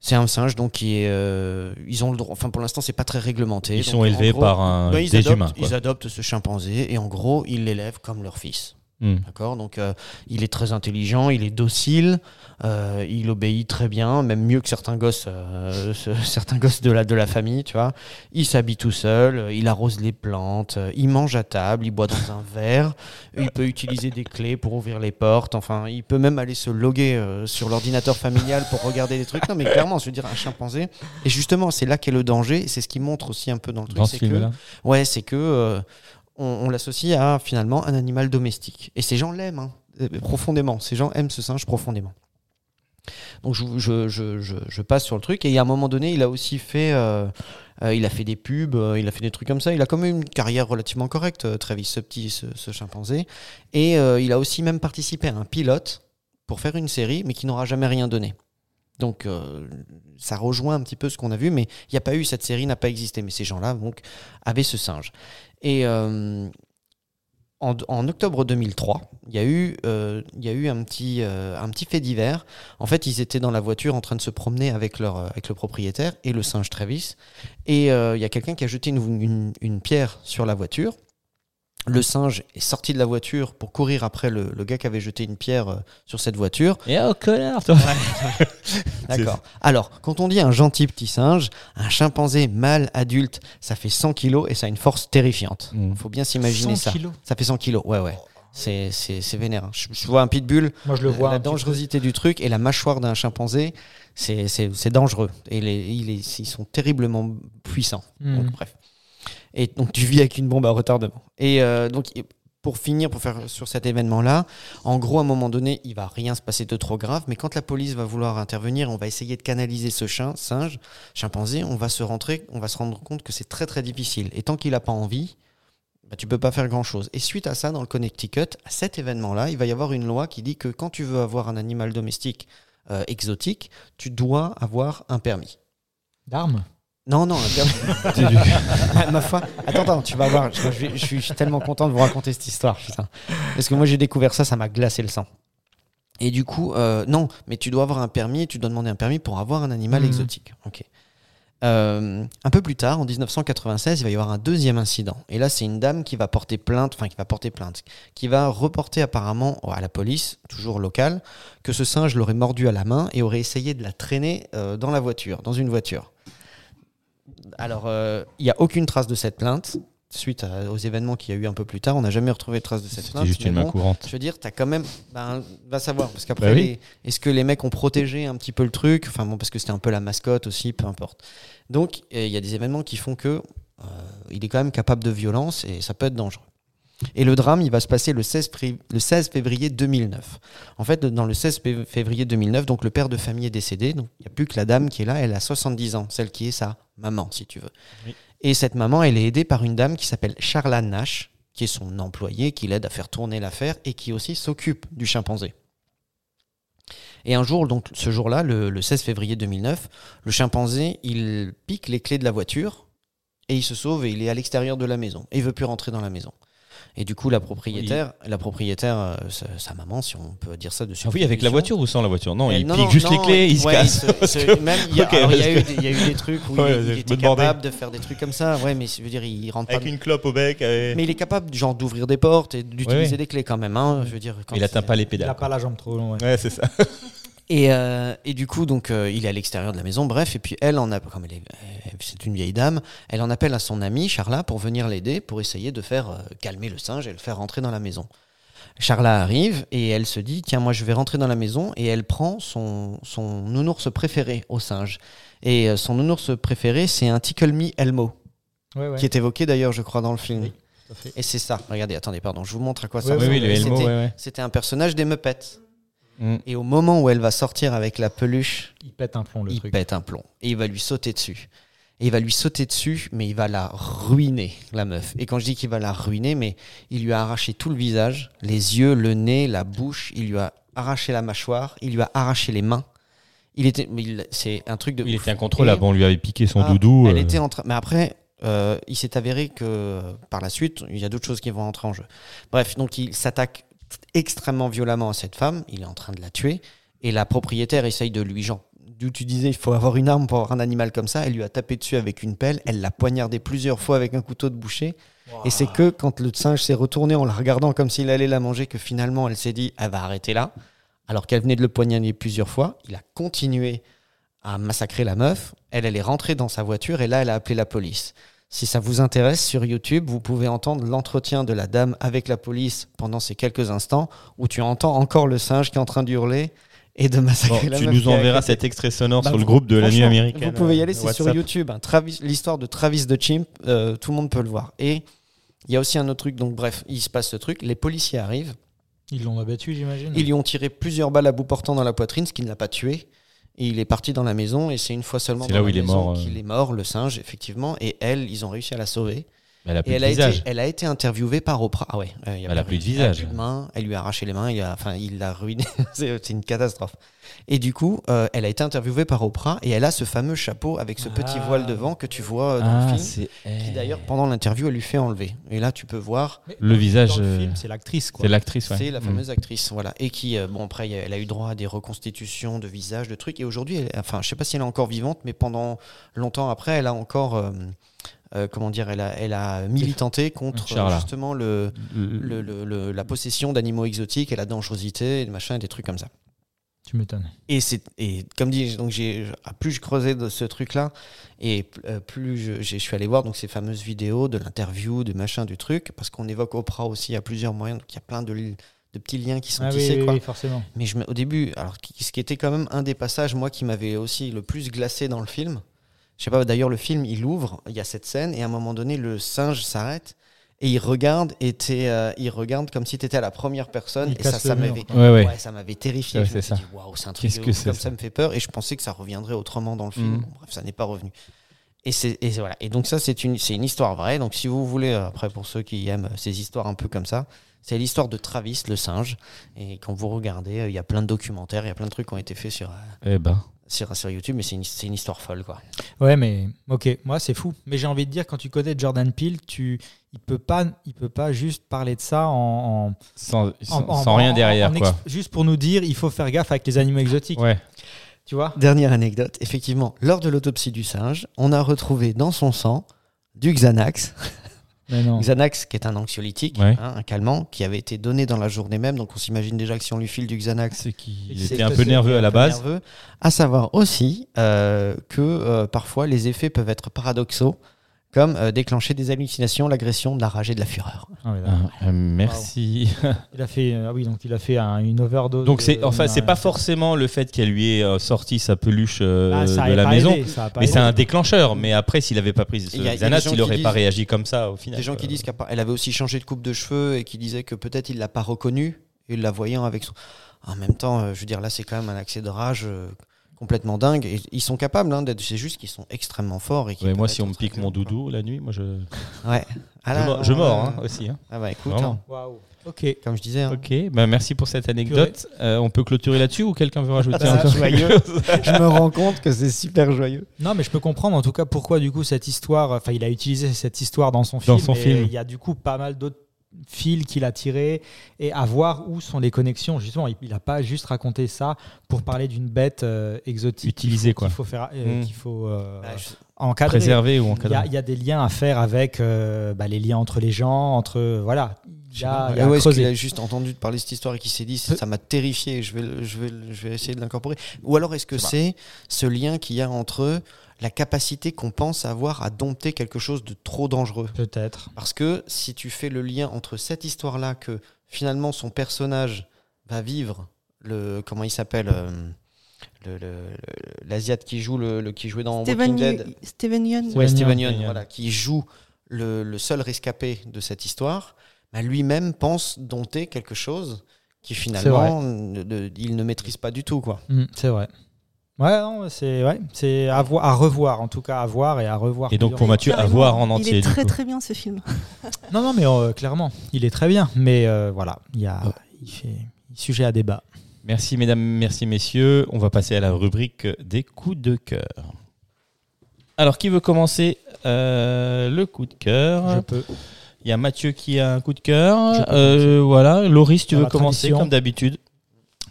C'est un singe, donc qui est. euh, ils ont le droit. Enfin, pour l'instant, c'est pas très réglementé. Ils donc, sont élevés gros, par un, ils, des adoptent, humains. quoi. ils adoptent ce chimpanzé et en gros, ils l'élèvent comme leur fils. Hmm. D'accord Donc, euh, il est très intelligent, il est docile, euh, il obéit très bien, même mieux que certains gosses, euh, ce- certains gosses de la, de la famille, tu vois. Il s'habille tout seul, il arrose les plantes, il mange à table, il boit dans un verre, il peut utiliser des clés pour ouvrir les portes, enfin, il peut même aller se loguer sur l'ordinateur familial pour regarder des trucs. Non, mais clairement, je veux dire, un chimpanzé. Et justement, c'est là qu'est le danger, c'est ce qui montre aussi un peu dans le truc. Dans ce c'est que-. Ouais, c'est que on, l'associe à finalement un animal domestique. Et ces gens l'aiment hein, euh, profondément. Ces gens aiment ce singe profondément. Donc je, passe sur le truc. Et à un moment donné, il a aussi fait, euh, euh, il a fait des pubs, il a fait des trucs comme ça. Il a quand même une carrière relativement correcte, Travis, ce petit, ce, ce chimpanzé. Et il a aussi même participé à un pilote pour faire une série, mais qui n'aura jamais rien donné. Donc ça rejoint un petit peu ce qu'on a vu, mais il n'y a pas eu cette série, n'a pas existé. Mais ces gens-là donc avaient ce singe. Et euh, en, octobre 2003, il y a eu, euh, euh, un petit fait divers. En fait, ils étaient dans la voiture en train de se promener avec, le propriétaire et le singe Travis. Et il y a quelqu'un qui a jeté une pierre sur la voiture. Le singe est sorti de la voiture pour courir après le, le gars qui avait jeté une pierre euh, sur cette voiture. Et oh, connard, toi D'accord. Alors, quand on dit un gentil petit singe, un chimpanzé mâle adulte, ça fait 100 kilos et ça a une force terrifiante. Mm. Faut bien s'imaginer 100 ça. kilos. Ça fait 100 kilos, ouais, ouais. C'est, c'est, c'est vénère. hein. Je, je vois un pitbull, Moi, je le vois. la un petit peu. dangerosité du truc et la mâchoire d'un chimpanzé, c'est, c'est, c'est dangereux. Et les, il est- ils sont terriblement puissants. Mhm. Donc, bref. Et donc, tu vis avec une bombe à retardement. Et euh, donc, pour finir, pour faire sur cet événement-là, en gros, à un moment donné, il va rien se passer de trop grave, mais quand la police va vouloir intervenir, on va essayer de canaliser ce chien, singe, chimpanzé, on va se rentrer, on va se rendre compte que c'est très très difficile. Et tant qu'il n'a pas envie, bah, tu peux pas faire grand-chose. Et suite à ça, dans le Connecticut, à cet événement-là, il va y avoir une loi qui dit que quand tu veux avoir un animal domestique euh, exotique, tu dois avoir un permis. D'armes? Non, non, ma, foi. Attends, attends, tu vas voir. Je, je- je suis, je suis tellement content de vous raconter cette histoire. putain. Parce que moi, j'ai découvert ça, ça m'a glacé le sang. Et du coup, euh, non, mais tu dois avoir un permis, tu dois demander un permis pour avoir un animal Mhm. exotique. Ok. Euh, un peu plus tard, en 1996, il va y avoir un deuxième incident. Et là, c'est une dame qui va porter plainte, enfin qui va porter plainte, qui va reporter apparemment à la police, toujours locale, que ce singe l'aurait mordu à la main et aurait essayé de la traîner euh, dans la voiture, dans une voiture. Alors, euh, il n'y a aucune trace de cette plainte. Suite à- aux événements qu'il y a eu un peu plus tard, on n'a jamais retrouvé de trace de cette C'était plainte. juste mais une main courante. je veux dire, t'as quand même. Ben, va savoir. Parce qu'après, Bah oui. est-ce que les mecs ont protégé un petit peu le truc? Enfin bon, parce que c'était un peu la mascotte aussi, peu importe. Donc, euh, il y a des événements qui font que euh, il est quand même capable de violence et ça peut être dangereux. Et le drame, il va se passer le 16, fri- le 16 février 2009. En fait, dans le 16 fév- février 2009, donc le père de famille est décédé. Donc, il n'y a plus que la dame qui est là. Elle a 70 ans, celle qui est sa maman, si tu veux. Oui. Et cette maman, elle est aidée par une dame qui s'appelle Charla Nash, qui est son employé, qui l'aide à faire tourner l'affaire et qui aussi s'occupe du chimpanzé. Et un jour, donc ce jour-là, le, le 16 février 2009, le chimpanzé, il pique les clés de la voiture et il se sauve et il est à l'extérieur de la maison. Et il veut plus rentrer dans la maison. Et du coup, la propriétaire, la propriétaire, euh, sa, sa maman, si on peut dire ça dessus. Ah oui, avec la voiture ou sans la voiture? Non, Elle- il non, pique non, juste non, les clés, il se ouais, casse. il y a, Ok, alors, il y a parce eu que- des, il y a eu des trucs où Ouais, il, il était capable de faire des trucs comme ça. Ouais, mais je veux dire, il rentre pas. Avec une clope au bec. euh, Mais il est capable, genre, d'ouvrir des portes et d'utiliser Ouais, ouais. des clés quand même. Hein, je veux dire, quand Il atteint pas les Il pédales. n'a pas la jambe trop longue. ouais. Ouais, c'est ça. Et, euh, et du coup, donc, euh, il est à l'extérieur de la maison, bref, et puis elle, en a, comme elle est, elle- c'est une vieille dame, elle en appelle à son amie Charla pour venir l'aider, pour essayer de faire euh, calmer le singe et le faire rentrer dans la maison. Charla arrive et elle se dit tiens moi je vais rentrer dans la maison. Et elle prend son, son nounours préféré au singe. Et euh, son nounours préféré c'est un Tickle Me Elmo Ouais, ouais. qui est évoqué d'ailleurs je crois dans le film. Oui, et c'est ça. Regardez attendez pardon je vous montre à quoi ça Ouais, ressemble. oui, c'était un personnage des Muppets Mm. et au moment où elle va sortir avec la peluche Il pète un plomb le il truc. pète un plomb et il va lui sauter dessus. Et il va lui sauter dessus, mais il va la ruiner, la meuf. Et quand je dis qu'il va la ruiner, mais il lui a arraché tout le visage, les yeux, le nez, la bouche, il lui a arraché la mâchoire, il lui a arraché les mains. Il était, c'est un truc de. Il ouf. était incontrôlable. Et- On lui avait piqué son Ah, doudou. Elle euh, était en train. Mais après, euh, il s'est avéré que par la suite, il y a d'autres choses qui vont entrer en jeu. Bref, donc il s'attaque extrêmement violemment à cette femme. Il est en train de la tuer. Et la propriétaire essaye de lui, genre, d'où tu disais, il faut avoir une arme pour avoir un animal comme ça. Elle lui a tapé dessus avec une pelle. Elle l'a poignardé plusieurs fois avec un couteau de boucher. Et c'est que quand le singe s'est retourné en la regardant comme s'il allait la manger, que finalement elle s'est dit, elle va arrêter là. Alors qu'elle venait de le poignarder plusieurs fois. Il a continué à massacrer la meuf. Elle, elle est rentrée dans sa voiture et là, elle a appelé la police. Si ça vous intéresse, sur YouTube, vous pouvez entendre l'entretien de la dame avec la police pendant ces quelques instants où tu entends encore le singe qui est en train d'hurler et de Bon, massacrer la tu nous enverras cet extrait sonore Bah, sur le groupe de la nuit américaine. Vous pouvez y aller, euh, c'est sur. YouTube. hein. L'histoire de Travis de Chimp, euh, tout le monde peut le voir. Et il y a aussi un autre truc, donc bref, il se passe ce truc. Les policiers arrivent, Ils l'ont abattu, j'imagine. ils lui ont tiré plusieurs balles à bout portant dans la poitrine, ce qui ne l'a pas tué. Et il est parti dans la maison, et c'est une fois seulement dans là où la il est maison mort, euh. qu'il est mort, le singe, effectivement. Et elle, ils ont réussi à la sauver. Elle a Et plus elle de a, été, visage. elle a été interviewée par Oprah. Ah ouais, euh, Elle a plus de elle visage. plus de mains, elle lui a arraché les mains, il a, enfin, il l'a ruiné. c'est une catastrophe. Et du coup, euh, elle a été interviewée par Oprah et elle a ce fameux chapeau avec ce petit Ah. voile devant que tu vois euh, dans Ah, le film. c'est Qui d'ailleurs, pendant l'interview, elle lui fait enlever. Et là, tu peux voir, Mais le visage, Dans le film, c'est l'actrice, quoi. C'est l'actrice, ouais. c'est la Mm. fameuse actrice, voilà. Et qui, euh, bon, après, elle a eu droit à des reconstitutions de visage, de trucs. Et aujourd'hui, elle- enfin, je sais pas si elle est encore vivante, mais pendant longtemps après, elle a encore. Euh, comment dire, elle a, elle a militanté contre Charla. justement le, la possession d'animaux exotiques et la dangerosité, et machin, et des trucs comme ça. Tu m'étonnes. Et, c'est, et comme dit, donc j'ai, plus je creusais de ce truc-là, et euh, plus je, je suis allé voir donc, ces fameuses vidéos de l'interview, de machin, du truc, parce qu'on évoque Oprah aussi à plusieurs moyens, donc il y a plein de, de petits liens qui sont Ah tissés. oui, quoi. oui, forcément. Mais je, au début, alors ce qui était quand même un des passages, moi, qui m'avait aussi le plus glacé dans le film, je sais pas, d'ailleurs, le film, il ouvre, il y a cette scène, et à un moment donné, le singe s'arrête, et il regarde, et euh, il regarde comme si tu étais à la première personne, Il et ça, ça m'avait, Ouais, ouais. Ouais, ça m'avait terrifié. Je me suis ça. dit, waouh, c'est un truc de que ouf, comme ça ça me fait peur. Et je pensais que ça reviendrait autrement dans le film. Mhm. Bon, bref, ça n'est pas revenu. Et, et voilà. Et donc, ça, c'est une, une histoire vraie. Donc, si vous voulez, euh, après, pour ceux qui aiment ces histoires un peu comme ça, c'est l'histoire de Travis, le singe. Et quand vous regardez, euh, il y a plein de documentaires, il y a plein de trucs qui ont été faits sur, euh, Eh ben. Sur, sur YouTube, mais c'est une, c'est une histoire folle, quoi. Ouais, mais ok, moi c'est fou. Mais j'ai envie de dire, quand tu connais Jordan Peele, tu, il peut pas, il peut pas juste parler de ça en, en- Sans, en- sans, en- sans rien en- derrière, en quoi. juste pour nous dire, il faut faire gaffe avec les animaux exotiques. Ouais. Tu vois? Dernière anecdote, effectivement, lors de l'autopsie du singe, on a retrouvé dans son sang du Xanax. Xanax, qui est un anxiolytique, Ouais. hein, un calmant, qui avait été donné dans la journée même. Donc on s'imagine déjà que si on lui file du Xanax, C'est qu'il était un peu nerveux à la base. nerveux. À savoir aussi euh, que euh, parfois les effets peuvent être paradoxaux, comme euh, déclencher des hallucinations, l'agression, de la rage et de la fureur. Ah. Ah, euh, merci. Il a fait, euh, ah oui, donc il a fait un- une overdose. Donc c'est de- enfin c'est pas forcément le fait qu'elle lui ait sorti sa peluche euh, Ah, de la pas maison, aidé, mais c'est un déclencheur. Mais après, s'il avait pas pris ce Il y a- il y a des Xanax, gens il qui aurait pas disent- réagi comme ça au final. Des gens qui disent qu'elle avait aussi changé de coupe de cheveux et qui disaient que peut-être il l'a pas reconnu, et la voyant avec son. En même temps, je veux dire, là c'est quand même un accès de rage. Complètement dingue. Et ils sont capables, hein, d'être- c'est juste qu'ils sont extrêmement forts. Et Ouais, moi, si on me pique mon quoi. doudou la nuit, moi je, Ouais. Ah je, là, mors- je on- mords hein, aussi. hein. Ah bah écoute, hein. Ok. comme je disais. hein. Ok, bah merci pour cette anecdote. Euh, on peut clôturer là-dessus ou quelqu'un veut rajouter Ah, encore joyeux. je me rends compte que c'est super joyeux. Non, mais je peux comprendre en tout cas pourquoi du coup cette histoire. Enfin, il a utilisé cette histoire dans son Dans film. son et film. Il y a du coup pas mal d'autres fils qu'il a tirés et à voir où sont les connexions. Justement, il n'a pas juste raconté ça pour parler d'une bête euh, exotique. Utilisée, qu'il faut- quoi. Qu'il faut faire, euh, Mm. qu'il faut euh, Bah, je- encadrer. Préservé ou Il y, a, encadré il y a des liens à faire avec euh, bah, les liens entre les gens, entre voilà. Il a, Ah ouais, est-ce qu'il creuser. a juste entendu de parler de cette histoire et qu'il s'est dit ça m'a terrifié, je vais, je, vais, je vais essayer de l'incorporer Ou alors est-ce que sais c'est ce lien qu'il y a entre la capacité qu'on pense avoir à dompter quelque chose de trop dangereux Peut-être. Parce que si tu fais le lien entre cette histoire-là, que finalement son personnage va vivre, le comment il s'appelle euh, le- le- le- l'asiate qui joue le, le- qui jouait dans Steven, Walking Dead Steven Yeun. Ouais, Steven Yeun. Voilà, qui joue le, le seul rescapé de cette histoire, bah, lui-même pense dompter quelque chose qui finalement ne- ne- il ne maîtrise pas du tout quoi. Mm, c'est vrai. Ouais, non, c'est ouais, c'est à, voir- à revoir en tout cas à voir et à revoir. Et donc pour Mathieu, à voir en entier. Il est très très bien ce film. Non, non, mais euh, clairement, il est très bien. Mais euh, voilà, il y a il fait sujet à débat. Merci mesdames, merci messieurs. On va passer à la rubrique des coups de cœur. Alors qui veut commencer euh, le coup de Je cœur peux. Il y a Mathieu qui a un coup de cœur. Je Euh, voilà, Loris, tu Dans veux commencer tradition. comme d'habitude?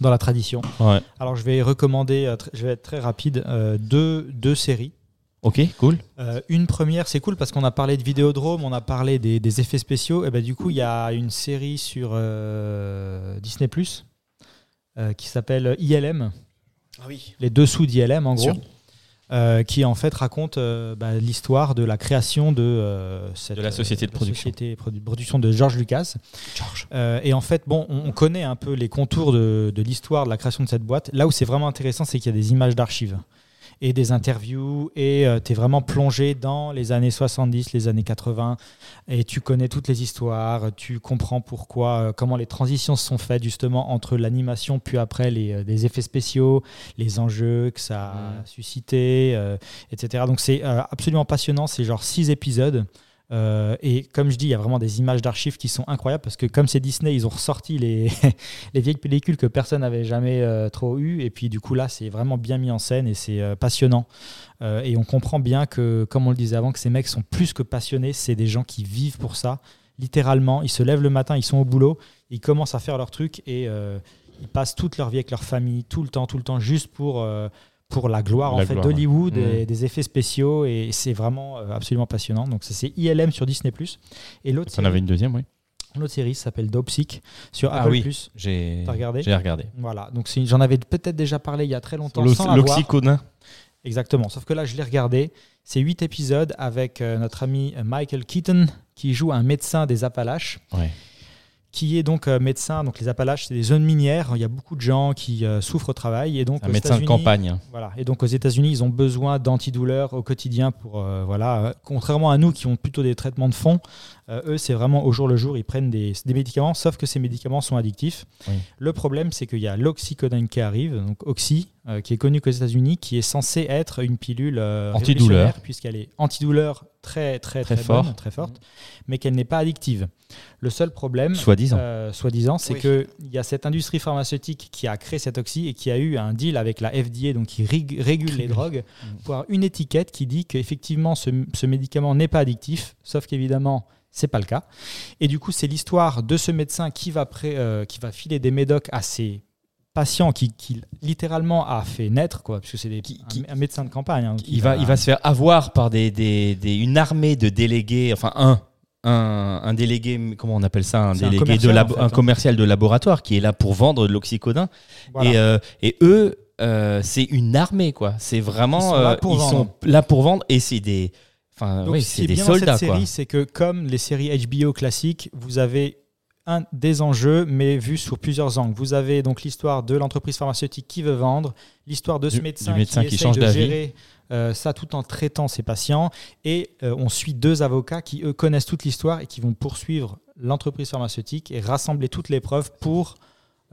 Dans la tradition. Ouais. Alors, je vais recommander, euh, je vais être très rapide, euh, deux, deux séries. Ok, cool. Euh, une première, c'est cool parce qu'on a parlé de Vidéodrome, on a parlé des, des effets spéciaux. Et ben, du coup, il y a une série sur euh, Disney Plus qui s'appelle ILM, Ah oui. les dessous d'ILM en gros. Euh, qui en fait raconte euh, bah, l'histoire de la création de, euh, cette, De la société de production. société de produ- production de George Lucas. George. Et en fait, bon, on, on connaît un peu les contours de, de l'histoire de la création de cette boîte. Là où c'est vraiment intéressant, c'est qu'il y a des images d'archives et des interviews et tu es vraiment plongé dans les années 70, les années 80 et tu connais toutes les histoires, tu comprends pourquoi, euh, comment les transitions se sont faites justement entre l'animation puis après les, euh, les effets spéciaux, les enjeux que ça a suscité, euh, etc. Donc c'est euh, absolument passionnant, c'est genre six épisodes. Euh, et comme je dis, il y a vraiment des images d'archives qui sont incroyables parce que comme c'est Disney, ils ont ressorti les, les vieilles pellicules que personne n'avait jamais euh, trop eu. Et puis du coup là, c'est vraiment bien mis en scène et c'est euh, passionnant. Et on comprend bien que, comme on le disait avant, que ces mecs sont plus que passionnés. C'est des gens qui vivent pour ça, littéralement. Ils se lèvent le matin, ils sont au boulot, ils commencent à faire leur truc et ils passent toute leur vie avec leur famille, tout le temps, tout le temps, juste pour... euh, pour la gloire La en fait gloire, d'Hollywood ouais. et des effets spéciaux et c'est vraiment euh, absolument passionnant donc ça c'est ILM sur Disney et l'autre avais série, une deuxième, oui. l'autre série s'appelle Dope Sick sur Ah Apple oui. Plus J'ai regardé? J'ai regardé. voilà donc j'en avais peut-être déjà parlé il y a très longtemps L'ox- sans la voir. L'oxycodone. Exactement. Sauf que là, je l'ai regardé. C'est huit épisodes avec euh, notre ami Michael Keaton qui joue un médecin des Appalaches. Ouais. Qui est donc euh, médecin. Donc les Appalaches, c'est des zones minières. Il y a beaucoup de gens qui euh, souffrent au travail. Et donc Un médecin de campagne. Voilà. Et donc aux États-Unis, ils ont besoin d'antidouleurs au quotidien pour euh, voilà. Contrairement à nous qui ont plutôt des traitements de fond, euh, eux c'est vraiment au jour le jour. Ils prennent des, des médicaments, sauf que ces médicaments sont addictifs. Oui. Le problème, c'est qu'il y a l'oxycodone qui arrive, donc Oxy, euh, qui est connu qu'aux États-Unis, qui est censé être une pilule euh, Antidouleur. puisqu'elle est antidouleur très très Très très, fort. bonne, très forte, mais qu'elle n'est pas addictive. Le seul problème, Soi-disant. euh, soi-disant, c'est Oui. que qu'il y a cette industrie pharmaceutique qui a créé cet oxy et qui a eu un deal avec la FDA, donc qui rig- régule les drogues, pour avoir une étiquette qui dit qu'effectivement ce, ce médicament n'est pas addictif, sauf qu'évidemment c'est pas le cas. Et du coup, c'est l'histoire de ce médecin qui va, pré- euh, qui va filer des médocs à ses patients qui, qui littéralement a fait naître, quoi, puisque c'est des- Qui- un- qui- un, médecin de campagne. hein, qui il va, il va se faire avoir par des, des, des- une armée de délégués, enfin un, un, un délégué, comment on appelle ça, un délégué de commercial, labo- en fait, un hein. commercial de laboratoire qui est là pour vendre de l'oxycodone. Voilà. Et, euh, et eux, euh, c'est une armée quoi. C'est vraiment, Ils sont là pour ils vendre. sont là pour vendre et c'est des, enfin, Donc, oui, ce qui c'est est des bien dans cette série, c'est que comme les séries HBO classiques, vous avez un des enjeux, mais vu sur plusieurs angles. Vous avez donc l'histoire de l'entreprise pharmaceutique qui veut vendre, l'histoire de ce Du- médecin, du médecin qui change de gérer euh, ça tout en traitant ses patients, et euh, on suit deux avocats qui eux connaissent toute l'histoire et qui vont poursuivre l'entreprise pharmaceutique et rassembler toutes les preuves pour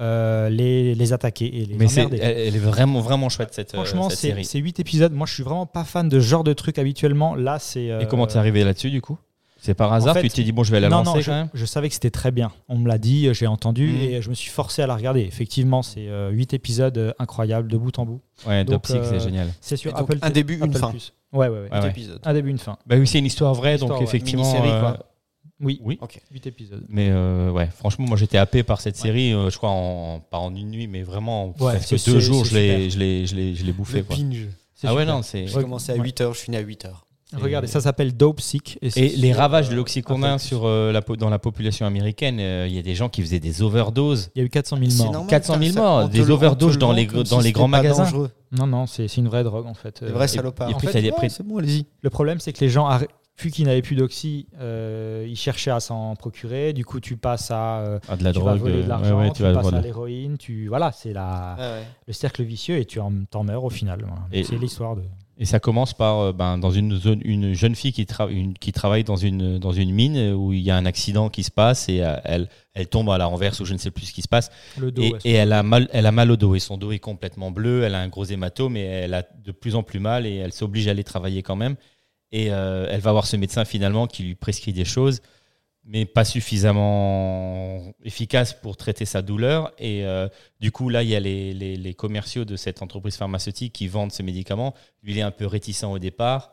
euh, les, les attaquer et les Mais elle, est vraiment, vraiment chouette cette, euh, Franchement, cette c'est série. c'est 8 épisodes. Moi, je suis vraiment pas fan de ce genre de truc habituellement. Là, c'est. Et euh, comment t'es arrivé là-dessus du coup? C'est par hasard fait, Tu t'es dit, bon, je vais la non, lancer non, je, quand même? je savais que c'était très bien. On me l'a dit, j'ai entendu Mhm. et je me suis forcé à la regarder. Effectivement, c'est 8 épisodes euh, incroyables de bout en bout. Ouais, Donc, c'est euh, génial. C'est sur donc, Apple un début, une Apple fin. Plus. Ouais, ouais, ouais. Ouais, ouais. épisode. Un début, une fin. Bah oui, c'est une histoire vraie, Histoire, donc ouais. effectivement. Euh. Oui, Oui. Ok. 8 épisodes. Mais euh, ouais, franchement, moi j'étais happé par cette série, euh, je crois, en, pas en une nuit, mais vraiment en Ouais, deux jours, je l'ai, super. je l'ai, je l'ai, je l'ai bouffé. Le Quoi. binge. C'est Ah ouais, super. non, c'est. J'ai commencé à Ouais. 8h, je finis à 8h. Regardez, ça s'appelle Dope Sick. Et les ravages de euh, sur euh, la, po- dans la population américaine, euh, il y a des gens qui faisaient des overdoses. Il y a eu 400 000 C'est morts. normal, 400 000 putain, ça- morts, des overdoses dans les- dans si les grands magasins. dangereux. Non, non, c'est c'est une vraie drogue en fait. Des Euh, vrais et- salopards. et puis Ouais, c'est bon, allez-y. Le problème, c'est que les gens, vu qu'ils n'avaient plus d'oxy, euh, ils cherchaient à s'en procurer. Du coup, tu passes à euh, Ah, de la tu vas voler de euh, l'argent, ouais, ouais, tu, tu vas passes voler. à l'héroïne. Tu voilà, c'est la le cercle vicieux et tu en t'en meurs au final. Voilà. Et- C'est l'histoire de. Et ça commence par euh, ben, dans une zone, une jeune fille qui, tra- une- qui travaille dans une, dans une mine où il y a un accident qui se passe et elle, elle tombe à la renverse ou je ne sais plus ce qui se passe. Le dos. Et elle, a mal, elle a mal au dos et son dos est complètement bleu, elle a un gros hématome et elle a de plus en plus mal et elle s'oblige à aller travailler quand même. Et euh, elle va voir ce médecin finalement qui lui prescrit des choses, mais pas suffisamment efficaces pour traiter sa douleur. Et euh, du coup, là, il y a les, les- les commerciaux de cette entreprise pharmaceutique qui vendent ces médicaments. Lui, il est un peu réticent au départ.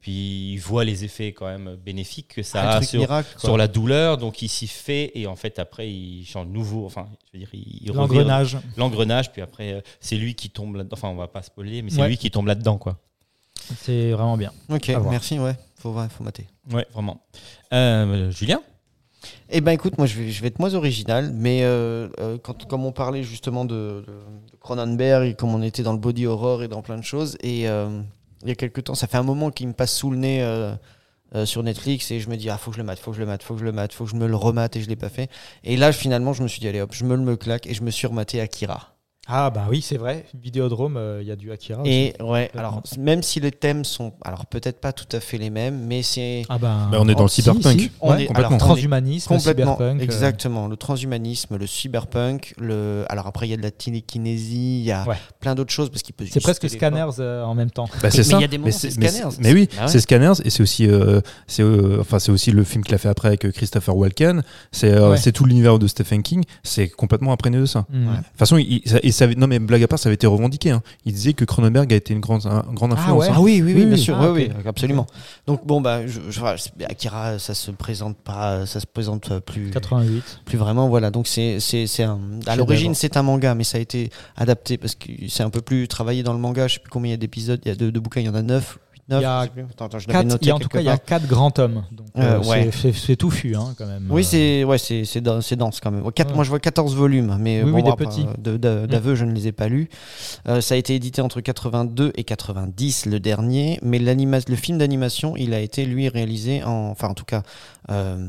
Puis il voit les effets quand même bénéfiques que ça Ah, a sur, miracle, quoi. sur la douleur, donc il s'y fait et en fait après il change de nouveau, enfin je veux dire il, L'engrenage. l'engrenage, puis après euh, c'est lui qui tombe là-dedans, enfin on va pas spoiler, mais c'est Ouais. lui qui tombe là-dedans quoi. C'est vraiment bien. Ok, merci, ouais. Faut, faut mater. Ouais, vraiment. Euh, Julien Eh ben écoute, moi je vais, je vais être moins original, mais euh, euh, quand, comme on parlait justement de, Cronenberg et comme on était dans le body horror et dans plein de choses, et euh, il y a quelques temps, ça fait un moment qu'il me passe sous le nez euh, sur Netflix et je me dis, ah faut que je le mate, faut que je le mate, faut que je le mate, faut que je me le remate et je l'ai pas fait. Et là finalement, je me suis dit, allez hop, je me le me claque et je me suis rematé Akira. Ah bah oui, c'est vrai. Vidéodrome, euh, il y a du Akira. aussi. Et ouais, alors même si les thèmes sont, alors peut-être pas tout à fait les mêmes, mais c'est Ah bah, Bah, on est dans le cyberpunk. si. On Ouais, est- complètement. alors, transhumanisme, Complètement, cyberpunk. euh, exactement. Le transhumanisme, le cyberpunk, le. Alors après, il y a de la télékinésie, il y a Ouais. plein d'autres choses parce qu'il peut. C'est presque scanners euh, en même temps. Bah, c'est mais ça. il y a des moments, c'est- mais Scanners. Mais oui, Ah ouais. c'est Scanners et c'est aussi, euh, c'est euh, enfin c'est aussi le film qu'il a fait après avec Christopher Walken. C'est euh, Ouais. c'est tout l'univers de Stephen King. C'est complètement imprégné de ça. Mm. De toute façon, il, ça- avait- non mais blague à part, ça avait été revendiqué. hein. Il disait que Cronenberg a été une grande, un- grande influence. ouais. hein. Ah oui, oui, oui, Oui, bien oui. sûr, Ah, oui, absolument. Donc bon bah, je, je- Akira, ça se présente pas, ça se présente plus, 88. plus vraiment, voilà. Donc c'est, c'est, c'est un, à l'origine c'est un manga, mais ça a été adapté parce que c'est un peu plus travaillé dans le manga. Je sais plus combien il y a d'épisodes, il y a de, de bouquins, il y en a 9, 8, 9. Il y a. Attends, attends, je l'avais Quatre- y a- en tout cas, il y a quatre grands tomes. Euh, euh, ouais. c'est- c'est c'est touffu hein, quand même. Oui, Euh, c'est ouais, c'est dense quand même. Ouais, quatre- Ouais. Moi, je vois 14 volumes, mais Oui, bon, oui, euh, de- D'aveu, je ne les ai pas lus. Euh, ça a été édité entre 82 et 90, le dernier, mais le film d'animation, il a été lui réalisé en, enfin en tout cas. euh,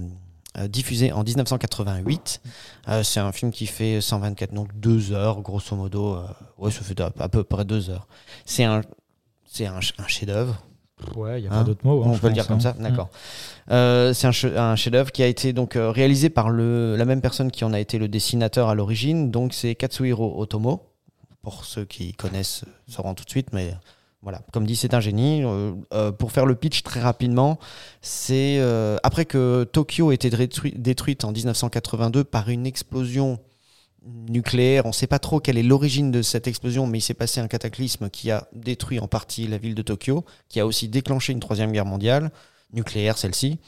euh, diffusé en 1988. Euh, c'est un film qui fait 124, donc deux heures, grosso modo. euh, ouais, ça fait à, peu près deux heures. C'est un, c'est un, ch- un chef-d'œuvre. Ouais, il n'y a Hein pas d'autre mot. hein, On peut le dire comme hein. ça, d'accord. Euh, c'est un, che- un chef-d'œuvre qui a été donc euh, réalisé par le, la même personne qui en a été le dessinateur à l'origine. Donc c'est Katsuhiro Otomo. Pour ceux qui connaissent, euh, sauront tout de suite, mais voilà. Comme dit, c'est un génie. Euh, euh, pour faire le pitch très rapidement, c'est euh, après que Tokyo ait été détruit- détruite en 1982 par une explosion nucléaire. On ne sait pas trop quelle est l'origine de cette explosion, mais il s'est passé un cataclysme qui a détruit en partie la ville de Tokyo, qui a aussi déclenché une troisième guerre mondiale, nucléaire celle-ci.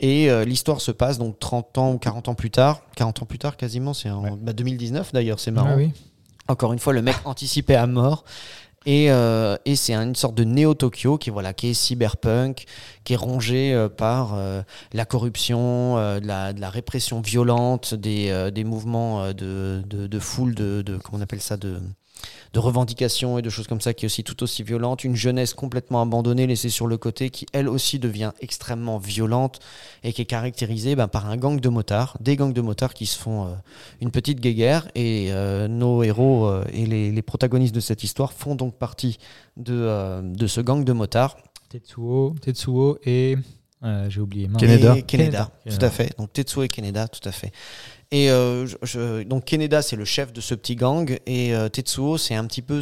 Et euh, l'histoire se passe donc 30 ans ou 40 ans plus tard. 40 ans plus tard quasiment, c'est en bah, 2019 d'ailleurs, c'est marrant. Ah oui. Encore une fois, le mec anticipé à mort. Et, euh, et c'est une sorte de néo-Tokyo qui, voilà, qui est cyberpunk, qui est rongé euh, par euh, la corruption, de, la, répression violente, des, mouvements de, foule, de, comment on appelle ça, de, de revendications et de choses comme ça, qui est aussi tout aussi violente. Une jeunesse complètement abandonnée, laissée sur le côté, qui elle aussi devient extrêmement violente et qui est caractérisée ben, par un gang de motards, des gangs de motards qui se font euh, une petite guéguerre. Et euh, nos héros euh, et les, les protagonistes de cette histoire font donc partie de, euh, de ce gang de motards. Tetsuo, Tetsuo et. euh, J'ai oublié. Et Keneda, Keneda. tout à fait. Donc Tetsuo et Keneda, tout à fait. Et euh, donc Keneda, c'est le chef de ce petit gang, et euh, Tetsuo, c'est un petit peu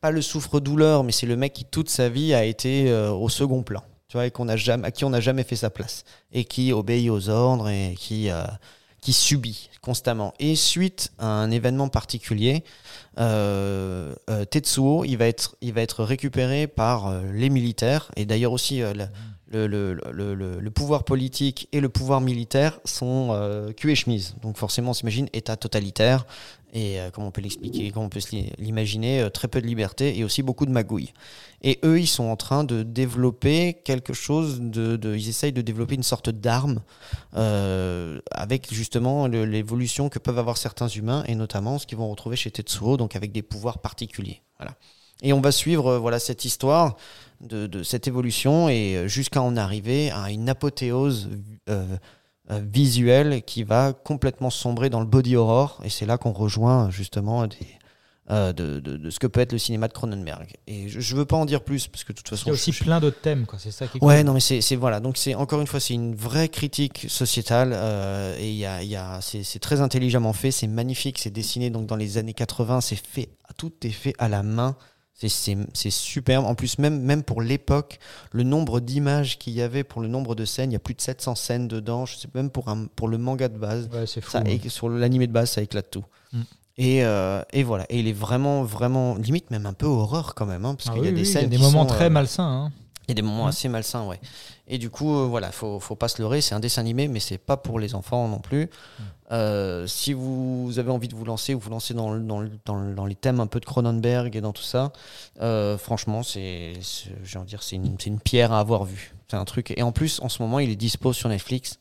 pas le souffre-douleur, mais c'est le mec qui toute sa vie a été euh, au second plan. Tu vois, et qu'on a jamais, à qui on n'a jamais fait sa place, et qui obéit aux ordres et qui qui subit constamment. Et suite à un événement particulier, Tetsuo, il va être, il va être récupéré par les militaires, et d'ailleurs aussi le, pouvoir politique et le pouvoir militaire sont euh, cul et chemise. Donc forcément, on s'imagine État totalitaire, et euh, comme on peut l'expliquer, comme on peut l'imaginer, euh, très peu de liberté et aussi beaucoup de magouilles. Et eux, ils sont en train de développer quelque chose, ils essayent de développer une sorte d'arme euh, avec justement l'évolution que peuvent avoir certains humains et notamment ce qu'ils vont retrouver chez Tetsuo, donc avec des pouvoirs particuliers. Voilà. Et on va suivre euh, voilà cette histoire de, de cette évolution et euh, jusqu'à en arriver à une apothéose euh, visuelle qui va complètement sombrer dans le body horror et c'est là qu'on rejoint justement des, euh, de, de- de ce que peut être le cinéma de Cronenberg. Et je, je veux pas en dire plus parce que de toute façon Il y a aussi je- plein d'autres thèmes, quoi. C'est ça qui est Ouais, cool. non, mais c'est voilà. Donc c'est encore une fois, c'est une vraie critique sociétale euh, et y a, y a, c'est c'est très intelligemment fait, c'est magnifique, c'est dessiné donc dans les années 80, c'est fait, tout est fait à la main. C'est- superbe. En plus, même, même pour l'époque, le nombre d'images qu'il y avait pour le nombre de scènes, il y a plus de 700 scènes dedans. Je sais même pour, un, pour le manga de base. Ouais, fou. Ça, hein. et sur l'animé de base, ça éclate tout. Mm. Et, euh, et voilà. Et il est vraiment, vraiment, limite même un peu horreur quand même. hein, parce Ah qu'il y a des oui, il y scènes a des moments sont, très euh, malsains. hein. il y a des moments Mhm. assez malsains, ouais. Et du coup, euh, voilà, faut, faut pas se leurrer, c'est un dessin animé, mais c'est pas pour les enfants non plus. Euh, si vous avez envie de vous lancer ou vous lancer dans, le- dans, le- dans, le- dans les thèmes un peu de Cronenberg et dans tout ça, euh, franchement, c'est, c'est- j'ai envie de dire, c'est une, c'est une pierre à avoir vue. C'est un truc. Et en plus, en ce moment, il est dispo sur Netflix.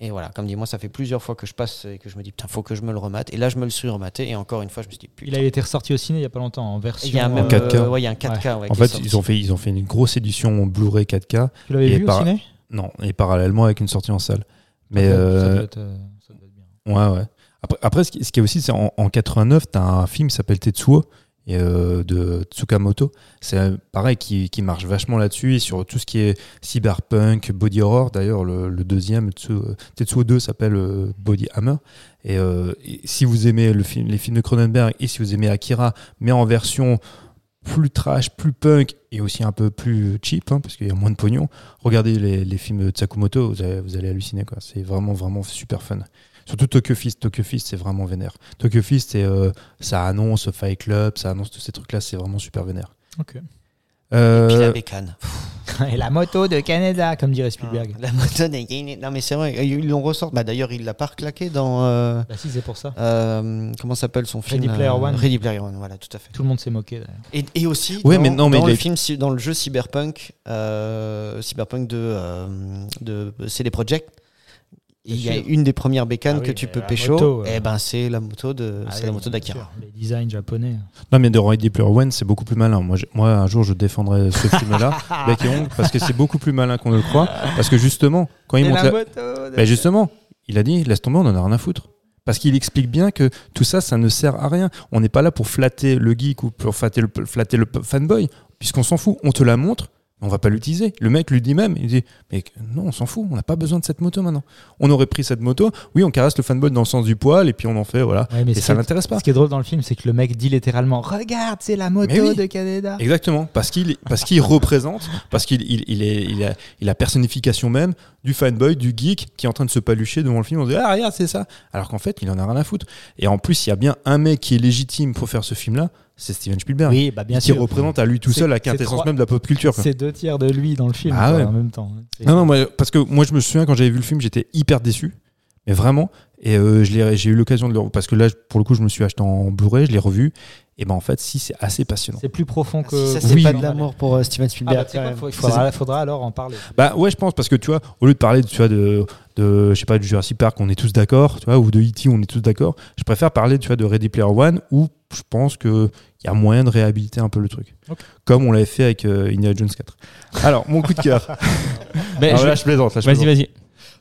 Et voilà, comme dit, moi, ça fait plusieurs fois que je passe et que je me dis, putain, faut que je me le remate. Et là, je me le suis rematé. Et encore une fois, je me suis dit, putain. Il a été ressorti au ciné il y a pas longtemps en version. Il y a même, euh, 4K. euh, ouais, il y a un 4K. ouais, En fait, ils ont fait, ils ont fait une grosse édition Blu-ray 4K. Tu l'avais vu par- au ciné? Non, et parallèlement avec une sortie en salle. Mais Ça doit- ça euh, doit être, ça doit être bien. Ouais, ouais. Après, après ce, qui, ce qui est aussi, c'est en, en 89, tu as un film qui s'appelle Tetsuo et, euh, de Tsukamoto. C'est euh, pareil, qui, qui marche vachement là-dessus et sur tout ce qui est cyberpunk, body horror. D'ailleurs, le, deuxième, Tsu- Tetsuo 2, s'appelle euh, Body Hammer. Et, si vous aimez les films de Cronenberg et si vous aimez Akira, mais en version plus trash, plus punk et aussi un peu plus cheap, hein, parce qu'il y a moins de pognon, regardez les, films de Tsakumoto, vous allez, vous allez halluciner. C'est vraiment, vraiment super fun. Surtout Tokyo Fist. Tokyo Fist, c'est vraiment vénère. Tokyo Fist, c'est, euh, ça annonce Fight Club, ça annonce tous ces trucs-là, c'est vraiment super vénère. Ok. Euh, Puis la bécane. Et la moto de Canada, comme dirait Spielberg. La moto gainée. Non, mais c'est vrai, ils l'ont ressorti. Bah, D'ailleurs, il l'a pas reclaqué dans. euh, Bah si, c'est pour ça. euh, comment s'appelle son film Ready Player euh, One. Ready Player One, voilà, tout à fait. Tout le monde s'est moqué d'ailleurs. Et, et aussi, Ouais, dans, mais non, mais dans le film, dans le jeu Cyberpunk, euh, Cyberpunk de, euh, de CD Projekt, il y a une des premières bécanes Ah oui, que tu peux pécho. moto, euh. Et ben, c'est la moto de, Ah c'est oui, la moto d'Akira. Les designs japonais. Non, mais de Ready Player One, c'est beaucoup plus malin. Moi, moi, un jour, je défendrai ce bec et ongle, parce que c'est beaucoup plus malin qu'on ne le croit. Parce que justement, quand il monte la... Ben justement, il a dit, laisse tomber, on en a rien à foutre. Parce qu'il explique bien que tout ça, ça ne sert à rien. On n'est pas là pour flatter le geek ou pour flatter le, flatter le fanboy, puisqu'on s'en fout. On te la montre, on va pas l'utiliser. Le mec lui dit même, il dit, mais non, on s'en fout, on n'a pas besoin de cette moto maintenant. On aurait pris cette moto, oui, on caresse le fanboy dans le sens du poil, et puis on en fait, voilà. Ouais, mais Et ça l'intéresse pas. Ce qui est drôle dans le film, c'est que le mec dit littéralement Regarde, c'est la moto oui. de Canada. Exactement, parce qu'il parce qu'il représente, parce qu'il il, il est il a, il a personnification même du fanboy, du geek qui est en train de se palucher devant le film. On se dit ah regarde c'est ça, alors qu'en fait il en a rien à foutre. Et en plus il y a bien un mec qui est légitime pour faire ce film-là, c'est Steven Spielberg, Oui, bah bien qui sûr. représente à lui tout C'est- seul la quintessence trois- même de la pop culture. C'est deux tiers de lui dans le film Ah quoi, ouais. en même temps. Non non moi, parce que moi je me souviens quand j'avais vu le film j'étais hyper déçu, mais vraiment. Et euh, je l'ai- j'ai eu l'occasion de le parce que là pour le coup je me suis acheté en Blu-ray, je l'ai revu. Et ben en fait si c'est assez passionnant. C'est plus profond que. Si ça, c'est Oui. pas de l'amour pour euh, Steven Ah, Spielberg. bah, sais quand quoi, il faudra, faudra alors en parler. Bah ouais, je pense parce que tu vois, au lieu de parler, tu vois, de, de je sais pas, du Jurassic Park, on est tous d'accord, tu vois, ou de E.T., on est tous d'accord. Je préfère parler, tu vois, de Ready Player One, où je pense que il y a moyen de réhabiliter un peu le truc, comme on l'avait fait avec euh, Indiana Jones 4. Alors, mon coup de cœur. Ben, Alors je- là, je plaisante. Là, je Vas-y, plaisante. vas-y.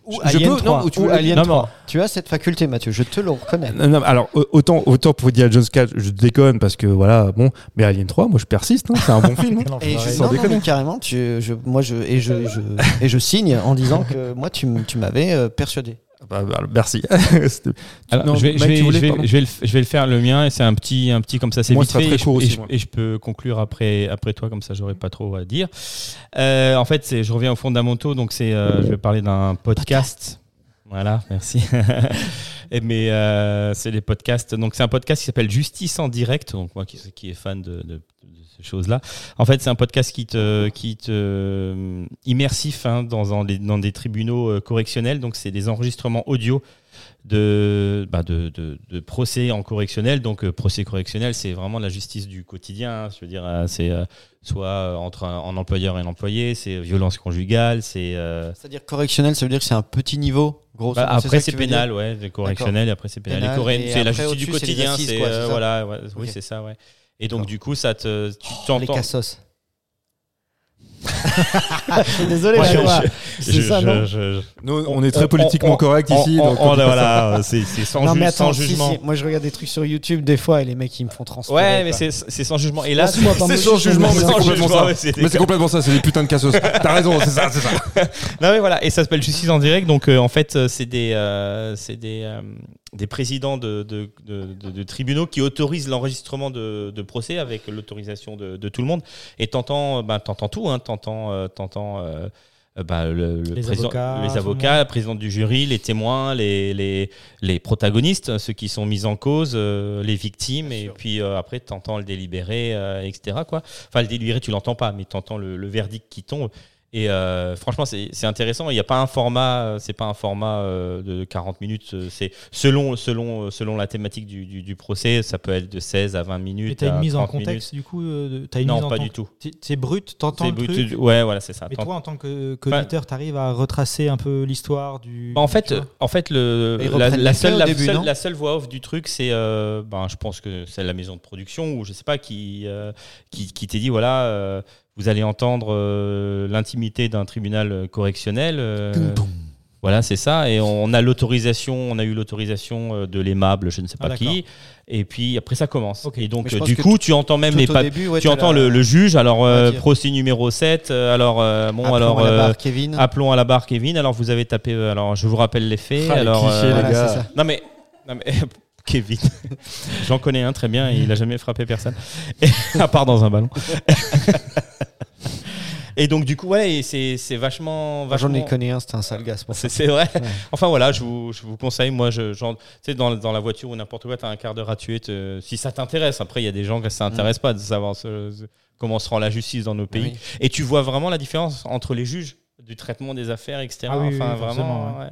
Ou Je Alien peux- 3. non, ou tu ou veux- Alien non, 3. Tu as cette faculté, Mathieu, je te le reconnais. Non, non, alors au- autant, autant pour Indiana Jones 4, je déconne parce que voilà, bon, mais Alien 3, moi je persiste, hein, c'est un bon film. hein. Et je, sans non, non, déconner. mais carrément, tu, je, moi, je, et, je, je- et je signe en disant que moi, tu m'avais euh, persuadé. Bah, bah, merci. C'était- Alors, Non, je, vais, Mike, je, vais, tu voulais, je vais- pardon je vais le, f- je vais le faire le mien et c'est un petit, un petit comme ça, c'est vite fait et je, court et aussi, je- moi. et je peux conclure après, après toi comme ça j'aurai pas trop à dire. Euh, en fait, c'est- je reviens aux fondamentaux donc c'est, euh, je vais parler d'un podcast. Voilà, merci. Mais euh, c'est des podcasts. Donc c'est un podcast qui s'appelle Justice en direct. Donc moi qui, qui est fan de ces choses-là. En fait, c'est un podcast qui te, qui te euh, immersif hein, dans, dans, des, tribunaux euh, correctionnels. Donc c'est des enregistrements audio de, bah, de, de, de procès en correctionnel. Donc euh, procès correctionnel, c'est vraiment la justice du quotidien. hein. Je veux dire, euh, c'est euh, soit entre un, un employeur et un employé, c'est violence conjugale, c'est C'est-à-dire correctionnel, ça veut dire que c'est un petit niveau, gros. bah, après c'est pénal, ouais, c'est correctionnel, et après c'est pénal. Pénal, c'est la justice du quotidien, assises, c'est quoi, voilà, ouais, oui c'est ça, ouais. Et donc du coup ça te, tu Les t'entends. cassos. Je suis désolé, Ouais, je je- C'est je- ça, je- non je- Nous, on, est très on- politiquement on- correct ici. on- donc on- on peut pas voilà, c'est c'est sans, non, ju- mais sans attends, si, jugement. si, moi je regarde des trucs sur YouTube des fois et les mecs ils me font transpirer. Ouais, mais c'est c'est sans jugement. Et là, C'est sans jugement, mais c'est complètement ça. Mais c'est complètement ça, c'est des putains de cassos. T'as raison, c'est ça, c'est ça. Non mais voilà, et ça s'appelle Justice en direct. Donc euh, en fait, euh, c'est des, euh, c'est des, euh, des présidents de, de, de- de- de tribunaux qui autorisent l'enregistrement de, procès avec l'autorisation de, tout le monde. Et t'entends, bah, t'entends tout, hein, t'entends, euh, t'entends. euh, euh, bah, le, le Les président- avocats, les le avocats, monde. la présidente du jury, les témoins, les, les, les protagonistes, ceux qui sont mis en cause, euh, les victimes, et puis après tu entends le délibéré, etc. Quoi. Enfin, le délibéré, tu l'entends pas, mais tu entends le, le verdict qui tombe. Et euh, franchement, c'est c'est intéressant. Il n'y a pas un format, euh, c'est pas un format euh, de 40 minutes. C'est selon, selon, selon la thématique du, du, du procès, ça peut être de 16 à 20 minutes. Et t'as une mise en 30 minutes. contexte du coup euh, une Non, pas du tout. T'es- C'est brut, t'entends C'est le brut- truc. Ouais, voilà, c'est ça. Mais toi, en tant que- qu'auditeur, t'arrives à retracer un peu l'histoire du. Bah, en fait, tu vois en fait, le, la, seule, la, début, seule, la seule voix off du truc, c'est, euh, ben, je pense que c'est la maison de production ou je sais pas qui, euh, qui, qui t'ait dit voilà, euh, vous allez entendre euh, l'intimité d'un tribunal euh, correctionnel. euh, voilà, c'est ça. Et on a l'autorisation, on a eu l'autorisation de l'aimable, je ne sais Ah, pas qui. Et puis après, ça commence. Ok. Et donc, du coup, tu entends même les début, ouais, tu entends la- le, le juge. Alors, euh, procès numéro 7. euh, alors, euh, bon, Appelons alors. à la barre Kevin. Appelons à la barre Kevin. Alors vous avez tapé. Alors je vous rappelle les faits. Ah, les alors clichés, les Voilà, gars. non mais, non mais Kevin, j'en connais un très bien. Et il a jamais frappé personne, à part dans un ballon. et donc du coup ouais, c'est c'est vachement Moi, J'en vachement. ai connu un, c'était un sale gars. c'est vrai. Ouais. Enfin voilà, je vous, je vous conseille. Moi, je, genre, tu sais, dans, dans la voiture ou n'importe quoi, t'as un quart d'heure à tuer. te- si ça t'intéresse, après, il y a des gens que ça Mm. n'intéresse pas de savoir ce- ce- comment se rend la justice dans nos pays. Oui. Et tu vois vraiment la différence entre les juges du traitement des affaires, etc. Ah oui, enfin, oui, vraiment. ouais, ouais.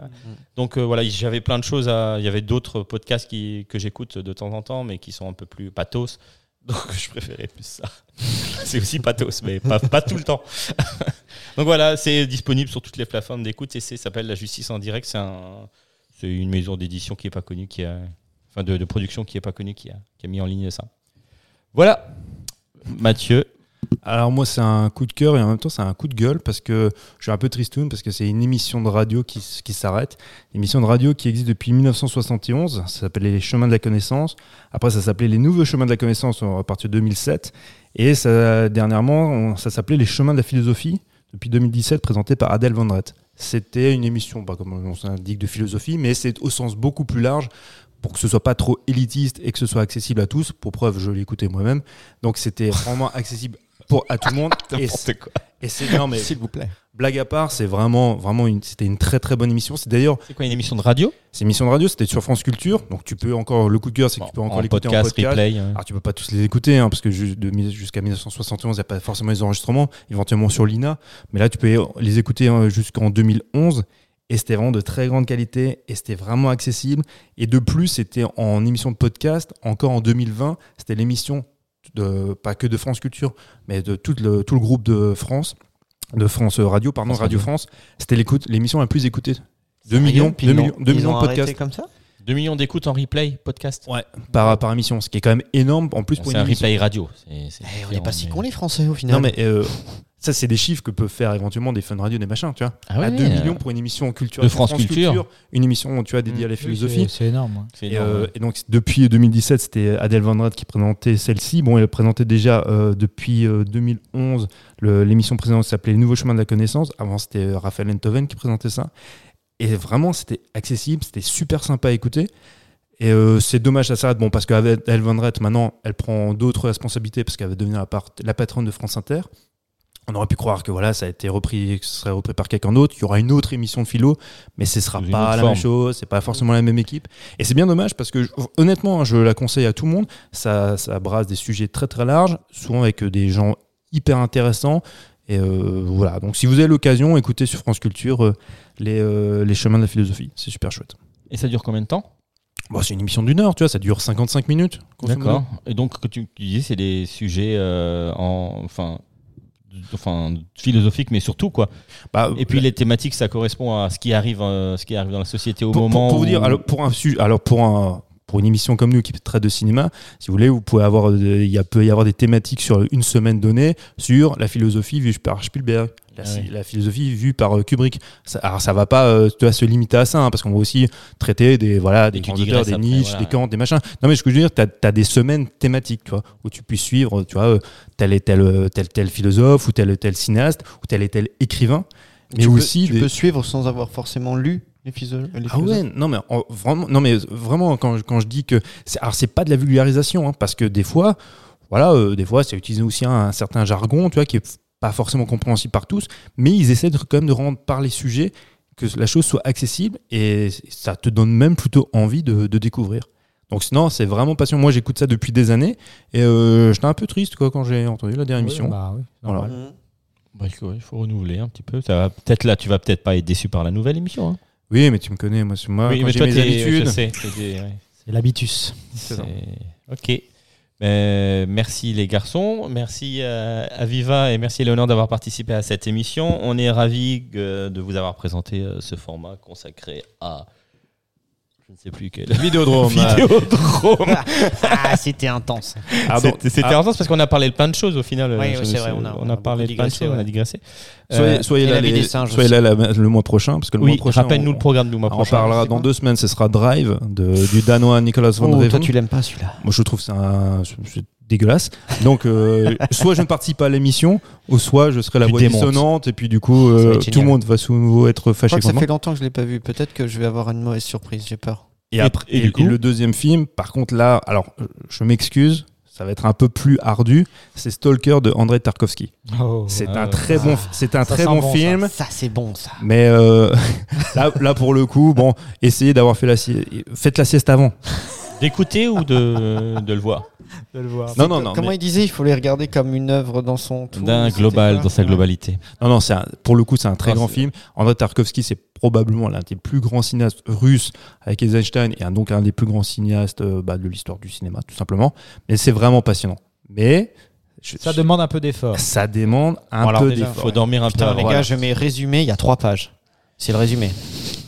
Donc euh, voilà, j'avais plein de choses à. Il y avait d'autres podcasts qui, que j'écoute de temps en temps, mais qui sont un peu plus pathos. Donc je préférais plus ça. c'est aussi pathos, mais pas, pas tout le temps. Donc voilà, c'est disponible sur toutes les plateformes d'écoute et c'est s'appelle La Justice en direct. C'est un, une maison d'édition qui est pas connue, qui a, enfin de, de production qui est pas connue, qui a, qui a mis en ligne ça. Voilà, Mathieu. Alors moi c'est un coup de cœur et en même temps c'est un coup de gueule parce que je suis un peu tristoun parce que c'est une émission de radio qui, qui s'arrête. Une émission de radio qui existe depuis 1971, ça s'appelait Les Chemins de la Connaissance. Après ça s'appelait Les Nouveaux Chemins de la Connaissance à partir de 2007. Et dernièrement ça s'appelait Les Chemins de la Philosophie depuis 2017 présenté par Adèle Van Dret. C'était une émission, bah, comme on s'indique, de philosophie, mais c'est au sens beaucoup plus large pour que ce soit pas trop élitiste et que ce soit accessible à tous. Pour preuve, je écouté moi-même. Donc c'était vraiment accessible pour à tout le monde. et c'est- quoi. et c'est non mais S'il vous plaît. blague à part, c'est vraiment vraiment une c'était une très très bonne émission. C'est d'ailleurs C'est quoi une émission de radio? C'est une émission de radio, c'était sur France Culture. Donc tu peux encore le coup de cœur, c'est que tu peux encore En l'écouter podcast, en podcast. replay. hein. Alors tu peux pas tous les écouter hein, parce que jusqu'à 1971, il n'y a pas forcément les enregistrements, éventuellement sur l'INA, mais là tu peux les écouter hein, jusqu'en 2011 et c'était vraiment de très grande qualité et c'était vraiment accessible et de plus c'était en émission de podcast encore en 2020, c'était l'émission de pas que de France Culture mais de tout le, tout le groupe de France de France Radio pardon France Radio Radio. France, c'était l'émission la plus écoutée. 2 Sérieux millions, Puis 2 ils l'ont- millions, 2 ils millions de podcasts comme ça? 2 millions d'écoutes en replay podcast. ouais, par, par émission, ce qui est quand même énorme en plus pour C'est une un émission. replay radio. C'est- c'est Eh, On n'est pas si cons les Français au final. Non, mais euh, ça, c'est des chiffres que peuvent faire éventuellement des fun radio, des machins, tu vois. Ah ouais, à 2 euh, millions pour une émission culturelle. de France Culture. Une émission, tu vois, dédiée à la Oui, philosophie. c'est- C'est énorme. ouais. c'est Et, énorme, euh, et donc, depuis 2017, c'était Adèle Van Dret qui présentait celle-ci. Bon, elle présentait déjà euh, depuis euh, 2011 le- l'émission précédente qui s'appelait Les Nouveaux Chemins de la Connaissance. Avant, c'était euh, Raphaël Enthoven qui présentait ça. Et vraiment, c'était accessible, c'était super sympa à écouter. Et euh, c'est dommage, ça s'arrête. Bon, parce qu'avec Elle Van Rett, maintenant, elle prend d'autres responsabilités parce qu'elle va devenir la, part- la patronne de France Inter. On aurait pu croire que voilà, ça a été repris, que ce serait repris par quelqu'un d'autre. Il y aura une autre émission de philo, mais ce sera pas la forme. même chose. C'est pas forcément la même équipe. Et c'est bien dommage parce que honnêtement, hein, je la conseille à tout le monde. Ça, ça brasse des sujets très très larges, souvent avec des gens hyper intéressants. Et euh, voilà. Donc si vous avez l'occasion, écoutez sur France Culture euh, les, euh, les chemins de la philosophie. C'est super chouette. Et ça dure combien de temps? Bon, c'est une émission d'une heure, tu vois, ça dure 55 minutes. D'accord. Et donc, que tu, tu disais, c'est des sujets euh, en, enfin, enfin, philosophiques, mais surtout quoi. Bah, Et puis les thématiques, ça correspond à ce qui arrive, euh, ce qui arrive dans la société au pour, pour- moment. pour vous où- dire, alors pour un sujet, alors pour un pour une émission comme nous qui traite de cinéma, si vous voulez, vous pouvez avoir, euh, il y a, peut y avoir des thématiques sur une semaine donnée sur la philosophie vue par Spielberg, la, Ah oui. la philosophie vue par euh, Kubrick. Ça, alors ça va pas, euh, tu se limiter à ça, hein, parce qu'on va aussi traiter des voilà des grands auteurs, des niches, voilà. des Kant, des machins. Non mais ce que je veux dire, tu as, des semaines thématiques, tu vois, où tu puisses suivre, tu vois, tel et tel tel tel philosophe ou tel et tel cinéaste ou tel et tel écrivain. Mais tu peux- aussi tu des- peux suivre sans avoir forcément lu les, ah ouais, non mais en- vraiment, non mais vraiment quand, je- quand je dis que c'est, alors c'est pas de la vulgarisation hein, parce que des fois, voilà, euh, des fois c'est utiliser aussi un, un certain jargon, tu vois, qui est pas forcément compréhensible par tous, mais ils essaient de, quand même de rendre par les sujets que la chose soit accessible et ça te donne même plutôt envie de, de découvrir. Donc sinon c'est vraiment passionnant. Moi j'écoute ça depuis des années et euh, j'étais un peu triste quoi quand j'ai entendu la dernière émission. Bah oui, Voilà. normal. Mhm. Bah, il faut, il faut renouveler un petit peu. Ça va peut-être là, tu vas peut-être pas être déçu par la nouvelle émission. hein. Oui mais tu me connais, moi, c'est- moi oui, quand mais j'ai toi, mes habitudes. ouais. C'est l'habitus. Ok. Euh, merci les garçons, merci euh, à Viva et merci Léonore d'avoir participé à cette émission. On est ravis euh, de vous avoir présenté euh, ce format consacré à je ne sais plus quel Vidéodrome. Vidéodrome. Ah, c'était intense. Ah, bon. C'était Ah, intense parce qu'on a parlé de plein de choses au final. Oui, oui, c'est vrai, on a- on on parlé de plein de choses, on a digressé. Soyez, Euh, soyez là, les- soyez là la- le mois prochain, parce que le oui, mois prochain, rappelle-nous on, le programme du mois on prochain. parlera c'est dans deux semaines. Ce sera Drive de, du danois Nicolas von Oh, toi, tu l'aimes pas celui-là. Moi, je trouve que c'est un- c'est- c'est dégueulasse. Donc, euh, soit je ne participe pas à l'émission, ou soit je serai la Tu voix démontes. dissonante, et puis du coup, euh, être tout le monde va souvent être Je fâché crois que ça fait longtemps que je l'ai pas vu. Peut-être que je vais avoir une mauvaise surprise. J'ai peur. Et, Et- après, et et, du et coup le deuxième film, par contre, là, alors, euh, je m'excuse. Ça va être un peu plus ardu. C'est Stalker de Andrei Tarkovsky. Oh. C'est un très bon, c'est un Ça très bon ça. film. Ça, c'est bon, ça. Mais euh, là, là, pour le coup, bon, essayez d'avoir fait la sieste. Faites la sieste avant. D'écouter ou de, de le voir de le voir. Non, non, non. Comment mais- il disait Il faut les regarder comme une œuvre dans son tout. D'un global, dans sa globalité. Non, non, un- pour le coup, c'est un très Ah, grand film. Andrei Tarkovsky, c'est probablement l'un des plus grands cinéastes russes avec Eisenstein et un, donc un des plus grands cinéastes euh, bah, de l'histoire du cinéma, tout simplement. Mais c'est vraiment passionnant. Mais je- Ça demande un peu d'effort. ça demande un Bon, peu d'effort. Faut dormir un Putain, peu. les avant. gars, je mets résumé. Il y a trois pages. C'est le résumé.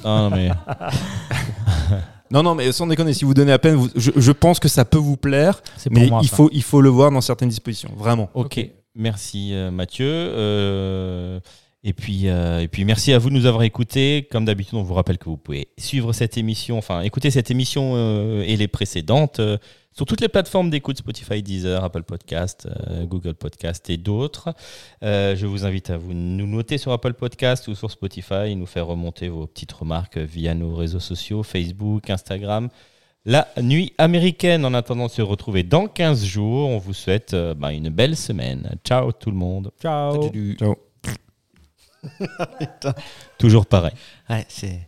Ah, non, mais Non, non, mais sans déconner, si vous donnez à peine, vous- je, je pense que ça peut vous plaire, C'est pour mais moi. il, ça. faut, il faut le voir dans certaines dispositions, vraiment. Ok, merci euh, Mathieu. Euh, et, puis, euh, et puis merci à vous de nous avoir écoutés. Comme d'habitude, on vous rappelle que vous pouvez suivre cette émission, enfin écouter cette émission euh, et les précédentes euh, sur toutes les plateformes d'écoute Spotify, Deezer, Apple Podcast, euh, Google Podcast et d'autres. Euh, je vous invite à vous nous noter sur Apple Podcast ou sur Spotify, nous faire remonter vos petites remarques via nos réseaux sociaux, Facebook, Instagram. La nuit américaine, en attendant de se retrouver dans 15 jours, on vous souhaite euh, bah, une belle semaine. Ciao tout le monde. Ciao. Toujours pareil. Ouais, c'est.